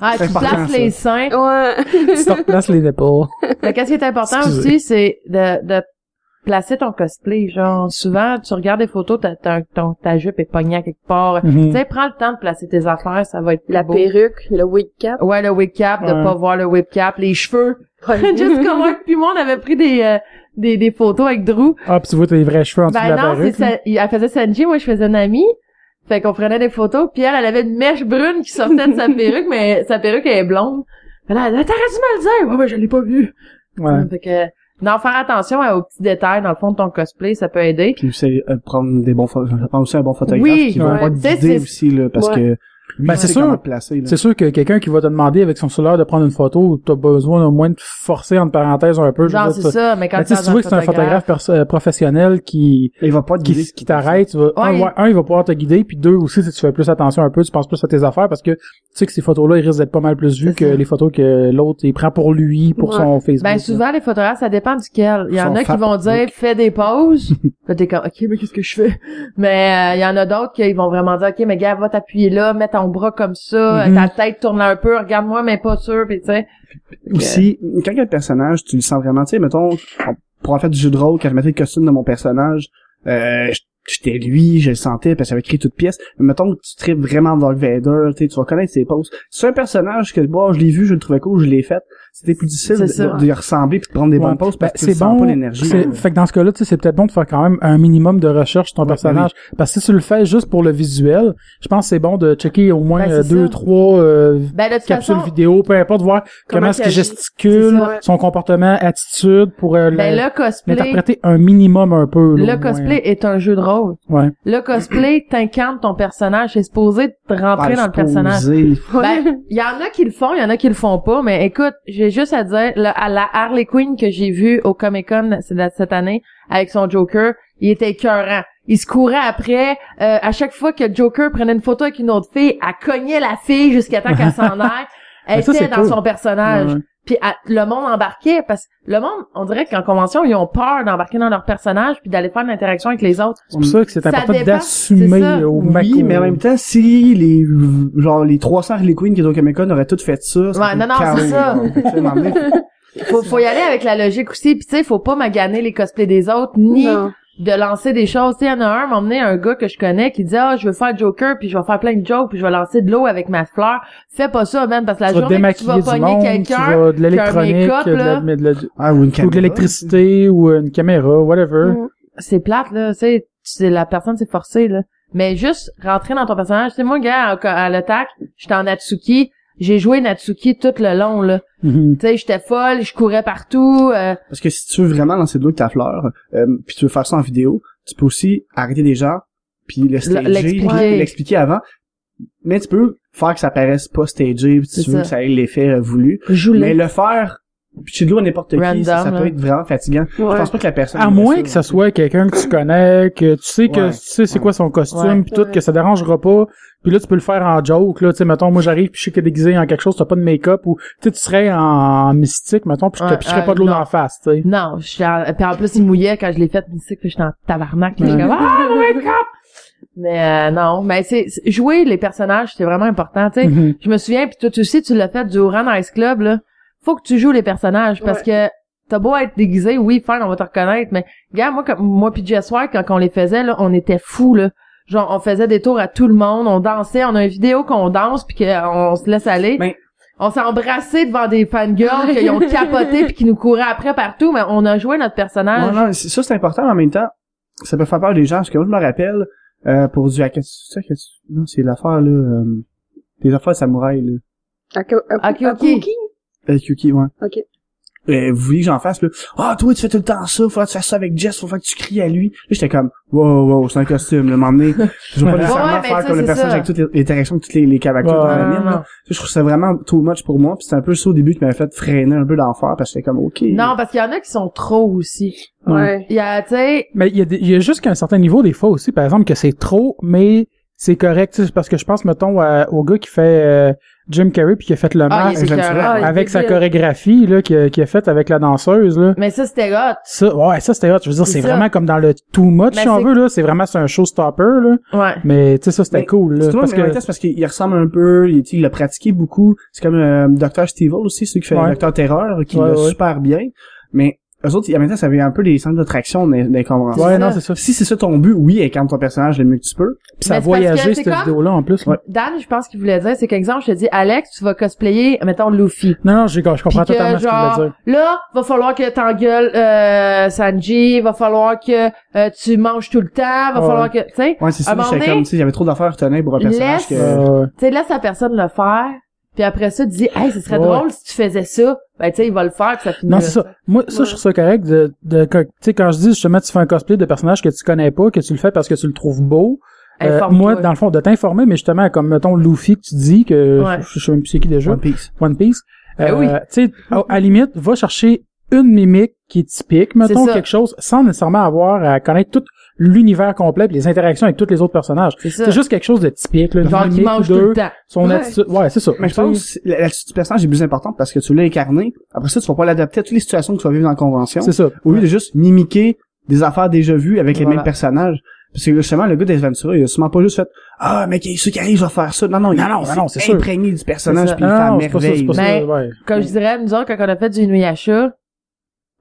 Ah, tu places les seins. Ouais. tu te replaces les épaules. Mais qu'est-ce qui est important Excusez. aussi, c'est de, de placer ton cosplay. Genre, souvent, tu regardes des photos, ta, ta, ton- ta jupe est pognée à quelque part. Mhm. Tu sais, prends le temps de placer tes affaires, ça va être plus La beau. perruque, le wig cap. Ouais, le wig cap, de Ouais. pas voir le wig cap, les cheveux. Ouais. Jessica White puis moi, on avait pris des, euh, des, des photos avec Drew. Ah, puis tu vois tes vrais cheveux en dessous Ben de la non, c'est perruque. là. ça. Elle faisait Sanji, moi je faisais Nami. Fait qu'on prenait des photos, puis elle, elle avait une mèche brune qui sortait de sa perruque, mais sa perruque elle est blonde. Fait là, elle a, t'aurais dû me le dire! Ouais, ben je l'ai pas vu. Ouais. Fait que, non, faire attention aux petits détails dans le fond de ton cosplay, ça peut aider. Puis c'est euh, prendre des bons photos, ça prend aussi un bon photographe Oui, qui va ouais. avoir d'idées c'est- aussi là parce Ouais. que Ben, il c'est sûr. C'est sûr que quelqu'un qui va te demander avec son cellulaire de prendre une photo, t'as besoin au moins de forcer entre parenthèses un peu. Genre, c'est ça, mais quand Mais tu sais, si tu vois que c'est un photographe euh, professionnel qui Il va pas te guider. qui t'arrête, tu vas, un, Ouais. ouais, un, il va pouvoir te guider, puis deux, aussi, si tu fais plus attention un peu, tu penses plus à tes affaires, parce que tu sais que ces photos-là, ils risquent d'être pas mal plus vues que ça. les photos que l'autre, il prend pour lui, pour Ouais. son Facebook. Ben souvent les photographes, ça dépend duquel. Il y en a qui vont dire fais des pauses. là t'es comme ok mais qu'est-ce que je fais? Mais euh, il y en a d'autres qui vont vraiment dire ok mais gars va t'appuyer là, mets ton bras comme ça, Mhm. ta tête tourne un peu, regarde-moi mais pas sûr puis tu sais. Aussi, quand il y a le personnage, tu le sens vraiment, tu sais, mettons, on- pour en faire du jeu de rôle, quand je mettais le costume de mon personnage, euh, j'étais lui, je le sentais, parce que j'avais écrit toute pièce. Mais mettons que tu tripes vraiment Dark Vader, tu sais, tu vas connaître ses poses. C'est un personnage que, bon, je l'ai vu, je le trouvais cool, je l'ai fait. C'était plus difficile de, de y ressembler puis de prendre des Ouais. bonnes poses parce Ben, que c'est sens bon, pas l'énergie. Fait que dans ce cas-là, tu sais, c'est peut-être bon de faire quand même un minimum de recherche sur ton Ouais, personnage. Parce que si tu le fais juste pour le visuel, je pense que c'est bon de checker au moins Ben, euh, deux, ça. trois euh, Ben de capsules façon, vidéo, peu importe, voir comment, Comment est-ce il qu'il gesticule, son comportement, attitude, pour euh, ben le- le cosplay, l'interpréter un minimum un peu. là, le moins. cosplay est un jeu de rôle. Ouais. Le cosplay t'incarne ton personnage, c'est supposé te rentrer Ouais, dans le personnage. Ben, il y en a qui le font, il y en a qui le font pas, mais écoute, j'ai juste à dire, à la Harley Quinn que j'ai vue au Comic Con cette année avec son Joker, il était écœurant. Il se courait après. euh, à chaque fois que Joker prenait une photo avec une autre fille, elle cognait la fille jusqu'à temps qu'elle s'en aille. Elle ça, était dans cool. son personnage. Ouais, ouais. Puis à- le monde embarquait parce que le monde, on dirait qu'en convention, ils ont peur d'embarquer dans leur personnage puis d'aller faire une interaction avec les autres. C'est pour ça que c'est important d'assumer au Oui, mais en même temps, si les, genre, les 300 Harley Quinn qui étaient au Comic Con auraient toutes fait ça, ça Ouais, non, non, c'est ça. Faut, faut y aller avec la logique aussi. Puis tu sais, faut pas maganer les cosplays des autres, ni Non. De lancer des choses. Tu sais, il y en a un, m'a emmené un gars que je connais qui dit ah je veux faire Joker puis je vais faire plein de jokes puis je vais lancer de l'eau avec ma fleur. Fais pas ça, man, parce que la Tu journée que tu vas pogner quelqu'un vas de l'électronique, de la- de Ah, ou une ou de l'électricité, ou une caméra, whatever. Mm. c'est plate là, tu sais, c'est la personne s'est forcée là. Mais juste rentrer dans ton personnage, tu sais moi gars à, à l'attaque, j'étais en Natsuki, j'ai joué Natsuki tout le long là. Mhm. Tu sais, j'étais folle, je courais partout. euh, Parce que si tu veux vraiment lancer de l'eau avec ta fleur, euh, puis tu veux faire ça en vidéo, tu peux aussi arrêter des gens, puis le stager, l'expliquer. avant. Mais tu peux faire que ça paraisse pas stagé, puis C'est tu veux ça. que ça ait l'effet euh, voulu. Mais le faire, puis de l'eau à n'importe qui, ça, ça peut là. être vraiment fatigant. Je Ouais. pense pas que la personne... À moins ça, que ça soit quelqu'un que tu connais, que tu sais que Ouais. tu sais c'est quoi son costume, puis tout, que ça dérangera pas. Puis là, tu peux le faire en joke, là, tu sais, mettons, moi j'arrive puis je sais que déguisé en quelque chose, t'as pas de make-up, ou tu sais, tu serais en mystique, mettons, puis je te Ouais, picherais euh, pas de l'eau dans la face, tu sais. Non, je suis en... puis en plus il mouillait quand je l'ai fait musique, puis j'étais en tabarnak, là, j'étais comme ah god. Mais euh, non, mais c'est jouer les personnages, c'est vraiment important, tu sais. Mhm. Je me souviens puis toi aussi tu l'as fait durant Nice Club là. Faut que tu joues les personnages parce que t'as beau être déguisé, oui, fine, on va te reconnaître, mais gars, moi comme moi puis Jess White quand on les faisait là, on était fous là. Genre on faisait des tours à tout le monde, on dansait, on a une vidéo qu'on danse puis qu'on se laisse aller. Mais- On s'est embrassé devant des fangirls qui ont capoté puis qui nous couraient après partout, mais on a joué notre personnage. Non, c'est- ça c'est important, mais en même temps, ça peut faire peur des gens, parce que moi je me rappelle, euh, pour du Akatsu, c'est ça, Akatsu? non, c'est l'affaire, là, euh, des affaires de samouraï, là. Akuki? Kyuki, ouais. Ok. Euh, vous voulez que j'en fasse, là? Ah, toi, tu fais tout le temps ça, faut que tu fasses ça avec Jess, faut que tu cries à lui. Là, j'étais comme, wow, wow, c'est un costume, là, m'emmener. Je veux pas nécessairement ouais, mais faire ça, comme le c'est personnage avec toutes les interactions toutes les, les caractères Ouais, dans la mine, non, là. Je trouve ça vraiment too much pour moi, puis c'était un peu ça au début qui m'avait fait freiner un peu d'en faire, parce que j'étais comme, ok. Non, parce qu'il y en a qui sont trop aussi. Ouais. Il y a, tu sais, Mais il y, a des- il y a juste qu'à un certain niveau, des fois aussi, par exemple, que c'est trop, mais c'est correct, tu sais, parce que je pense, mettons, à- au gars qui fait euh, Jim Carrey puis qui a fait le ah, masque. Ah, avec sa chorégraphie là qu'il a, qu'il a fait avec la danseuse là. Mais ça, c'était hot. Ça, ouais, ça c'était hot. Je veux dire, C'est vraiment comme dans le too much Mais si on veut là. C'est vraiment c'est un showstopper là. Ouais. Mais tu sais ça c'était cool là, C'est parce parce que... c'est parce qu'il il ressemble un peu, il, tu sais, il l'a pratiqué beaucoup. C'est comme euh, Dr. Steve aussi, celui qui fait Ouais. Dr. Terreur, qui Ouais, l'a ouais. super bien. Mais eux autres, en même temps, ça avait un peu des centres d'attraction des, conventions. ouais non c'est ça. Si c'est ça ton but, oui, incarne ton personnage le mieux que tu peux. Puis ça a c'est voyagé c'est cette comme- vidéo là en plus. Ouais. Dan, je pense qu'il voulait dire, c'est qu'exemple, je te dis, Alex, tu vas cosplayer, mettons, Luffy. Non non, j'ai- je comprends Puis que, totalement ce qu'il genre, voulait dire. là, va falloir que t'engueules euh, Sanji, va falloir que euh, tu manges tout le temps, va Ouais. falloir que, tu sais, Ouais, c'est ça, un moment j'étais donné, comme, tu sais, il y avait trop d'affaires à retenir pour un personnage laisse- que... Euh, tu sais, laisse la personne le faire, puis après ça, tu dis, hey, ce serait Ouais. drôle si tu faisais ça. Ben, tu sais, il va le faire, puis ça finit. Non, c'est ça. Moi, ça, je trouve ça correct de, de, tu sais, quand je dis justement, tu fais un cosplay de personnage que tu connais pas, que tu le fais parce que tu le trouves beau. euh, moi, dans le fond, de t'informer, mais justement, comme, mettons, Luffy que tu dis, que Ouais. je, je sais même plus c'est qui déjà. One Piece. One Piece. Ben Euh, oui. Tu sais, à, à la limite, va chercher une mimique qui est typique, mettons, quelque chose, sans nécessairement avoir à connaître tout l'univers complet, puis les interactions avec tous les autres personnages. C'est ça. C'est juste quelque chose de typique, là, Genre, qui mange tout le temps. son Ouais. attitude. Ouais, c'est ça. Mais je pense que l'attitude du personnage est plus importante parce que tu l'as incarné. Après ça, tu vas pas l'adapter à toutes les situations que tu vas vivre dans la convention. C'est ça. Au lieu de juste mimiquer des affaires déjà vues avec les Voilà. mêmes personnages. Parce que justement, le gars d'Adventura, il a sûrement pas juste fait Ah, mais ceux qui arrivent, je vais faire ça. Non, non, Non, non, il non, c'est sûr. imprégné du personnage puis il fait à non, c'est pas ça, c'est merveille. pas ça, Mais- ouais. Comme je dirais, nous autres, quand on a fait du Inuyasha, euh,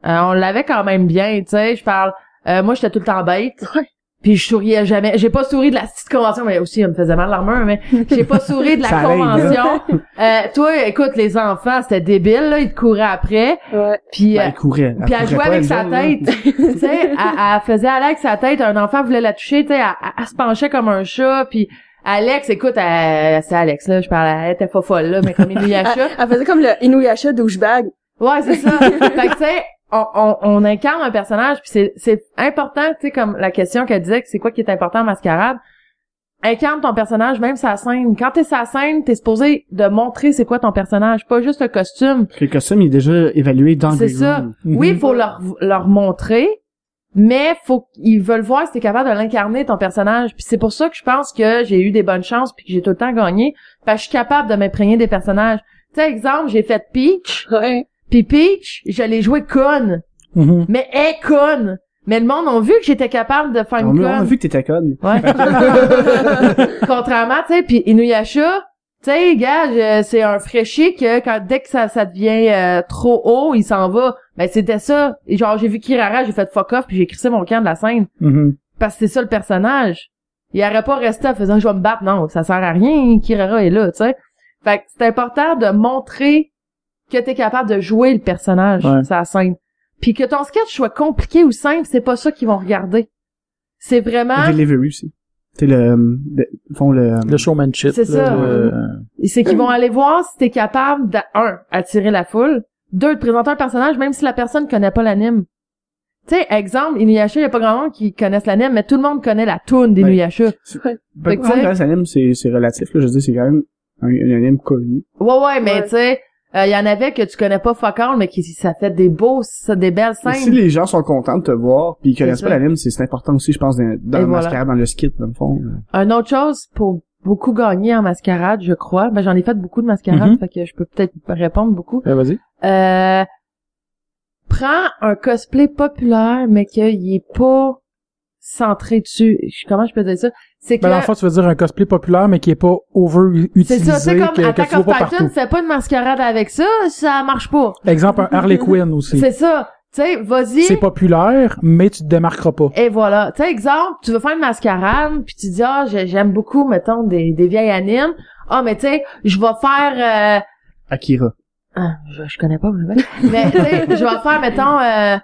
on l'avait quand même bien, tu sais. Je parle, euh, moi, j'étais tout le temps bête. Ouais. Puis je souriais jamais. J'ai pas souri de la petite convention, mais aussi, elle me faisait mal l'armure, mais j'ai pas souri de la Ça hein. convention. Euh, toi, écoute, les enfants, c'était débile, là. Ils te couraient après. Ouais. Puis, Ben, euh, puis elle jouait avec sa tête. tu sais, elle, elle faisait aller avec sa tête. Un enfant voulait la toucher, tu sais. Elle, elle- elle se penchait comme un chat, puis Alex, écoute, elle- c'est Alex, là. Je parle, elle était pas folle, là, mais comme Inuyasha. Elle, elle faisait comme le Inuyasha douchebag. Ouais, c'est ça. fait que tu sais, on, on, on incarne un personnage, puis c'est c'est important, tu sais, comme la question qu'elle disait, que c'est quoi qui est important en mascarade. Incarne ton personnage, même sa scène. Quand t'es sa scène, t'es supposé de montrer c'est quoi ton personnage, pas juste le costume. Le costume, il est déjà évalué dans le C'est ça. Greyhound. Oui, il Mhm. faut leur, leur montrer, mais faut ils veulent voir si t'es capable de l'incarner ton personnage. Puis c'est pour ça que je pense que j'ai eu des bonnes chances puis que j'ai tout le temps gagné, parce que je suis capable de m'imprégner des personnages. Tu sais, exemple, j'ai fait Peach, Ouais. Puis Peach, je l'ai joué conne. Mhm. Mais elle conne. Mais le monde a vu que j'étais capable de faire On une a conne. vu que t'étais conne. Ouais. Contrairement, tu sais, puis Inuyasha, Tu sais, gars, c'est un fraîchier que quand dès que ça, ça devient euh, trop haut, il s'en va. Ben c'était ça. Et genre j'ai vu Kirara, j'ai fait fuck off puis j'ai crissé mon camp de la scène Mhm. parce que c'est ça le personnage. Il aurait pas resté en faisant je vais me battre, non, ça sert à rien, Kirara est là, tu sais. Fait que c'est important de montrer que t'es capable de jouer le personnage Ouais. sur la scène. Puis que ton sketch soit compliqué ou simple, c'est pas ça qu'ils vont regarder. C'est vraiment Le delivery aussi. C'est le, le, ils font le, Le showmanship. C'est là, ça. le- c'est qu'ils vont aller voir si t'es capable de un attirer la foule, deux de présenter un personnage même si la personne connaît pas l'anime. Tu sais, exemple, Inuyasha, y a pas grand monde qui connaisse l'anime, mais tout le monde connaît la toune d'Inuyasha. Ben, quand l'anime, c'est, c'est relatif, là. Je veux dire, c'est quand même un, un anime connu. Ouais, ouais, mais Ouais. tu sais, il y en avait que tu connais pas fuck all, mais qui ça fait des beaux, ça, des belles scènes. si les gens sont contents de te voir, puis ils connaissent pas ça. l'anime, c'est, important aussi, je pense, dans, le voilà. mascarade, dans le skit, dans le fond. Un autre chose pour beaucoup gagner en mascarade, je crois. Ben j'en ai fait beaucoup de mascarades, Mhm. fait que je peux peut-être répondre beaucoup. Ouais, vas-y. Euh, prends un cosplay populaire, mais qu'il est pas centré dessus. Comment je peux dire ça? C'est que Ben, dans le fond, tu veux dire un cosplay populaire, mais qui est pas over c'est utilisé, ça, c'est comme que, Attack of pas Titan, partout. fais pas de mascarade avec ça, ça marche pas. Exemple, un Harley Quinn aussi. C'est ça. Tu sais, vas-y. C'est populaire, mais tu te démarqueras pas. Et voilà. Tu sais, exemple, tu veux faire une mascarade, puis tu dis, ah, j'ai- j'aime beaucoup, mettons, des, des vieilles animes. Ah, mais tu sais, je vais faire... euh, Akira. Ah, je, je connais pas vraiment. Mais tu sais, je vais faire, mettons, euh,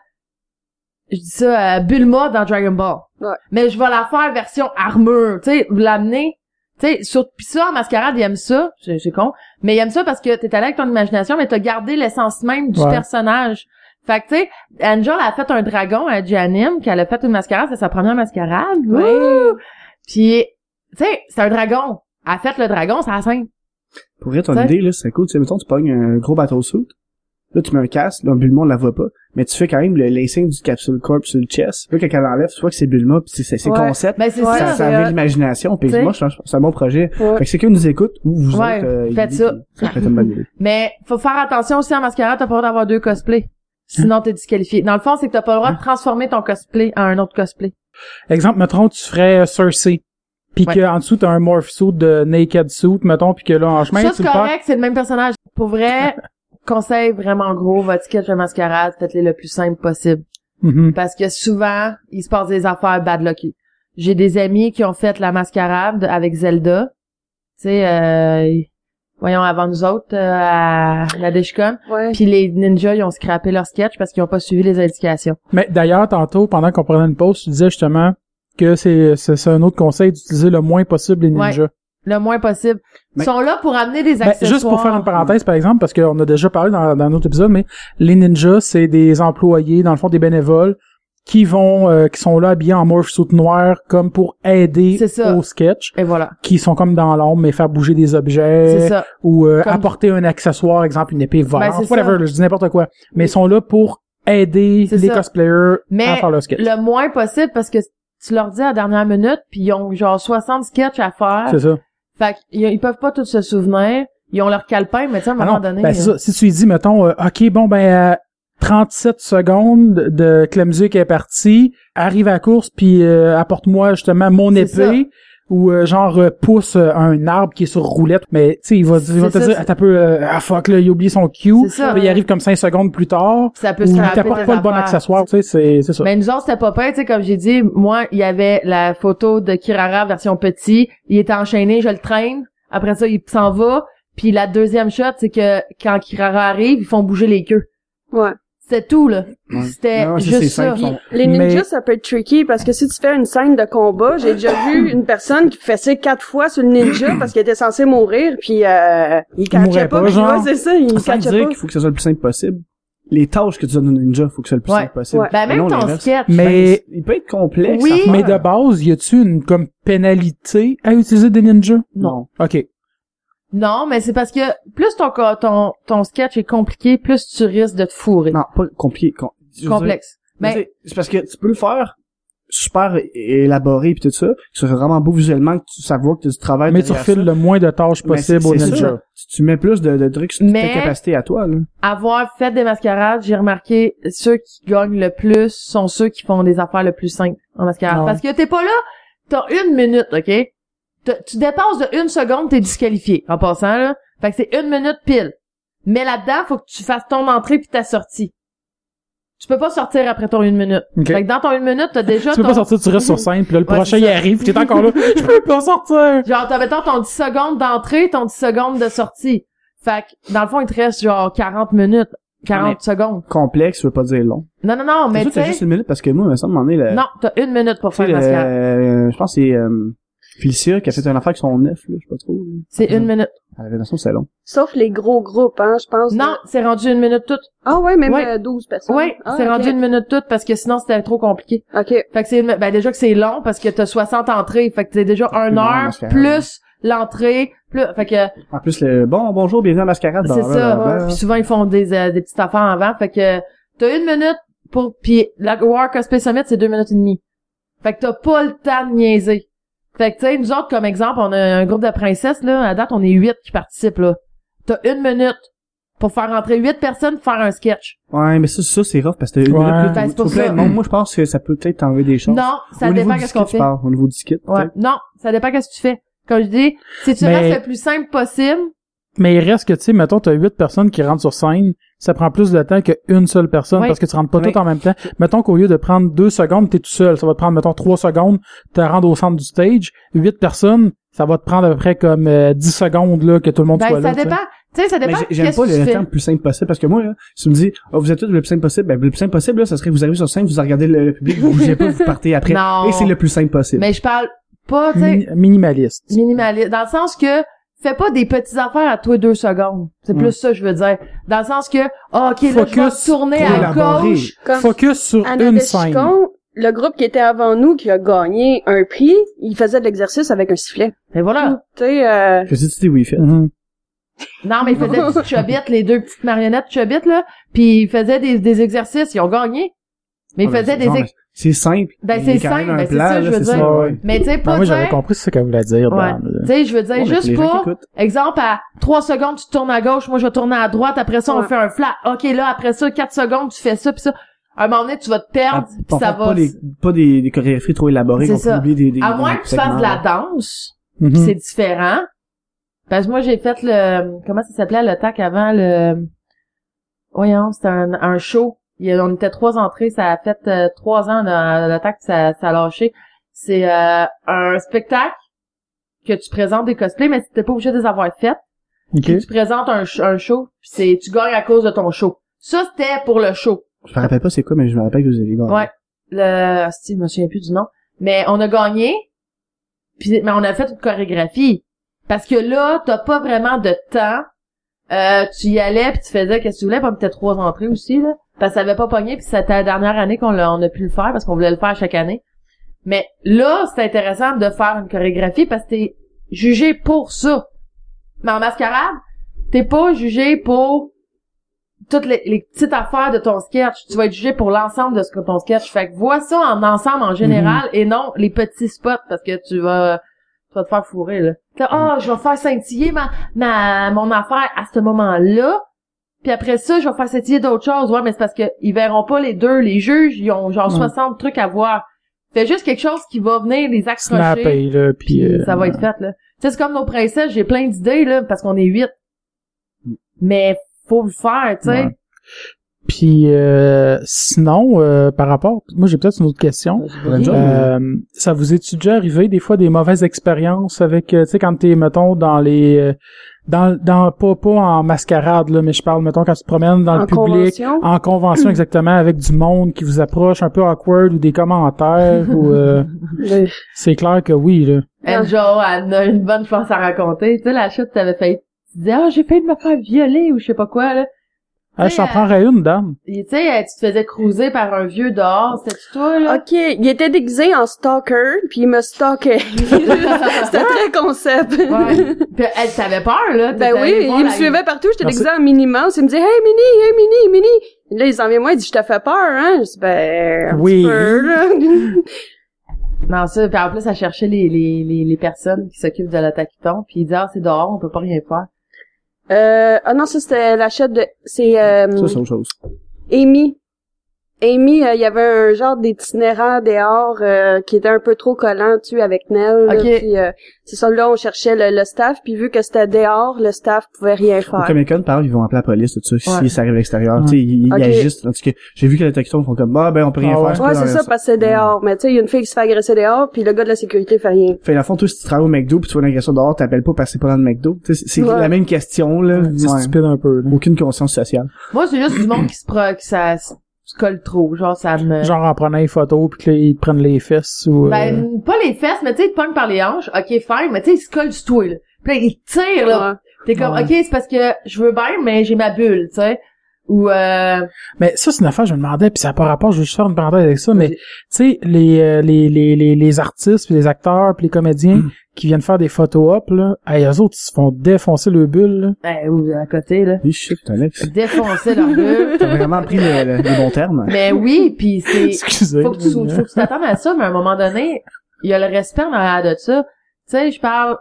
je dis ça, euh, Bulma dans Dragon Ball. Ouais. Mais je vais la faire version armure, tu sais, l'amener. Tu sais, sur pis ça en mascarade, ils aiment ça, c'est con, mais ils aiment ça parce que t'es allé avec ton imagination, mais t'as gardé l'essence même du Ouais. personnage. Fait que tu sais, Angel a fait un dragon à Janim, qu'elle a fait une mascarade, c'est sa première mascarade. Ouais. Wouh! Puis, tu sais, c'est un dragon. Elle a fait le dragon, c'est la scène. Pour vrai, ton idée, là, c'est cool. Tu sais, mettons, tu pognes un gros bateau suit. Là, tu mets un casque. Là, Bulma, on la voit pas. Mais tu fais quand même le lacing du capsule corp sur le chest. Là, quand elle enlève, tu vois que c'est Bulma, pis c'est, c'est, c'est Ouais. concept. Ben c'est Ouais, ça. ça, ça avait hot. l'imagination. T'sais? moi, je pense que c'est un bon projet. Ouais. Fait que c'est quelqu'un nous écoute, ou vous Ouais, autres, euh, faites il- ça. Ça une bonne idée. Mais faut faire attention aussi en mascarade, t'as pas le droit d'avoir deux cosplays. Sinon, t'es disqualifié. Dans le fond, c'est que t'as pas le droit de transformer ton cosplay en un autre cosplay. Exemple, mettons, tu ferais euh, Cersei. Puis Ouais. qu'en dessous, t'as un morph suit de naked suit, mettons, puis que là, en chemin, ça, tu c'est correct, c'est le même personnage. Pour vrai, conseil vraiment gros, votre sketch de mascarade, faites-les le plus simple possible. Mhm. Parce que souvent, il se passe des affaires bad lucky. J'ai des amis qui ont fait la mascarade avec Zelda. Tu sais, euh, voyons, avant nous autres, euh, à la Deshcon. Ouais. Puis les ninjas, ils ont scrappé leur sketch parce qu'ils ont pas suivi les indications. Mais d'ailleurs, tantôt, pendant qu'on prenait une pause, tu disais justement que c'est, c'est, c'est un autre conseil d'utiliser le moins possible les ninjas. Le moins possible. Ils sont là pour amener des Ben, accessoires. juste pour faire une parenthèse, par exemple, parce qu'on a déjà parlé dans, dans un autre épisode, mais les ninjas, c'est des employés, dans le fond, des bénévoles, qui vont, euh, qui sont là habillés en morph suit noir, comme pour aider au sketch, Et voilà. qui sont comme dans l'ombre, mais faire bouger des objets, ça. ou euh, Comme- apporter un accessoire, exemple une épée volante, Ben, c'est whatever, ça. je dis n'importe quoi. Mais ils sont là pour aider les ça. cosplayers Mais à faire leur sketch. Le moins possible parce que tu leur dis à la dernière minute, puis ils ont genre 60 sketchs à faire. C'est ça. Fait qu'ils ils peuvent pas tous se souvenir. Ils ont leur calepin, mais tu sais, à un Ah moment non, donné... ben euh, ça. Si tu lui dis, mettons, euh, OK, bon, ben, euh, 37 secondes de que la musique est partie, arrive à la course, puis euh, apporte-moi justement mon épée, ou euh, genre euh, pousse euh, un arbre qui est sur roulette. Mais, tu sais, il va, il va te ça, dire, un peu, euh, ah fuck, là, il a oublié son cue. C'est ça. Puis il arrive comme 5 secondes plus tard, ça peut ou il t'apporte pas le bon accessoire. Tu sais, c'est c'est ça. Mais nous autres, c'était pas pire, tu sais, comme j'ai dit, moi, il y avait la photo de Kirara version petit, il était enchaîné, je le traîne, après ça, il s'en va, puis la deuxième shot, c'est que quand Kirara arrive, ils font bouger les queues. Ouais. C'était tout, là. Ouais. C'était juste ça. Les ninjas, Mais- ça peut être tricky parce que si tu fais une scène de combat, j'ai déjà vu une personne qui fessait quatre fois sur le ninja parce qu'il était censé mourir, puis euh, il catchait pas. pas, genre. ouais, c'est ça, il Sans catchait dire pas. qu'il faut que ce soit le plus simple possible. Les tâches que tu donnes au ninja, faut que ce soit le plus Ouais. simple possible. Ouais. Ben, même Non, ton sketch. Mais, Ben, il peut être complexe. Oui. à mais de base, y a-tu une comme pénalité à utiliser des ninjas? Non. OK. Non, mais c'est parce que plus ton, ton, ton sketch est compliqué, plus tu risques de te fourrer. Non, pas compliqué. com- dire, Complexe. mais Mais, tu sais, c'est parce que tu peux le faire super élaboré puis tout ça, que ce soit vraiment beau visuellement, que tu savoir que tu travailles Mais tu refiles le moins de tâches c'est- possible aux c'est ninjas. ça. Tu, mets plus de, de trucs sur Mais- tes capacités à toi, là. avoir fait des mascarades, j'ai remarqué, ceux qui gagnent le plus sont ceux qui font des affaires le plus simples en mascarade. Ah. Parce que t'es pas là, t'as une minute, OK? Tu dépasses de une seconde, t'es disqualifié, en passant, là. Fait que c'est une minute pile. Mais là-dedans, faut que tu fasses ton entrée puis ta sortie. Tu peux pas sortir après ton une minute. Ok. Fait que dans ton une minute, t'as déjà Tu peux ton... pas sortir, tu restes sur scène, puis là, le Ouais, prochain, il arrive, t'es encore là. Je peux pas sortir! Genre, t'as, mettons, ton 10 secondes d'entrée, ton 10 secondes de sortie. Fait que, dans le fond, il te reste, genre, 40 minutes. 40 Ah, mais- secondes. Complexe, je veux pas dire long. Non, non, non, mais tu sais... juste une minute parce que moi, il me semble, m'en est Non, t'as une minute pour faire le le- mascara. euh, je pense que c'est, euh, Felicia qui a fait un affaire avec son neuf, là, je sais pas trop. C'est une minute. Elle avait l'impression que c'est long. Sauf les gros groupes, hein, je pense. Non, c'est rendu une minute toute. Ah ouais, même Ouais. euh, 12 personnes. Oui, Ah, c'est rendu une minute toute parce que sinon c'était trop compliqué. OK. Fait que c'est une- ben déjà que c'est long parce que t'as 60 entrées, fait que t'es déjà une heure plus l'entrée, plus fait que En plus, le bon, bonjour, bienvenue à Mascarade. c'est ça. Puis souvent ils font des euh, des petites affaires avant, fait que t'as une minute pour puis la War Cosplay Summit c'est deux minutes et demie. Fait que t'as pas le temps de niaiser. Fait que tu sais nous autres comme exemple on a un groupe de princesses là, à date on est huit qui participent là. T'as une minute pour faire rentrer huit personnes pour faire un sketch. Ouais, mais ça, ça, c'est rough parce que une Ouais. minute, Ben, plus trop plein ça. monde. Moi, je pense que ça peut peut-être t'enlever des choses. Non, ça au dépend qu'est-ce qu'on tu fait. parles, au niveau du skit. Ouais. Non, ça dépend qu'est-ce que tu fais. Comme je dis, si tu Mais- restes le plus simple possible, Mais il reste que, tu sais, mettons, t'as huit personnes qui rentrent sur scène, ça prend plus de temps qu'une seule personne Oui. parce que tu rentres pas Oui. toutes en même temps. Mettons qu'au lieu de prendre deux secondes, t'es tout seul. Ça va te prendre, mettons, trois secondes, te rendre au centre du stage. Huit personnes, ça va te prendre à peu près comme euh, 10 secondes, là, que tout le monde ben soit ça là. dépend. Tu sais, ça dépend j'ai- j'aime pas le fais. temps le plus simple possible parce que moi, là, si tu me dis, oh, vous êtes tous le plus simple possible, ben, le plus simple possible, là, ça serait que vous arrivez sur scène, vous regardez le, le public, vous bougez pas, vous partez après. Non. Et c'est le plus simple possible. Mais je parle pas, tu sais, Mini- minimaliste. minimaliste. Dans le sens que, fais pas des petites affaires à toi deux secondes. C'est plus ça, je veux dire. Dans le sens que, ah, ok, là, je vais Focus tourner à gauche. Comme Focus sur Anna une scène. Le groupe qui était avant nous, qui a gagné un prix, il faisait de l'exercice avec un sifflet. Et voilà. Tu sais, euh, Je sais, tu sais, oui, fait. Mhm. Non, mais ils faisaient des petites chobittes, les deux petites marionnettes chobittes, là. Puis ils faisaient des, des exercices. Ils ont gagné. Mais ils Ah, ben, faisaient des non, ex- mais C'est simple. Ben, c'est simple, ben, c'est ça, je veux dire. ça. Ouais. Mais tu sais, Ben, pas moi, j'avais compris ce qu'elle voulait dire. Ouais. Tu sais, je veux dire, mais juste pas, exemple, à 3 secondes, tu tournes à gauche, moi, je vais tourner à droite, après ça, on fait un flat. OK, là, après ça, 4 secondes, tu fais ça, puis ça. À un moment donné, tu vas te perdre, Ah, puis on ça fait va... Pas des, pas des, des chorégraphies trop élaborées C'est qu'on peut oublier des, des À moins que tu fasses de la danse, Mhm. c'est différent. Parce que moi, j'ai fait le... Comment ça s'appelait, le tac avant, le... Voyons, c'était un, un show. Il y a- on était trois entrées, ça a fait euh, trois ans, le, le tac, ça, ça a lâché. C'est euh, un spectacle que tu présentes des cosplays, mais t'es pas obligé de les avoir faites. OK. Puis tu présentes un, un show, puis c'est tu gagnes à cause de ton show. Ça c'était pour le show. Je me rappelle pas c'est quoi, mais je me rappelle que vous avez gagné. Ouais. Le si, je me souviens plus du nom, mais on a gagné. Puis mais on a fait une chorégraphie parce que là, t'as pas vraiment de temps. Euh, tu y allais puis tu faisais qu'est-ce que tu voulais, puis peut-être trois entrées aussi là. Parce que ça avait pas pogné puis c'était la dernière année qu'on on a pu le faire parce qu'on voulait le faire chaque année. Mais là, c'est intéressant de faire une chorégraphie parce que t'es jugé pour ça. Mais en mascarade, t'es pas jugé pour toutes les, les petites affaires de ton sketch. Tu vas être jugé pour l'ensemble de ce que ton sketch. Fait que vois ça en ensemble en général et non les petits spots parce que tu vas, tu vas te faire fourrer, là. Ah, je vais faire scintiller ma, ma, mon affaire à ce moment-là. Puis après ça, je vais faire scintiller d'autres choses. Ouais, mais c'est parce que ils verront pas les deux. Les juges, ils ont genre Ouais. 60 trucs à voir. Fais juste quelque chose qui va venir les accrocher. Snapper, là, puis... Puis euh, ça va être fait, là. Tu sais, c'est comme nos princesses, j'ai plein d'idées, là, parce qu'on est huit. Mais faut le faire, tu sais. Ouais. Puis euh, sinon, euh, par rapport, moi j'ai peut-être une autre question. Euh, ça vous est-tu déjà arrivé des fois des mauvaises expériences avec, euh, tu sais, quand t'es, mettons, dans les, euh, dans, dans pas pas en mascarade là, mais je parle, mettons, quand tu te promènes dans en le public, convention? en convention exactement, avec du monde qui vous approche un peu awkward ou des commentaires ou euh, c'est clair que oui là. Angel, elle a une bonne chose à raconter. Tu sais, la chute, t'avais fait, tu disais, ah, j'ai failli me faire violer ou je sais pas quoi, là. Ah, je t'en euh, prendrais une, dame. Tu sais, euh, tu te faisais cruiser par un vieux dehors. C'était toi, là? Ok, il était déguisé en stalker, puis il me stalkait. C'était très concept. Ouais. Puis elle t'avait peur, là. Ben oui, il me la- suivait partout, j'étais Merci. déguisé en Minnie Mouse, il me disait « Hey Minnie, hey Minnie, Minnie! » Là, il s'en vient moi, il dit « Je te fais peur, hein? » Je dis « Ben, un Oui. petit peu, là. Non, ça, puis en plus, elle cherchait les, les, les, les personnes qui s'occupent de la taquiton, puis il dit, ah, c'est dehors, on peut pas rien faire. Euh, ah non, ça c'était la chute de... C'est euh, Ça, c'est autre chose. Amy. Amy, euh, il y avait un genre d'itinérant dehors euh, qui était un peu trop collant, tu sais, avec Nell. là, Ok. puis, euh, c'est ça, là, on cherchait le, le staff, puis vu que c'était dehors, le staff pouvait rien Au faire. Comic Con, par exemple, ils vont appeler la police, tout ça, Ouais. si ça arrive à l'extérieur. Ouais. Tu sais, ils, ils Ok. agissent. Tandis que j'ai vu que les Tokyo font comme, ah, ben, on peut rien Ah ouais. faire. c'est Ouais, c'est dans ça, parce que c'est dehors. Mais tu sais, il y a une fille qui se fait agresser dehors, puis le gars de la sécurité fait rien. Fait, la fond, toi, si tu travailles au McDo pis tu vois une agression dehors, t'appelles pas parce que c'est pas dans le McDo. Tu sais, c'est Ouais. la même question, là. C'est stupide un peu, là. Aucune conscience sociale. Moi, c'est juste du monde qui se pro... qui ça se colle trop. Genre, ça me... Genre en prenant une photo puis que là, ils te prennent les fesses ou... euh, Ben, pas les fesses, mais tu sais, ils te pognent par les hanches. Ok, fine, mais tu sais, ils se collent sur toi, là. Puis là, ils te tirent, là. Ouais. T'es comme, Ouais. ok, c'est parce que je veux bien, mais j'ai ma bulle, tu sais. Ou, euh... Mais ça, c'est une affaire, je me demandais, puis ça n'a pas rapport, je veux juste faire une parenthèse avec ça, mais tu sais, les, euh, les, les, les, les artistes, puis les acteurs, puis les comédiens Mm. qui viennent faire des photos up, là, hey, eux autres, ils se font défoncer le bulle, là. Ben, ou à côté, là. Oui, shit, Alex. Défoncer leur bulle. T'as vraiment pris le, le- bons termes. mais oui, puis c'est... Excusez. faut que tu faut que tu t'attendes à ça, mais à un moment donné, il y a le respect en arrière de ça. Tu sais, je parle,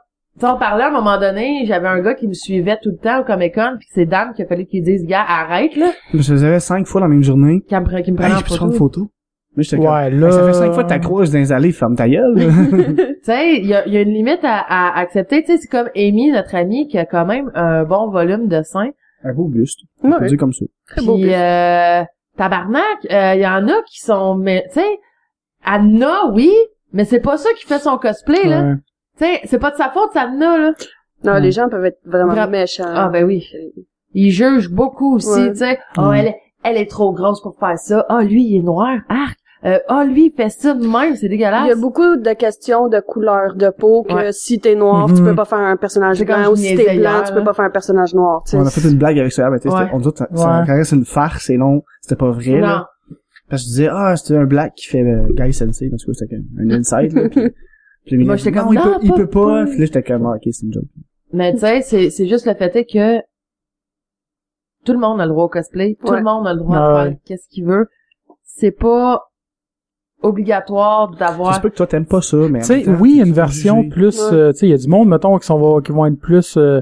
on parlait à un moment donné, j'avais un gars qui me suivait tout le temps au Comic Con, puis c'est Dan qui a fallu qu'il dise, gars, arrête là, Je me faisais cinq fois la même journée. qui me, qui me Hey, prenait en prendre photo? Mais j'étais Ouais, là... ça fait cinq fois que t'accroches dans les allées, ferme ta gueule. Tu sais, il y a, y a une limite à, à accepter. Tu sais, c'est comme Amy, notre amie, qui a quand même un bon volume de seins. Un beau buste. On Ouais. comme ça. Très beau buste. euh, tabarnak, euh, il y en a qui sont, mais tu sais, Anna, oui, mais c'est pas ça qui fait son cosplay là. Tu sais, c'est pas de sa faute, c'est Anna là. Non, les gens peuvent être vraiment Vra- méchants. Ah ben oui. Il juge beaucoup aussi, Ouais. tu sais. Oh, elle, est- elle est trop grosse pour faire ça. Ah, lui, il est noir. Arc. Euh, ah, lui, il fait ça de même, c'est dégueulasse. Il y a beaucoup de questions de couleur de peau que Ouais. si t'es noir, tu peux pas faire un personnage blanc, ou si t'es blanc, tu peux pas faire un personnage noir, tu sais. On a fait une blague avec ça, mais tu sais, Ouais. on dit que ça, ça Ouais. quand c'est une farce, c'est non, c'était pas vrai, non. là. Parce que je disais, ah, c'était un black qui fait euh, Guy Sensei, parce que c'était un inside, là, puis Moi, j'étais non, comme, il peut, non, il pas- peut pas, puis là, j'étais comme, ah, ok, c'est une joke. Mais tu sais, c'est, c'est juste le fait est que tout le monde a le droit au cosplay. Tout Ouais. le monde a le droit Ah de ouais. faire qu'est-ce qu'il veut. C'est pas obligatoire Je d'avoir... sais pas que toi t'aimes pas ça, mais. Tu sais, oui, une version jugé. plus, Ouais. euh, tu sais, il y a du monde, mettons, qui sont, qui vont être plus, euh,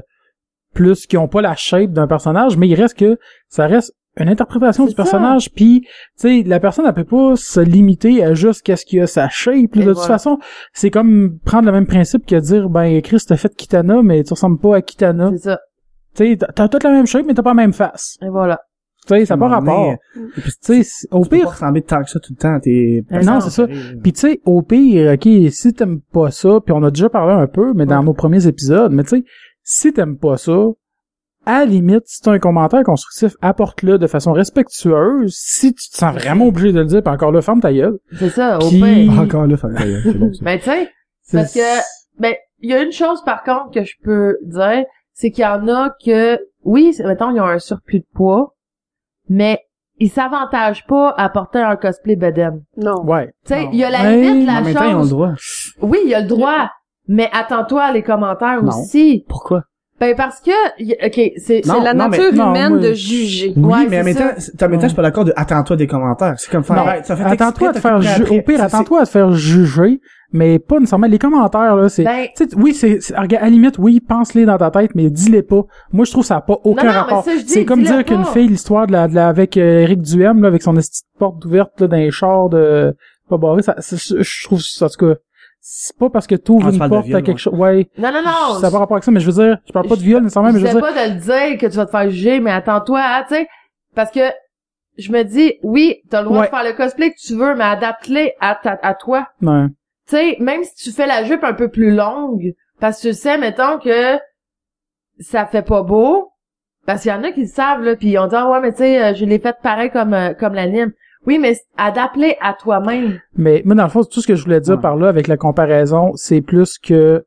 plus, qui ont pas la shape d'un personnage, mais il reste que, ça reste une interprétation du personnage, puis, tu sais, la personne, elle peut pas se limiter à juste qu'est-ce qu'il y a sa shape, là. Et de toute façon, c'est comme prendre le même principe que dire, ben, Chris, t'as fait Kitana, mais tu ressembles pas à Kitana. C'est ça. Tu sais, t'as- toute la même shape, mais t'as pas la même face. Et voilà. Tu sais, ça n'a pas À un moment rapport. donné, Tu sais, au Tu peux pas pire, ressembler tant que ça tout le temps, t'es... Non, non, c'est ça. Puis tu sais, au pire, ok, si t'aimes pas ça, puis on a déjà parlé un peu, mais dans Ouais. nos premiers épisodes, mais tu sais, si t'aimes pas ça, à la limite, si t'as un commentaire constructif, apporte-le de façon respectueuse. Si tu te sens vraiment obligé de le dire, puis encore là, ferme ta gueule. C'est ça, au pire. Encore là, ferme ta gueule, c'est bon, ça. Mais tu sais, Parce que, ben, il y a une chose par contre que je peux dire, c'est qu'il y en a que, oui, c'est- mettons, ils ont un surplus de poids, mais ils s'avantagent pas à porter un cosplay beden. Non. Ouais. Tu sais, il y a la Ouais, limite En la même temps, ils ont le chose. droit. Oui, il y a le droit, mais attends-toi à les commentaires Non. aussi. Pourquoi? Ben, parce que, ok, c'est, la non, mais- nature non, humaine moi, de juger. Oui, Ouais, mais en même temps, en même temps, je suis pas d'accord de attends-toi des commentaires. C'est comme faire, Non. ça fait Attends-toi à te exprès, faire ju- au pire, attends-toi à te faire juger, mais pas nécessairement les commentaires, là, c'est, ben, oui, c'est, à la limite, oui, pense-les dans ta tête, mais dis-les pas. Moi, je trouve ça n'a pas aucun Non, non, mais rapport. ça, je dis, C'est comme dire qu'une fille, l'histoire de la, de la, avec euh, Eric Duhem, là, avec son esti de porte ouverte, là, dans les chars de, pas barré, ça, ça- je trouve ça, en tout cas, c'est pas parce que tu ouvres Ah, une porte viol, à quelque chose, ouais. non, non, non. ça n'a pas rapport avec ça, mais je veux dire, je parle pas de viol nécessairement, mais je je veux sais dire, pas de le dire que tu vas te faire juger, mais attends-toi, à, tu sais, parce que je me dis, oui, t'as le droit Ouais. de faire le cosplay que tu veux, mais adapte-les à, ta- à toi. ouais. Tu sais, même si tu fais la jupe un peu plus longue, parce que tu sais, mettons que ça fait pas beau, parce qu'il y en a qui le savent, là, puis ils ont dit, ah ouais, mais tu sais, euh, je l'ai fait pareil comme, euh, comme l'anime. Oui, mais adapte-les à toi-même. Mais moi, dans le fond, tout ce que je voulais dire Ouais. par là avec la comparaison, c'est plus que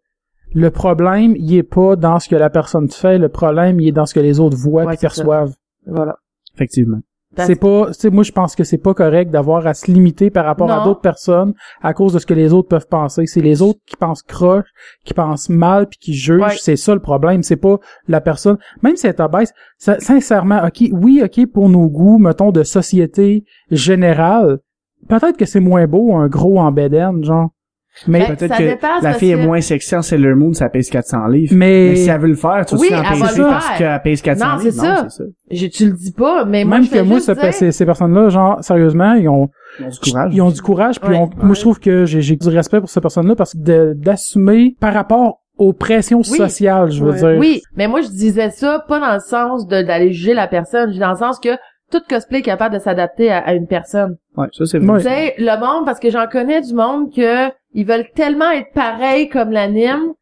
le problème, il est pas dans ce que la personne fait, le problème, il est dans ce que les autres voient Ouais, et ça. perçoivent. Voilà. Effectivement. C'est pas, tu sais, moi, je pense que c'est pas correct d'avoir à se limiter par rapport à d'autres personnes à cause de ce que les autres peuvent penser. C'est les autres qui pensent croche, qui pensent mal puis qui jugent. Ouais. C'est ça le problème. C'est pas la personne. Même si elle t'abaisse, sincèrement, ok, oui, ok, pour nos goûts, mettons, de société générale, peut-être que c'est moins beau un gros en bédaine, genre. Mais, Ben, Peut-être que dépasse la fille est que- moins sexy en Sailor Moon, ça pèse 400 livres. mais, Mais si elle veut le faire, tu Oui, vas en le parce qu'elle pèse 400 Non, livres. ça. c'est ça. Je, tu le dis pas, mais moi, même je que moi, juste ça- dire- ces, ces personnes-là, genre, sérieusement, ils ont, Ils ont du courage. ils ont du courage, puis Ouais. on- moi, je trouve que j'ai j'ai du respect pour ces personnes-là parce que d'assumer par rapport aux pressions Oui. sociales, je veux Ouais. dire. Oui, mais moi je disais ça pas dans le sens de d'aller juger la personne, je dis dans le sens que tout cosplay est capable de s'adapter à, à une personne. Ouais, ça c'est vrai. Tu sais, le monde, parce que j'en connais du monde que ils veulent tellement être pareils comme l'anime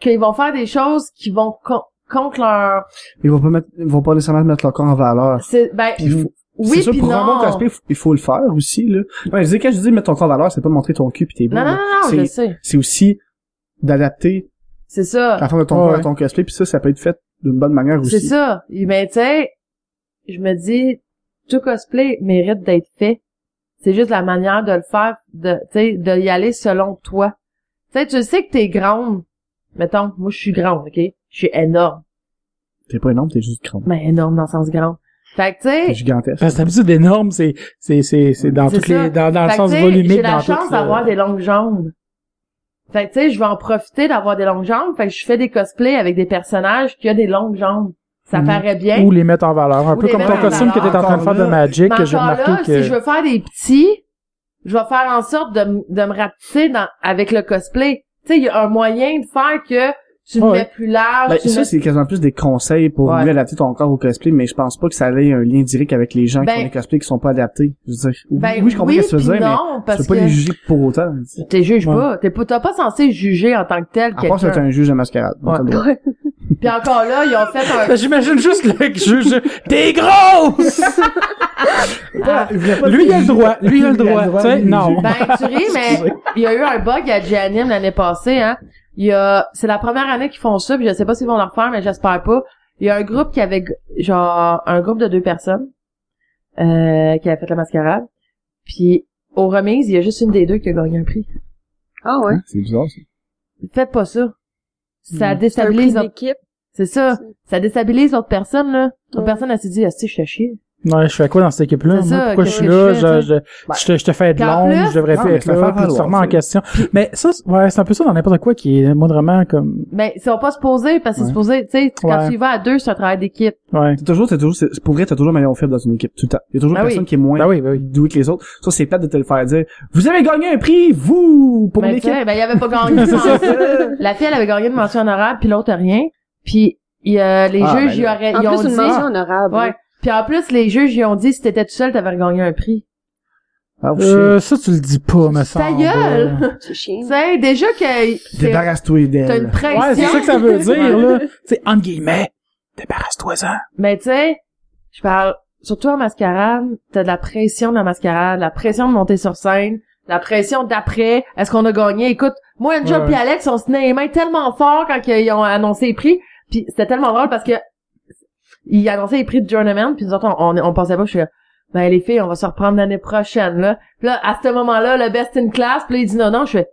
qu'ils vont faire des choses qui vont con- contre leur... Ils vont pas mettre, ils vont pas nécessairement mettre leur corps en valeur. C'est, ben, Puis il faut- oui, c'est sûr, puis pour non. un bon cosplay, il faut- le faire aussi, là. Ouais, je dis, quand je dis mettre ton corps en valeur, c'est pas de montrer ton cul pis tes beau, Non, non, non, non, C'est- je sais. C'est aussi d'adapter C'est ça. la forme de ton Ouais, corps à ouais. ton cosplay pis ça, ça peut être fait d'une bonne manière aussi. C'est ça. Mais tu sais, je me dis, tout cosplay mérite d'être fait. C'est juste la manière de le faire, de, tu sais, de y aller selon toi. Tu sais, tu sais que t'es grande. Mettons, moi je suis grande, ok? Je suis énorme. T'es pas énorme, t'es juste grand. Mais énorme dans le sens grand. Fait que tu sais, gigantesque. Parce que d'habitude, énorme, c'est, c'est, c'est, c'est dans C'est toutes ça. les, dans, dans le fait sens volumique, j'ai la dans chance d'avoir des longues jambes. Fait que tu sais, je vais en profiter d'avoir des longues jambes. Fait que je fais des cosplays avec des personnages qui ont des longues jambes. Ça paraît bien. Ou les mettre en valeur. Un Ou peu comme ton costume que t'es en train de faire de. Magic, Mais que j'ai remarqué là, que... si je veux faire des petits, je vais faire en sorte de, de me rapetisser dans, avec le cosplay. Tu sais, il y a un moyen de faire que tu le Ouais. mets plus large. Ben, tu ça, mets- c'est quasiment plus des conseils pour Ouais. mieux adapter ton corps au cosplay, mais je pense pas que ça ait un lien direct avec les gens Ben- qui font des cosplays qui sont pas adaptés. Je veux dire, Ben oui, je comprends ce que tu veux dire, mais non, tu parce peux pas que les juger pour autant. t'es juges Ouais. pas. T'es pas, t'as pas censé juger en tant que tel À part si t'es quelqu'un. un juge de mascarade. Puis encore là, ils ont fait un... Ben, J'imagine juste le juge. T'es grosse! Ah. Lui, il a le droit. Lui, il a le droit. Tu sais, non. Ben, tu ris, mais il y a eu un bug à Giannim l'année passée, hein. Il y a, c'est la première année qu'ils font ça, puis je sais pas s'ils vont le refaire, mais j'espère pas. Il y a un groupe qui avait, genre, un groupe de deux personnes, euh, qui a fait la mascarade. Puis, aux remises, il y a juste une des deux qui a gagné un prix. Ah ouais? C'est bizarre, ça. Faites pas ça. Ça prix déstabilise c'est ça. Ça déstabilise l'autre personne, là. L'autre personne, elle s'est dit, ah, si, je fais chier. Ouais, je fais quoi dans cette équipe-là? C'est Moi, ça, pourquoi je suis là? je fais, Je, je, je, te, je te fais de l'ombre, plus- je devrais être là, faire puis remets en question. Mais ça, c'est- ouais, c'est un peu ça dans n'importe quoi qui est, moi, vraiment comme, Ben, ils sont pas supposés, parce que c'est Ouais. supposé, tu sais, quand Ouais. tu y vas à deux, c'est un travail d'équipe. ouais. T'as toujours, t'as toujours, c'est- pour vrai, t'as toujours meilleur film dans une équipe, tout le temps. Il y a toujours Ben une oui. personne qui est moins Ben oui, ben oui. douée que les autres. Ça, c'est plate de te le faire dire. Vous avez gagné un prix, vous, pour Ben, l'équipe. ben, il avait pas gagné. La fille, elle avait gagné une mention honorable, puis l'autre rien. Puis il y a- les Ah, juges, ben ils, auraient, En ils ont plus, une dit... mention honorable. Ouais. Puis en plus, les juges, ils ont dit, si t'étais tout seul, t'avais gagné un prix. Ah, Euh, ça, tu le dis pas, me Ta semble. gueule! C'est chiant. tu sais, déjà que c'est- Débarrasse-toi t'as une d'elle. pression. Ouais, c'est ça que ça veut dire, là. Sais, entre guillemets, débarrasse-toi-en. Mais tu sais, je parle, surtout en mascarade, t'as de la pression de la mascarade, la pression de monter sur scène, la pression d'après, est-ce qu'on a gagné? Écoute, moi, Angel Ouais, puis Alex, on se tenait les mains tellement fort quand ils ont annoncé les prix, puis c'était tellement drôle parce que ils annonçaient les prix de Journeyman, puis nous autres, on, on, on pensait pas, je suis là, ben les filles, on va se reprendre l'année prochaine, là. Puis là, à ce moment-là, le best in class, puis là, il dit non, non, je fais,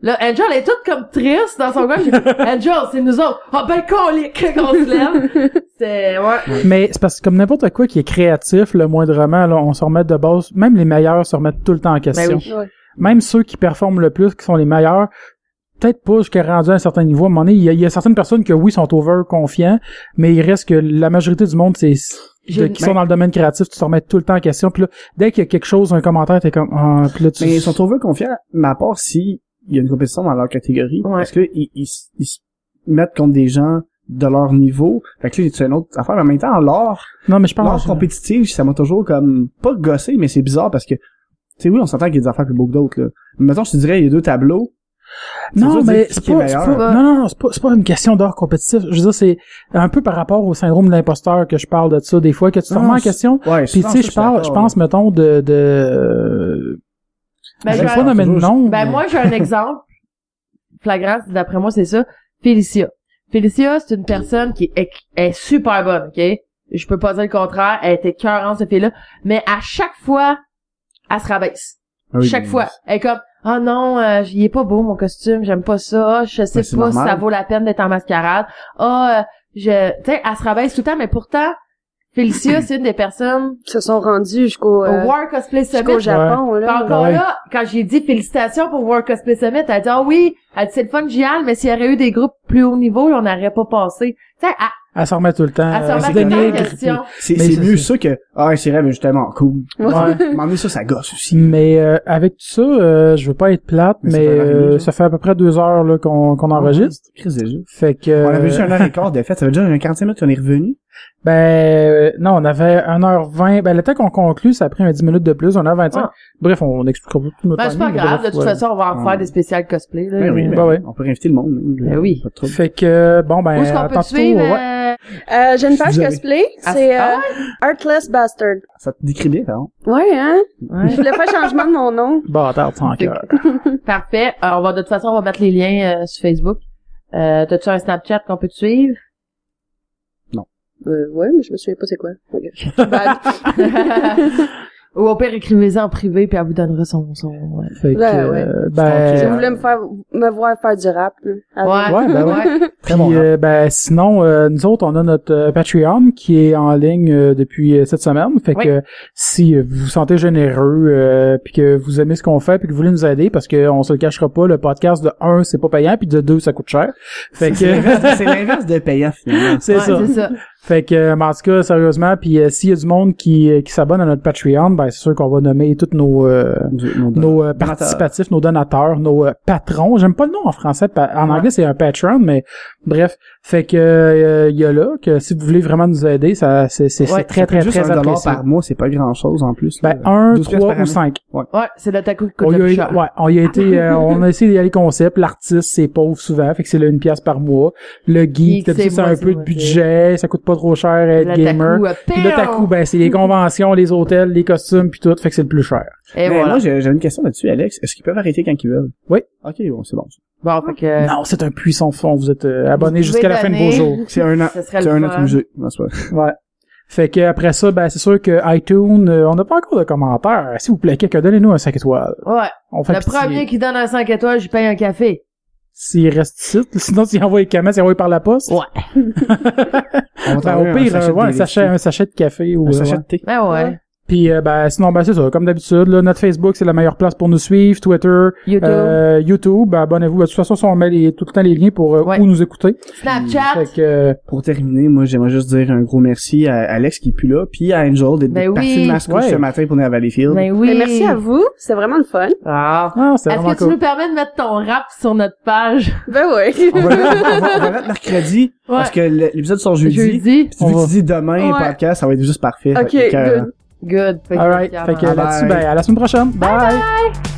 Là, Angel elle est toute comme triste dans son coin. Angel, c'est nous autres. Ah ben colique qu'on se lève. C'est ouais. Mais c'est parce que comme n'importe quoi qui est créatif, le moindrement, là, on se remet de base. Même les meilleurs se remettent tout le temps en question. Ben oui. Ouais. Même ceux qui performent le plus, qui sont les meilleurs, peut-être pas jusqu'à rendu à un certain niveau. À un moment donné, il y a, il y a certaines personnes que oui, sont over confiants, mais il reste que la majorité du monde, c'est de- qui sont dans le domaine créatif, tu te remets tout le temps en question. Puis là, dès qu'il y a quelque chose, un commentaire, t'es comme ah, puis là, tu Mais ils sont over confiants, mais à part si il y a une compétition dans leur catégorie, Ouais. parce que ils, ils, se mettent contre des gens de leur niveau. Fait que là, c'est une autre affaire. Mais en même temps, l'art, Non, mais je l'art compétitif, ça m'a toujours comme pas gossé, mais c'est bizarre parce que tu sais, oui, on s'entend qu'il y a des affaires plus beaux que d'autres, là. Mais mettons, je te dirais, il y a deux tableaux. Non, mais c'est pas, pas- non, non, c'est pas, c'est pas une question d'art compétitif. Je veux dire, c'est un peu par rapport au syndrome de l'imposteur que je parle de ça des fois, que tu te remets en question. Ouais, Puis tu sais, je parle, je pense, mettons, de, de, Ben, je vais pas nommer de nom. Ben mais- moi j'ai un exemple flagrant, d'après moi c'est ça. Félicia. Félicia, c'est une personne qui est, est super bonne, ok? Je peux pas dire le contraire, elle était cœurante cette fille-là, mais à chaque fois, elle se rabaisse. Ah oui, chaque fois. Elle est comme Ah non, euh, il est pas beau mon costume, j'aime pas ça, je sais Ben, pas si ça vaut la peine d'être en mascarade. Ah euh, je tu sais, elle se rabaisse tout le temps, mais pourtant Félicia, c'est une des personnes Ils se sont rendus jusqu'au au euh, War Cosplay jusqu'au Summit. Japon, Puis là. encore Ouais. là, quand j'ai dit félicitations pour War Cosplay Summit, elle a dit, ah oui, elle dit, c'est le fun, Gial, mais s'il y aurait eu des groupes plus haut niveau, on n'aurait pas passé. Tu sais, elle, Elle s'en remet tout le temps. elle se euh, remet c'est tout le temps. C'est Mais c'est c'est mieux ça. ça que ah c'est vrai mais justement cool. Ouais. M'emmener ça ça gosse aussi. Mais euh, avec tout ça, euh, je veux pas être plate, Mais ça mais, fait l'arrivée, euh, ça fait à peu près deux heures là, qu'on qu'on enregistre. Chris déjà. Fait que On avait euh, juste un heure et quart de fait. Ça veut dire un 45 minutes qu'on est revenu. ben euh, non, on avait 1h20. Ben le temps qu'on conclut, ça a pris un 10 minutes de plus, 1h25. Ah. Bref, on expliquera pas tout notre Ben, c'est pas grave, bref, de toute ouais. façon, on va en Ouais. faire des spéciales cosplay, là. Ben oui, Euh, ben, ouais. on peut réinviter le monde. hein, Ben oui. Fait que bon ben Où est-ce qu'on peut te tantôt, ouais. Euh, j'ai une page cosplay, Ah, c'est euh, Artless Bastard. Ça te décrit bien, pardon. Ouais, hein? ouais. Je voulais faire changement de mon nom. Bâtard sans cœur. Parfait. Alors, on va, de toute façon, on va mettre les liens euh, sur Facebook. Euh, t'as-tu un Snapchat qu'on peut te suivre? Euh, ouais, mais je me souviens pas c'est quoi. Ok. Ou au pire, écrivez-en en privé, puis elle vous donnera son... son ouais. Fait que Ouais, ouais. euh, Si ben vous voulez me faire, me voir faire du rap, là. Ouais, Ouais, ben ouais. Puis bon. euh, ben sinon euh, nous autres on a notre euh, Patreon qui est en ligne euh, depuis euh, cette semaine. Fait Oui. que si vous vous sentez généreux euh, puis que vous aimez ce qu'on fait puis que vous voulez nous aider parce que on se le cachera pas le podcast de un c'est pas payant puis de deux ça coûte cher. Fait C'est que l'inverse de- c'est l'inverse de payant finalement. c'est Ouais, ça. c'est ça. Fait que euh, en tout cas sérieusement puis euh, s'il y a du monde qui euh, qui s'abonne à notre Patreon, ben c'est sûr qu'on va nommer tous nos euh, Nos, nos euh, participatifs, nos donateurs, nos euh, patrons. J'aime pas le nom en français. pa- En anglais, c'est un patron, mais bref. Fait que euh, il y a là que si vous voulez vraiment nous aider, ça c'est c'est c'est Ouais, très très juste très un apprécié. par mois, c'est pas grand chose en plus. Ben là. 1, 12 pièces 3 par ou année. 5. Ouais, c'est le taco qui coûte On, le plus cher. ouais, on y a été euh, on a essayé d'y aller concept, l'artiste c'est pauvre souvent, fait que c'est là une pièce par mois. Le geek, c'est c'est un peu de budget, ça coûte pas trop cher à être gamer. Puis le taco, ben c'est les conventions, les hôtels, les costumes puis tout, fait que c'est le plus cher. Et Mais voilà. moi, j'ai une question là-dessus, Alex. Est-ce qu'ils peuvent arrêter quand ils veulent? Oui. Ok, bon, c'est bon. Bon, fait que... Non, c'est un puissant fond, vous êtes euh, abonné jusqu'à la fin de vos jours. C'est un an. C'est un an fun. tout musée. Non, c'est pas- Ouais. Fait que après ça, ben c'est sûr que iTunes, euh, on n'a pas encore de commentaires. S'il vous plaît, quelqu'un, donnez-nous un 5 étoiles. Ouais. On fait Le pitié. premier qui donne un 5 étoiles, je paye un café. S'il reste ici, sinon s'il envoie les camas, s'il envoie par la poste. Ouais. On Ben, au pire, un euh, sachet ouais, un de sachet, un sachet de café ou Un sachet de thé. Ben ouais. Puis euh, ben sinon ben c'est ça, comme d'habitude, là, notre Facebook c'est la meilleure place pour nous suivre, Twitter, YouTube. euh, YouTube, ben, abonnez-vous. Ben, de toute façon, on met les- tout le temps les liens pour euh, Ouais. où nous écouter. Snapchat. Fait que euh, Pour terminer, moi, j'aimerais juste dire un gros merci à Alex qui est plus là, puis à Angel d'être Ben parti oui. de Mascouche Ouais. ce matin pour venir à Valleyfield. Ben oui. Mais merci à vous, c'est vraiment le fun. Ah. ah, c'est Est-ce que tu nous permets de mettre ton rap sur notre page? Ben ouais. on, va le mettre, on, va, on va le mettre mercredi, parce que l'épisode sort jeudi. Jeudi. Puis vu que tu dis demain, Ouais. podcast, ça va être juste parfait. Ok, euh, good. Fait que- Alright, fait que Bye là-dessus, bye. ben à la semaine prochaine. bye. Bye.